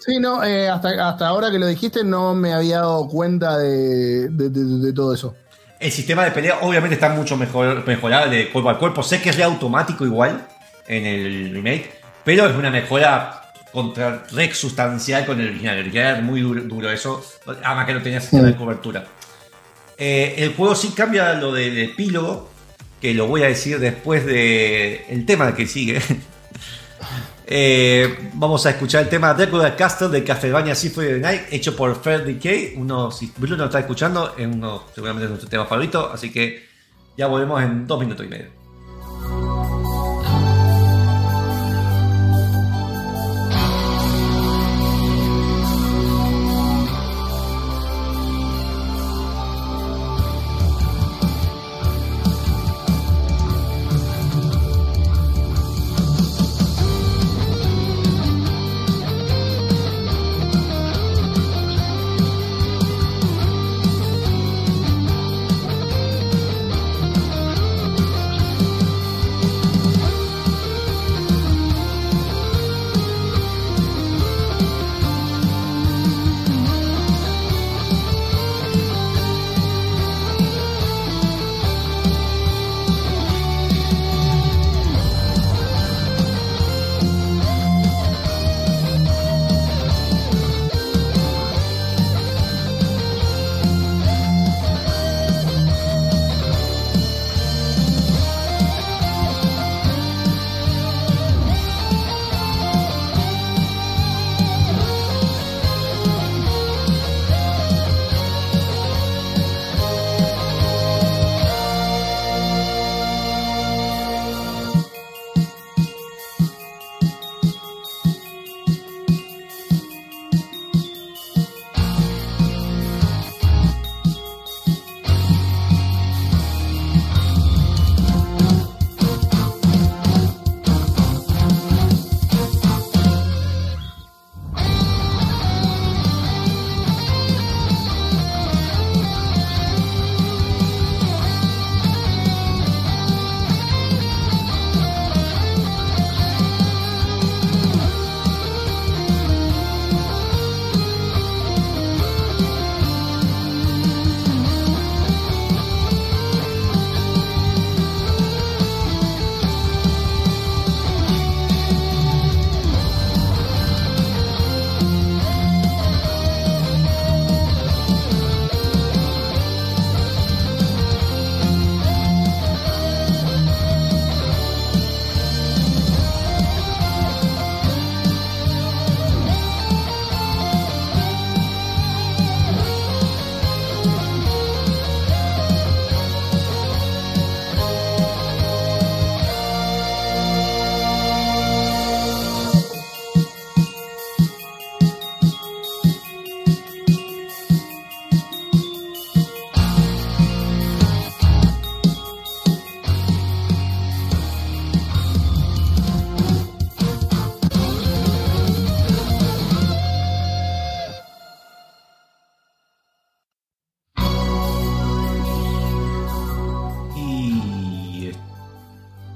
Sí, no, eh, hasta, hasta ahora que lo dijiste no me había dado cuenta de, de- de- de todo eso. El sistema de pelea obviamente está mucho mejor, mejorado de cuerpo al cuerpo. Sé que es re automático igual en el remake, pero es una mejora contra re sustancial con el original. El original era muy duro, duro eso, además que no tenía sistema de cobertura. Eh, el juego sí cambia lo del epílogo, que lo voy a decir después del el tema que sigue. Eh, vamos a escuchar el tema Dracula Castle de Castlevania Symphony of the Night, hecho por Fair Decay. Uno, si Bruno está escuchando, es uno seguramente es nuestro tema favorito, así que ya volvemos en dos minutos y medio.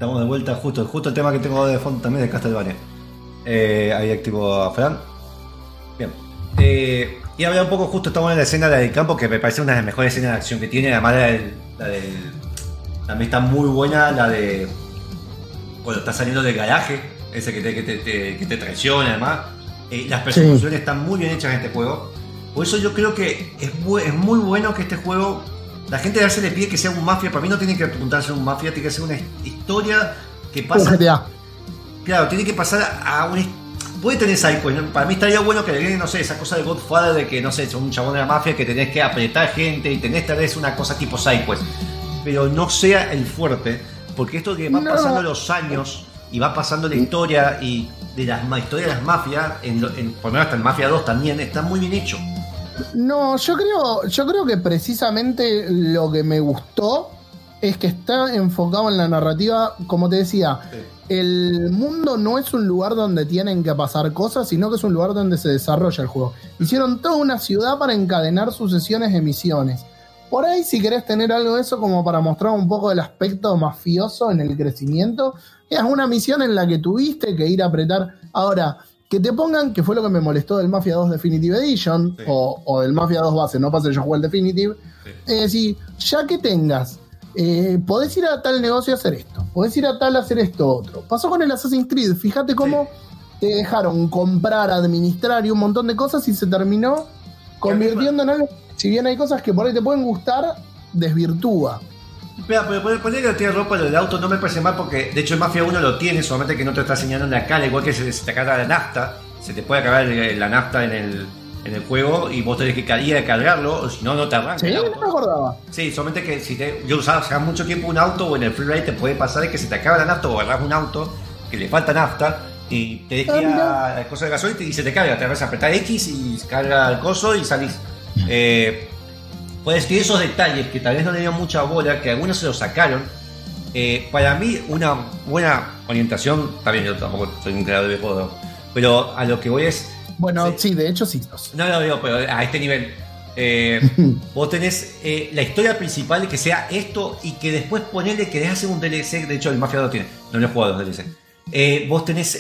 Estamos de vuelta. Justo, justo el tema que tengo de fondo también de Castlevania. Eh, ahí activo a Fran. Bien. Eh, y hablar un poco, justo estamos en la escena del campo, que me parece una de las mejores escenas de acción que tiene. Además, la del, la del- también está muy buena la de. Cuando está saliendo del garaje, ese que te, que te, te- que te traiciona, además. Eh, las persecuciones están muy bien hechas en este juego. Por eso yo creo que es es muy bueno que este juego. La gente a veces le pide que sea un mafia. Para mí no tiene que apuntarse a un mafia, tiene que ser una historia que pasa. Claro, tiene que pasar a un. Puede tener sidequest, ¿no? Para mí estaría bueno que le den, no sé, esa cosa de Godfather de que, no sé, son un chabón de la mafia que tenés que apretar gente y tenés tal vez una cosa tipo sidequest. Pero no sea el fuerte, porque esto que va No. pasando los años y va pasando la historia y de las historias de las mafias, en, en- por lo menos hasta en Mafia 2 también, está muy bien hecho. No, yo creo, yo creo que precisamente lo que me gustó es que está enfocado en la narrativa, como te decía, el mundo no es un lugar donde tienen que pasar cosas, sino que es un lugar donde se desarrolla el juego. Hicieron toda una ciudad para encadenar sucesiones de misiones. Por ahí, si querés tener algo de eso como para mostrar un poco del aspecto mafioso en el crecimiento, es una misión en la que tuviste que ir a apretar. Ahora, que te pongan, que fue lo que me molestó del Mafia 2 Definitive Edition, Sí. o, o del Mafia 2 base, no pase yo jugué el Definitive, Sí. es decir, ya que tengas, eh, podés ir a tal negocio a hacer esto, podés ir a tal a hacer esto otro. Pasó con el Assassin's Creed, fíjate cómo te dejaron comprar, administrar y un montón de cosas y se terminó convirtiendo en algo, si bien hay cosas que por ahí te pueden gustar, desvirtúa. Espera, pero poner poner que tiene ropa lo del auto no me parece mal porque de hecho el Mafia 1 lo tiene, solamente que no te está señalando en la cara, igual que se, se te acaba la nafta, se te puede acabar el- la nafta en el, en el juego y vos tenés que ir a cargarlo, o si no, no te arranca Sí, el no me acordaba. Sí, solamente que si te, yo usaba hace mucho tiempo un auto o en el freeride te puede pasar que se te acaba la nafta o agarras un auto que le falta nafta y te Ah, deja mira. el coso de gasoil y se te carga, te vas a apretar X y carga el coso y salís. Eh, Puedes que esos detalles que tal vez no le dieron mucha bola, que algunos se los sacaron. eh, para mí, una buena orientación, también yo tampoco soy un creador de juego, pero a lo que voy es. Bueno, Sí. sí, de hecho sí. No lo digo, pero a este nivel. eh, vos tenés eh, la historia principal que sea esto y que después ponerle que hacer un DLC. De hecho, el Mafia 2 tiene, no lo he jugado los DLC. Vos tenés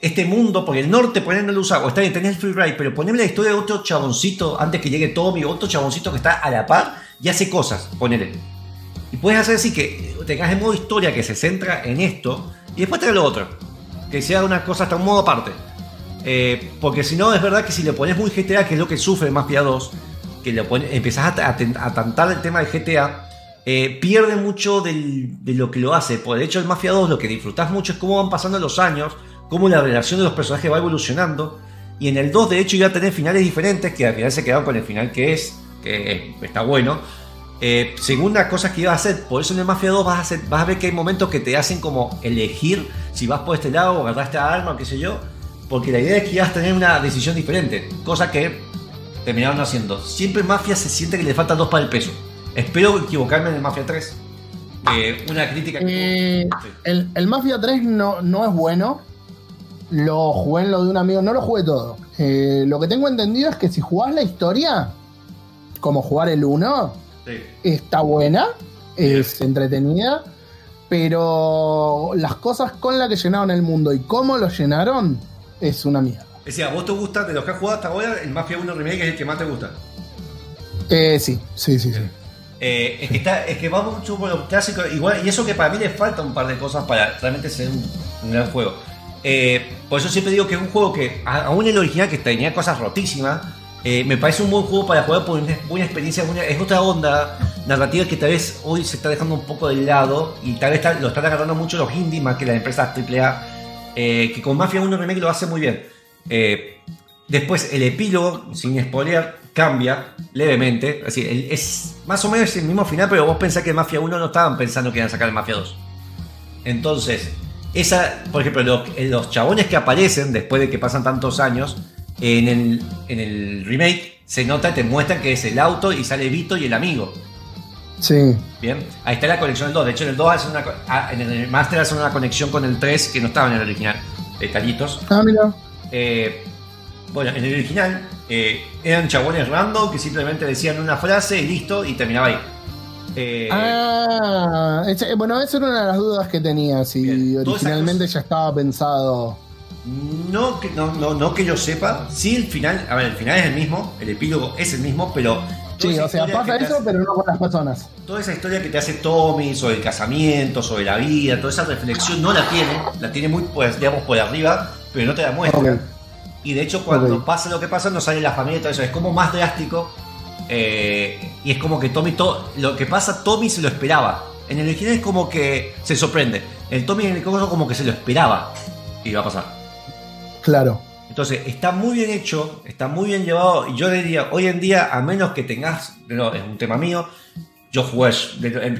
este mundo, porque el norte, poner no lo usa, o está bien, tenés el free ride, pero poneme la historia de otro chaboncito antes que llegue Tommy, otro chaboncito que está a la par y hace cosas, ponele. Y puedes hacer así que tengas el modo historia que se centra en esto y después trae lo otro. Que sea una cosa hasta un modo aparte. Eh, porque si no, es verdad que si le pones muy GTA, que es lo que sufre Mafia 2, que le pones, empezás a, a, tantar el tema de GTA, eh, pierde mucho del- de lo que lo hace. Por de hecho, el Mafia 2 lo que disfrutás mucho es cómo van pasando los años, cómo la relación de los personajes va evolucionando. Y en el 2, de hecho, iba a tener finales diferentes, que al final se quedaron con el final que es, que está bueno. Eh, según las cosas que ibas a hacer, por eso en el Mafia 2 vas a, hacer- vas a ver que hay momentos que te hacen como elegir si vas por este lado o agarrar esta arma o qué sé yo. Porque la idea es que ibas a tener una decisión diferente. Cosa que terminaron haciendo. Siempre en Mafia se siente que le faltan dos para el peso. Espero equivocarme en el Mafia 3. Eh, una crítica que Eh, Sí. el, el Mafia 3 no, no es bueno. Lo jugué en lo de un amigo, no lo jugué todo. Eh, lo que tengo entendido es que si jugás la historia, como jugar el 1, Sí. está buena, es entretenida, pero las cosas con las que llenaron el mundo y cómo lo llenaron es una mierda. Es decir, ¿a vos te gusta, de los que has jugado hasta ahora, el Mafia 1 Remake es el que más te gusta? Eh, sí, sí, sí, sí. Eh, es, que está, es que va mucho por lo clásico, igual, y eso que para mí le falta un par de cosas para realmente ser un, un gran juego. Eh, por eso siempre digo que es un juego que, aún el original que tenía cosas rotísimas, eh, me parece un buen juego para jugar por una buena experiencia, una- es otra onda narrativa que tal vez hoy se está dejando un poco de lado y tal vez lo están agarrando mucho los indies más que las empresas AAA, eh, que con Mafia 1 Remake lo hace muy bien. Eh, después el epílogo, sin spoiler, cambia levemente. El- es más o menos el mismo final, pero vos pensás que en Mafia 1 no estaban pensando que iban a sacar el Mafia 2. Entonces, esa, por ejemplo, lo- los chabones que aparecen después de que pasan tantos años, en el, en el remake se nota, te muestran que es el auto y sale Vito y el amigo. Sí. Bien, ahí está la conexión del 2. De hecho, en el 2 hacen una, ah, en el Master hacen una conexión con el 3 que no estaba en el original. Detallitos. Ah, mira. Eh, bueno, en el original eh, eran chabones random que simplemente decían una frase y listo y terminaba ahí. Eh, Ah, ese- bueno, esa era una de las dudas que tenía, si Bien. Originalmente ya estaba pensado. No que, no, no, no que yo sepa, sí el final, a ver, el final es el mismo, el epílogo es el mismo, pero... Sí, o sea, pasa eso, hace- pero no con las personas. Toda esa historia que te hace Tommy sobre el casamiento, sobre la vida, toda esa reflexión no la tiene, la tiene muy, pues, digamos, por arriba, pero no te la muestra. Y de hecho, cuando pasa lo que pasa, no sale la familia y todo eso. Es como más drástico. Eh, y es como que Tommy, to- lo que pasa, Tommy se lo esperaba. En el original es como que se sorprende. El Tommy en el coso como que se lo esperaba. Y va a pasar. Claro. Entonces, está muy bien hecho, está muy bien llevado. Y yo diría, hoy en día, a menos que tengas, no, es un tema mío, yo jugué,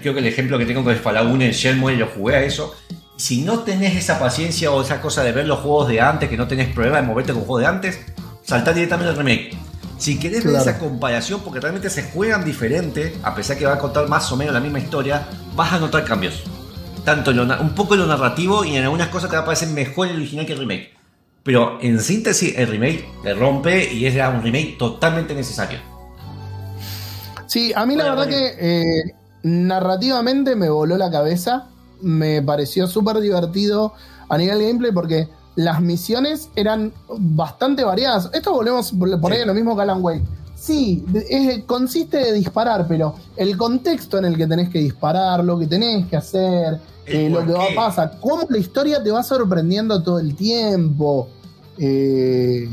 creo que el ejemplo que tengo con el Fallout 1 en Shenmue, yo jugué a eso. Si no tenés esa paciencia o esa cosa de ver los juegos de antes, que no tenés problema de moverte con juegos de antes, saltá directamente al remake. Si querés ver esa comparación, porque realmente se juegan diferente, a pesar que va a contar más o menos la misma historia, vas a notar cambios. Tanto en lo un poco en lo narrativo y en algunas cosas te va a parecer mejor el original que el remake. Pero en síntesis, el remake le rompe y es ya un remake totalmente necesario. Sí, a mí la verdad bueno. que eh, narrativamente me voló la cabeza. Me pareció súper divertido a nivel gameplay porque las misiones eran bastante variadas. Esto volvemos por ahí a lo mismo que Alan Wake. Sí, es- consiste de disparar, pero el contexto en el que tenés que disparar, lo que tenés que hacer, eh, lo que va a pasar, cómo la historia te va sorprendiendo todo el tiempo. Eh,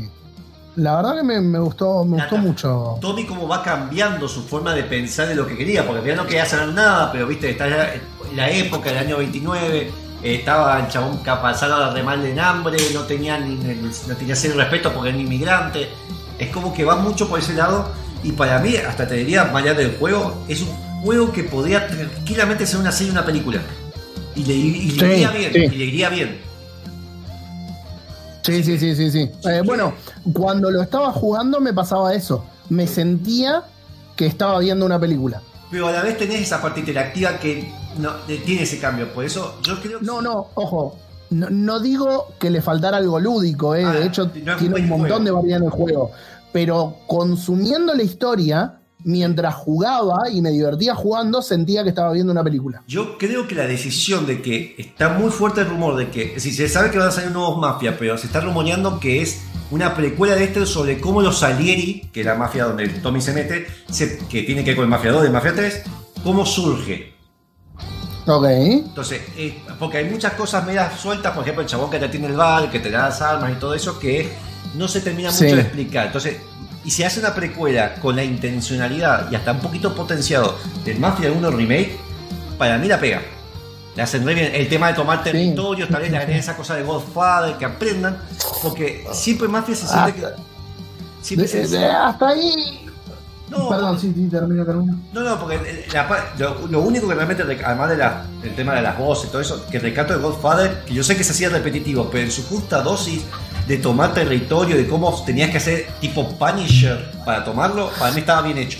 la verdad que me, me gustó, me gustó mucho. Tommy cómo va cambiando su forma de pensar de lo que quería, porque ya no quería hacer nada, pero viste, está ya la época del año 29, eh, estaba el chabón pasaba re mal en hambre, no tenía ni, no tenía respeto porque era un inmigrante. Es como que va mucho por ese lado, y para mí, hasta te diría, más allá del juego, es un juego que podría tranquilamente ser una serie una película. Y le, y le Sí, iría bien, sí. y le iría bien. Sí, sí, sí, sí, sí. Eh, bueno, cuando lo estaba jugando me pasaba eso. Me sentía que estaba viendo una película. Pero a la vez tenés esa parte interactiva que no, tiene ese cambio. Por eso yo creo que No, no, ojo. No, no digo que le faltara algo lúdico, eh. Ah, de hecho no es tiene un montón juego. de variedad en el juego. Pero consumiendo la historia, mientras jugaba y me divertía jugando, sentía que estaba viendo una película. Yo creo que la decisión de que está muy fuerte el rumor de que, si se sabe que van a salir nuevos mafias, pero se está rumoreando que es una precuela de este sobre cómo los Salieri, que es la mafia donde Tommy se mete, se- que tiene que ver con el Mafia 2 y Mafia 3, cómo surge. Ok. Entonces, eh, porque hay muchas cosas medias sueltas, por ejemplo, el chabón que te tiene el bar, que te da las armas y todo eso, que no se termina mucho Sí. de explicar. Entonces, y se hace una precuela con la intencionalidad y hasta un poquito potenciado del Mafia 1 Remake, para mí la pega. Le hacen re bien el tema de tomar territorios, tal vez agreguen esa cosa de Godfather, que aprendan, porque siempre Mafia se siente que. Siempre De- se- de- hasta ahí. No, Perdón, sí, sí, termino, termino. no, no, porque la lo, lo único que realmente, además del el tema de las voces y todo eso, que rescato de Godfather, que yo sé que se hacía repetitivo, pero en su justa dosis de tomar territorio, de cómo tenías que hacer tipo Punisher para tomarlo, para mí estaba bien hecho.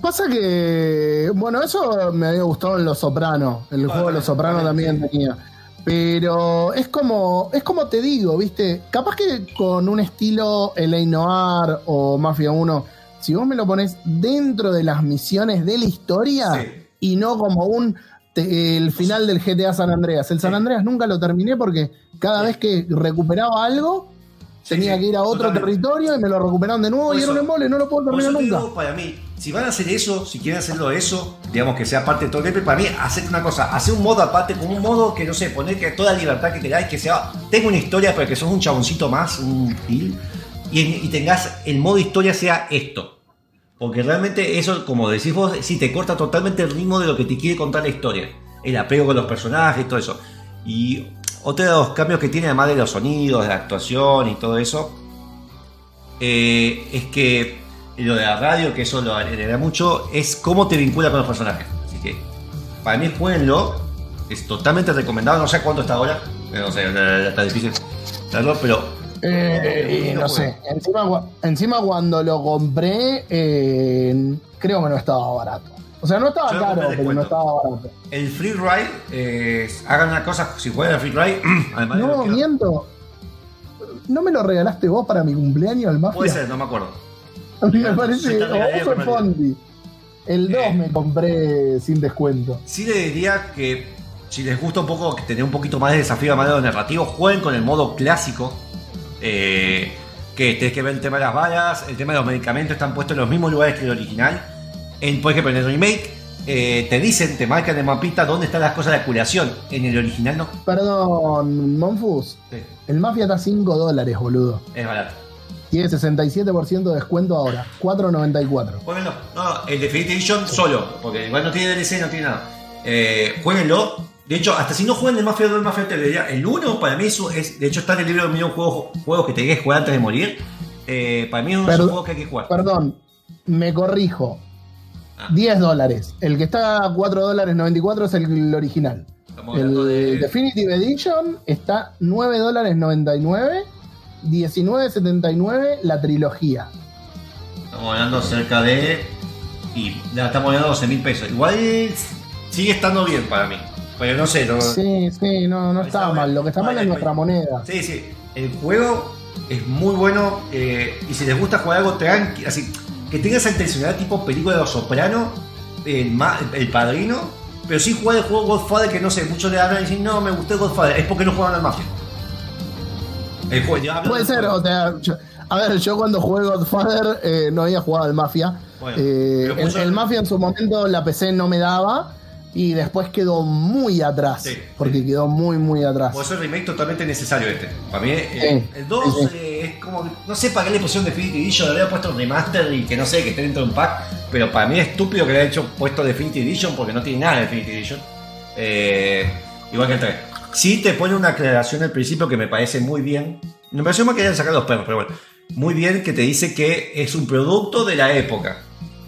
Pasa que, bueno, eso me había gustado en Los Sopranos. El Ah, juego de Los Sopranos también, también tenía. Pero es como, es como te digo, ¿viste? Capaz que con un estilo L.A. Noir o Mafia 1, si vos me lo pones dentro de las misiones de la historia Sí. y no como un te- el final del GTA San Andreas. El San Sí. Andreas nunca lo terminé porque cada vez que recuperaba algo, tenía que ir a otro totalmente. territorio y me lo recuperaron de nuevo Por y era un eso- embole, no lo puedo terminar eso te nunca. digo, para mí, si van a hacer eso, si quieren hacerlo eso, digamos que sea parte de todo el gameplay, para mí, hacer una cosa, hacer un modo aparte, como un modo que no sé, poner que toda libertad que queráis, que sea, tenga una historia, pero que sos un chaboncito más, un pil, y, tengas el modo historia sea esto. Porque realmente eso, como decís vos, sí te corta totalmente el ritmo de lo que te quiere contar la historia. El apego con los personajes y todo eso. Y otro de los cambios que tiene, además de los sonidos, de la actuación y todo eso, eh, es que lo de la radio, que eso lo agrega mucho, es cómo te vincula con los personajes. Así que, para mí, jueguenlo. Es totalmente recomendado. No sé cuánto está ahora. No sé, está difícil pero. Eh, y no sé, encima, cua- encima cuando lo compré, eh, creo que no estaba barato. O sea, no estaba Yo caro, pero no estaba barato. El free ride, eh, hagan una cosa, si juegan al free ride, además de No, miento. ¿No me lo regalaste vos para mi cumpleaños, el Mafia? Puede ser, no me acuerdo. A mí me parece. O el fue. Fondi. El 2 Eh. me compré sin descuento. Sí le diría que si les gusta un poco tener un poquito más de desafío a de narrativo, jueguen con el modo clásico. Eh, que tenés que ver el tema de las balas, el tema de los medicamentos están puestos en los mismos lugares que el original. En, por ejemplo, en el remake eh, te dicen, te marcan el mapita dónde están las cosas de curación. En el original no. Perdón, Monfus. Sí, El Mafia está a 5 dólares, boludo. es barato. Tiene 67% de descuento ahora. 4.94. Jueguenlo. No, el Definitive Edition solo, porque igual no tiene DLC, no tiene nada. Eh, jueguenlo. De hecho, hasta si no juegan el Mafia 2, el Mafia 3, le diría, el 1 para mí es, es- de hecho está en el libro de millón juegos, juegos que te que jugar antes de morir. Eh, para mí es un juego que hay que jugar. Perdón, me corrijo. Ah. 10 dólares. El que está a 4 dólares 94 es el original. Estamos hablando El de... Definitive Edition está 9 dólares 99. 19.79 la trilogía. Estamos hablando cerca de... Y ya estamos hablando de 12 mil pesos. Igual sigue estando bien para mí. Pero no sé, no, Sí, sí, no, no está mal. Lo que está mal es nuestra moneda. Sí, sí. El juego es muy bueno. eh, y si les gusta jugar algo tranqui, así, que tenga esa intencionalidad tipo película de los el, ma- el padrino. Pero sí jugar el juego Godfather que no sé, muchos le hablan y dicen, no, me gustó Godfather. Es porque no juegan al Mafia. El juego, Puede ser, o sea, yo- a ver, yo cuando jugué Godfather eh, no había jugado al Mafia. Bueno, Eh, el Mafia en su momento la PC no me daba y después quedó muy atrás. Sí, porque sí. quedó muy, muy atrás. Por eso el remake totalmente necesario este. Para mí, eh, Sí, el 2 sí, sí. eh, es como. No sé para qué le pusieron Definitive Edition, le había puesto un remaster y que no sé, que esté dentro de un pack. Pero para mí es estúpido que le haya hecho puesto Definitive Edition porque no tiene nada de Definitive Edition. Eh, igual que el 3. Sí te pone una aclaración al principio que me parece muy bien. Me pareció más que hayan sacado los perros, pero bueno. Muy bien que te dice que es un producto de la época.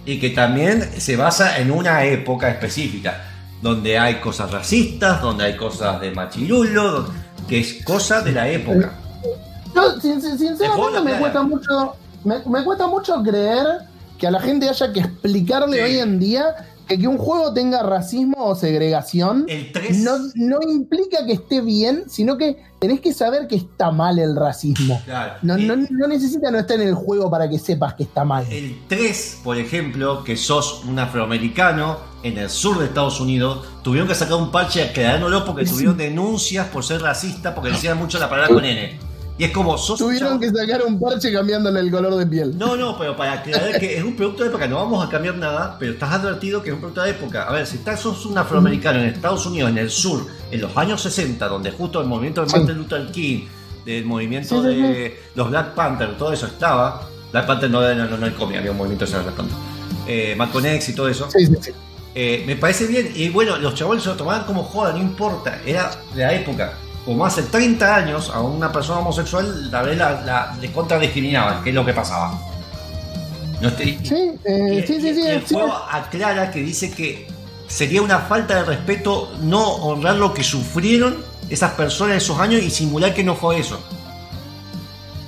Y que también se basa en una época específica. Donde hay cosas racistas, donde hay cosas de machirulo, que es cosa de la época. Yo, sin- sinceramente, me cuesta mucho. Me, me cuesta mucho creer que a la gente haya que explicarle Sí. hoy en día que, que un juego tenga racismo o segregación. El 3. No, no implica que esté bien, sino que tenés que saber que está mal el racismo. Claro. No, no, no necesita no estar en el juego para que sepas que está mal. El 3, por ejemplo, que sos un afroamericano en el sur de Estados Unidos, tuvieron que sacar un parche aclarándolo porque tuvieron denuncias por ser racista porque decían mucho la palabra con N. Y es como, sos Tuvieron que sacar un parche cambiándole el color de piel. No, no, pero para aclarar que es un producto de época, no vamos a cambiar nada, pero estás advertido que es un producto de época. A ver, si estás, sos un afroamericano en Estados Unidos, en el sur, en los años 60, donde justo el movimiento de. Martin Luther King, del movimiento Sí, sí, de los Black Panther, todo eso estaba. Black Panther no, no, no, no hay cómic, había un movimiento de Black Panther. Eh, Malcolm X y todo eso. Sí, sí, sí. Eh, me parece bien. Y bueno, los chavales se lo tomaban como joda, no importa. Era de la época. Como hace 30 años, a una persona homosexual la, la, la, le contradiscriminaban, que es lo que pasaba. No estoy- Sí, eh, y- sí, sí, y- sí, el sí. juego aclara que dice que sería una falta de respeto no honrar lo que sufrieron esas personas en esos años y simular que no fue eso.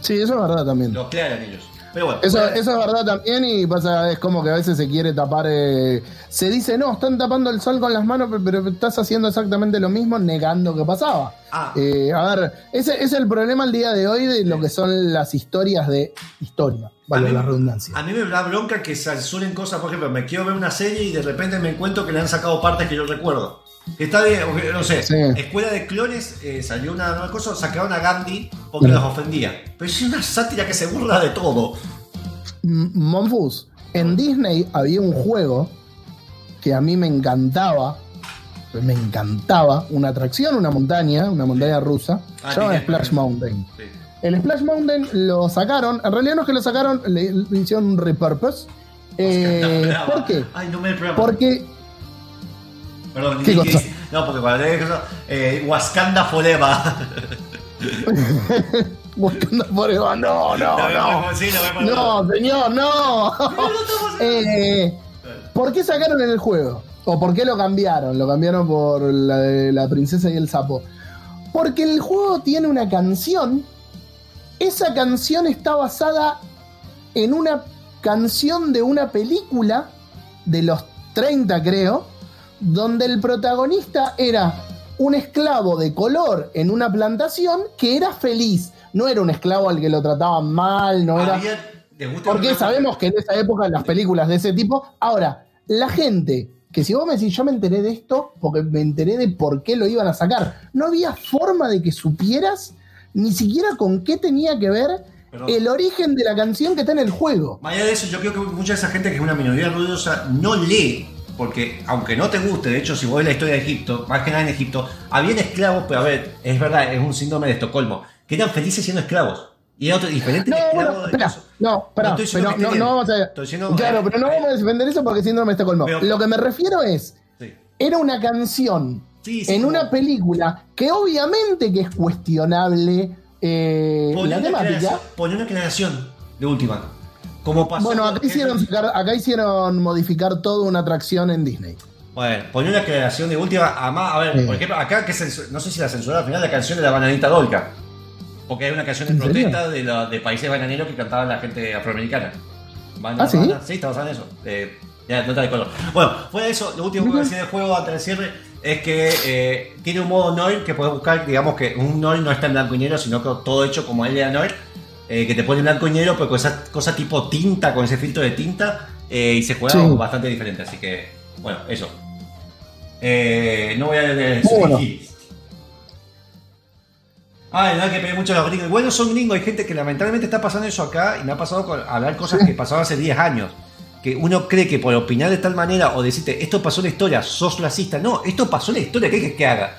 Sí, eso es verdad también. Lo aclaran ellos. Pero bueno, Eso, eso es verdad también y pasa, es como que a veces se quiere tapar, eh, se dice, no, están tapando el sol con las manos, pero, pero estás haciendo exactamente lo mismo negando que pasaba. ah, Eh, a ver, ese es el problema al día de hoy de lo que son las historias de historia, vale mí- la redundancia. A mí me da bronca que censuren cosas, por ejemplo, me quiero ver una serie y de repente me encuentro que le han sacado partes que yo recuerdo. Está bien, no sé, Sí. Escuela de Clones eh, salió una nueva cosa, sacaron a Gandhi porque Mm. los ofendía. Pero es una sátira que se burla de todo. Monfus, en Disney había un juego que a mí me encantaba, me encantaba, una atracción, una montaña, una montaña rusa, Ah, se llama. Splash Mountain. Sí. El Splash Mountain lo sacaron, en realidad no es que lo sacaron, le, le hicieron un repurpose. Eh. ¿Por qué? Ay, no me. Porque Perdón, No, porque cuando le digo eh. Wakanda Forever, no, no, no. Sí. No, señor, no. Eh, ¿Por qué sacaron en el juego? ¿O por qué lo cambiaron? Lo cambiaron por la de la princesa y el sapo. Porque el juego tiene una canción. Esa canción está basada en una canción de una película de los 30, creo, donde el protagonista era un esclavo de color en una plantación que era feliz. No era un esclavo al que lo trataban mal, no era. Había- ¿les gusta Porque sabemos que en esa época las películas de ese tipo. Ahora, la gente, que si vos me decís, yo me enteré de esto porque me enteré de por qué lo iban a sacar, no había forma de que supieras ni siquiera con qué tenía que ver Perdón. el origen de la canción que está en el juego. Más allá de eso, yo creo que mucha de esa gente que es una minoría ruidosa no lee, porque aunque no te guste, de hecho, si vos ves la historia de Egipto, más que nada en Egipto, habían esclavos, pero a ver, es verdad, es un síndrome de Estocolmo, que eran felices siendo esclavos. Y era otro diferente No, bueno, espera, no, pero no, vamos a... Diciendo- claro, pero no vamos a defender eso porque síndrome de Estocolmo. Pero- Lo que me refiero es, Sí. era una canción Sí, sí, en como- una película que obviamente que es cuestionable eh, la temática. poné una aclaración de última. Como pasó Bueno, acá hicieron, sacar- acá hicieron modificar toda una atracción en Disney. Bueno, poné una aclaración de última. Además, a ver, Sí. por ejemplo, acá que no sé si la censuraron al final la canción de la bananita Dolca. Porque hay una canción de protesta de, la- de países bananeros que cantaban la gente afroamericana. ¿Ah, sí? bana- sí, está basada en eso. Eh, ya, no te recuerdo. Bueno, de eso, lo último que a decir del juego antes del cierre es que eh, tiene un modo Noir que puedes buscar, digamos que un Noir no está en blanco y negro, sino que todo hecho como él era Noir, eh, que te pone blanco y negro, pero con esa cosa tipo tinta, con ese filtro de tinta, eh, y se juega Sí. bastante diferente. Así que, bueno, eso. Eh, no voy a leer Muy bueno. Ah, verdad que pegué mucho a los gringos. Bueno, son gringos, hay gente que lamentablemente está pasando eso acá y me ha pasado con hablar cosas que pasaron hace 10 años. Que uno cree que por opinar de tal manera o decirte esto pasó en la historia, sos racista. No, esto pasó en la historia, ¿qué quieres que haga?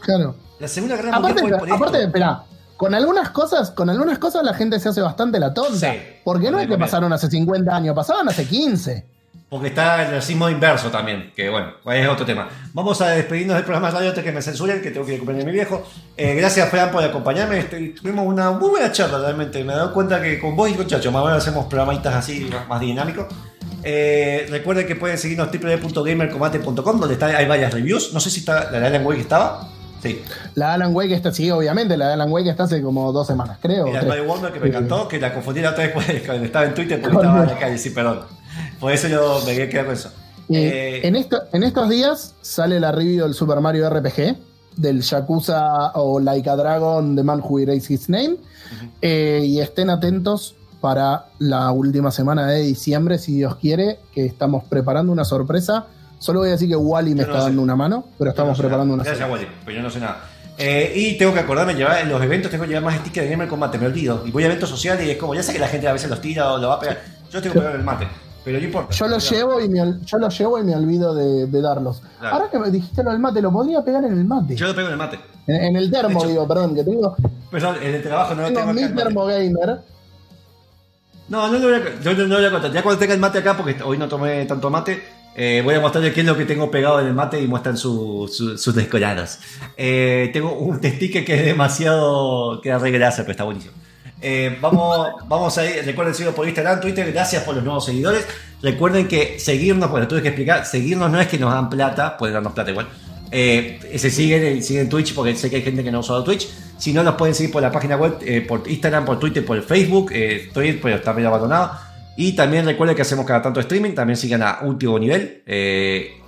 Claro. La Segunda Guerra Aparte, Mundial aparte, esto. espera, con algunas cosas, con algunas cosas la gente se hace bastante la tonta. Sí. porque no es que pasaron hace 50 años, pasaron hace 15. Porque está el racismo inverso también, que bueno, es otro tema. Vamos a despedirnos del programa de radio antes que me censuren, que tengo que ir a mi viejo. Eh, gracias, Fran, por acompañarme. Este, tuvimos una muy buena charla realmente. Me he dado cuenta que con vos y con Chacho, más o menos hacemos programitas así, más, más dinámicos. Eh, recuerden que pueden seguirnos www.gamercombate.com, donde está, hay varias reviews. No sé si está la de Alan Wake estaba. Sí. La Alan Wake está, sí, obviamente, la de Alan Wake está hace como dos semanas, creo. Y la Wonder que me encantó, que la confundí la otra vez cuando estaba en Twitter porque estaba en la calle, sí, perdón. Por eso yo me quedé con eso. Eh, Eh, en, esto- en estos días sale la review del Super Mario RPG, del Yakuza o Like a Dragon, The Man Who Erased His Name. Eh, y estén atentos para la última semana de diciembre, si Dios quiere, que estamos preparando una sorpresa. Solo voy a decir que Wally me no está dando una mano, pero estamos no preparando nada. una Gracias. Wally, pero yo no sé nada. Eh, y tengo que acordarme llevar en los eventos, tengo que llevar más stickers de Gamer Combate, me olvido. Y voy a eventos sociales y es como, ya sé que la gente a veces los tira o lo va a pegar. Yo tengo que pegar el mate, pero no importa. Yo los llevo y me, yo los llevo y me olvido de, de darlos. Claro. Ahora que me dijiste lo del mate, lo podría pegar en el mate. Yo lo pego en el mate. en, en el termo, hecho- digo, perdón, que tengo, Perdón, en el trabajo no lo tengo mi termo gamer. No, no lo voy a, yo no lo voy a contar. Ya cuando tenga el mate acá, porque hoy no tomé tanto mate, eh, voy a mostrarles qué es lo que tengo pegado en el mate y muestran su- su- sus descoladas. Eh, tengo un sticker que es demasiado. que re grasa, pero está buenísimo. Eh, vamos, vamos a ir, recuerden seguirnos por Instagram, Twitter, gracias por los nuevos seguidores. Recuerden que seguirnos, bueno, tuve que explicar, seguirnos no es que nos dan plata, pueden darnos plata igual. Se siguen, siguen Twitch porque sé que hay gente que no usa Twitch. Si no, nos pueden seguir por la página web, por Instagram, por Twitter, por Facebook. Estoy, pero está medio abandonado. Y también recuerden que hacemos cada tanto streaming. También sigan a último nivel. Eh,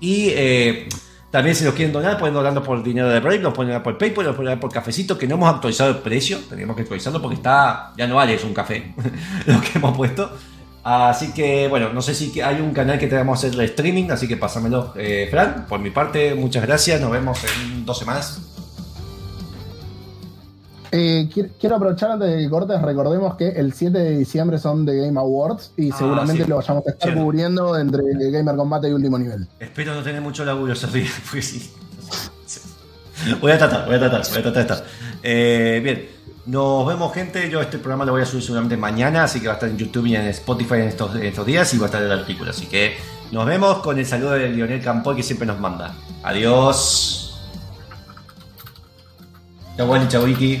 y eh, también si nos quieren donar, pueden donarnos por dinero de Brave, nos pueden donar por PayPal, nos pueden donar por cafecito, que no hemos actualizado el precio. Tenemos que actualizarlo porque está ya no vale, es un café lo que hemos puesto. Así que, bueno, no sé si hay un canal que tenemos que hacer streaming, así que pásamelo, eh, Fran. Por mi parte, muchas gracias. Nos vemos en dos semanas. Eh, qui- quiero aprovechar antes de que cortes, recordemos que el 7 de diciembre son The Game Awards y Ah, seguramente sí. lo vayamos a estar Cierto. cubriendo entre Gamer Combate y Último Nivel. Espero no tener mucho laburo esos días, porque sí. Voy a tratar, voy a tratar, voy a tratar de estar. Eh, bien, nos vemos, gente. Yo este programa lo voy a subir seguramente mañana, así que va a estar en YouTube y en Spotify en estos, en estos días y va a estar el artículo. Así que nos vemos con el saludo de Lionel Campoy que siempre nos manda. Adiós. Chao, Wally, chao, Vicky.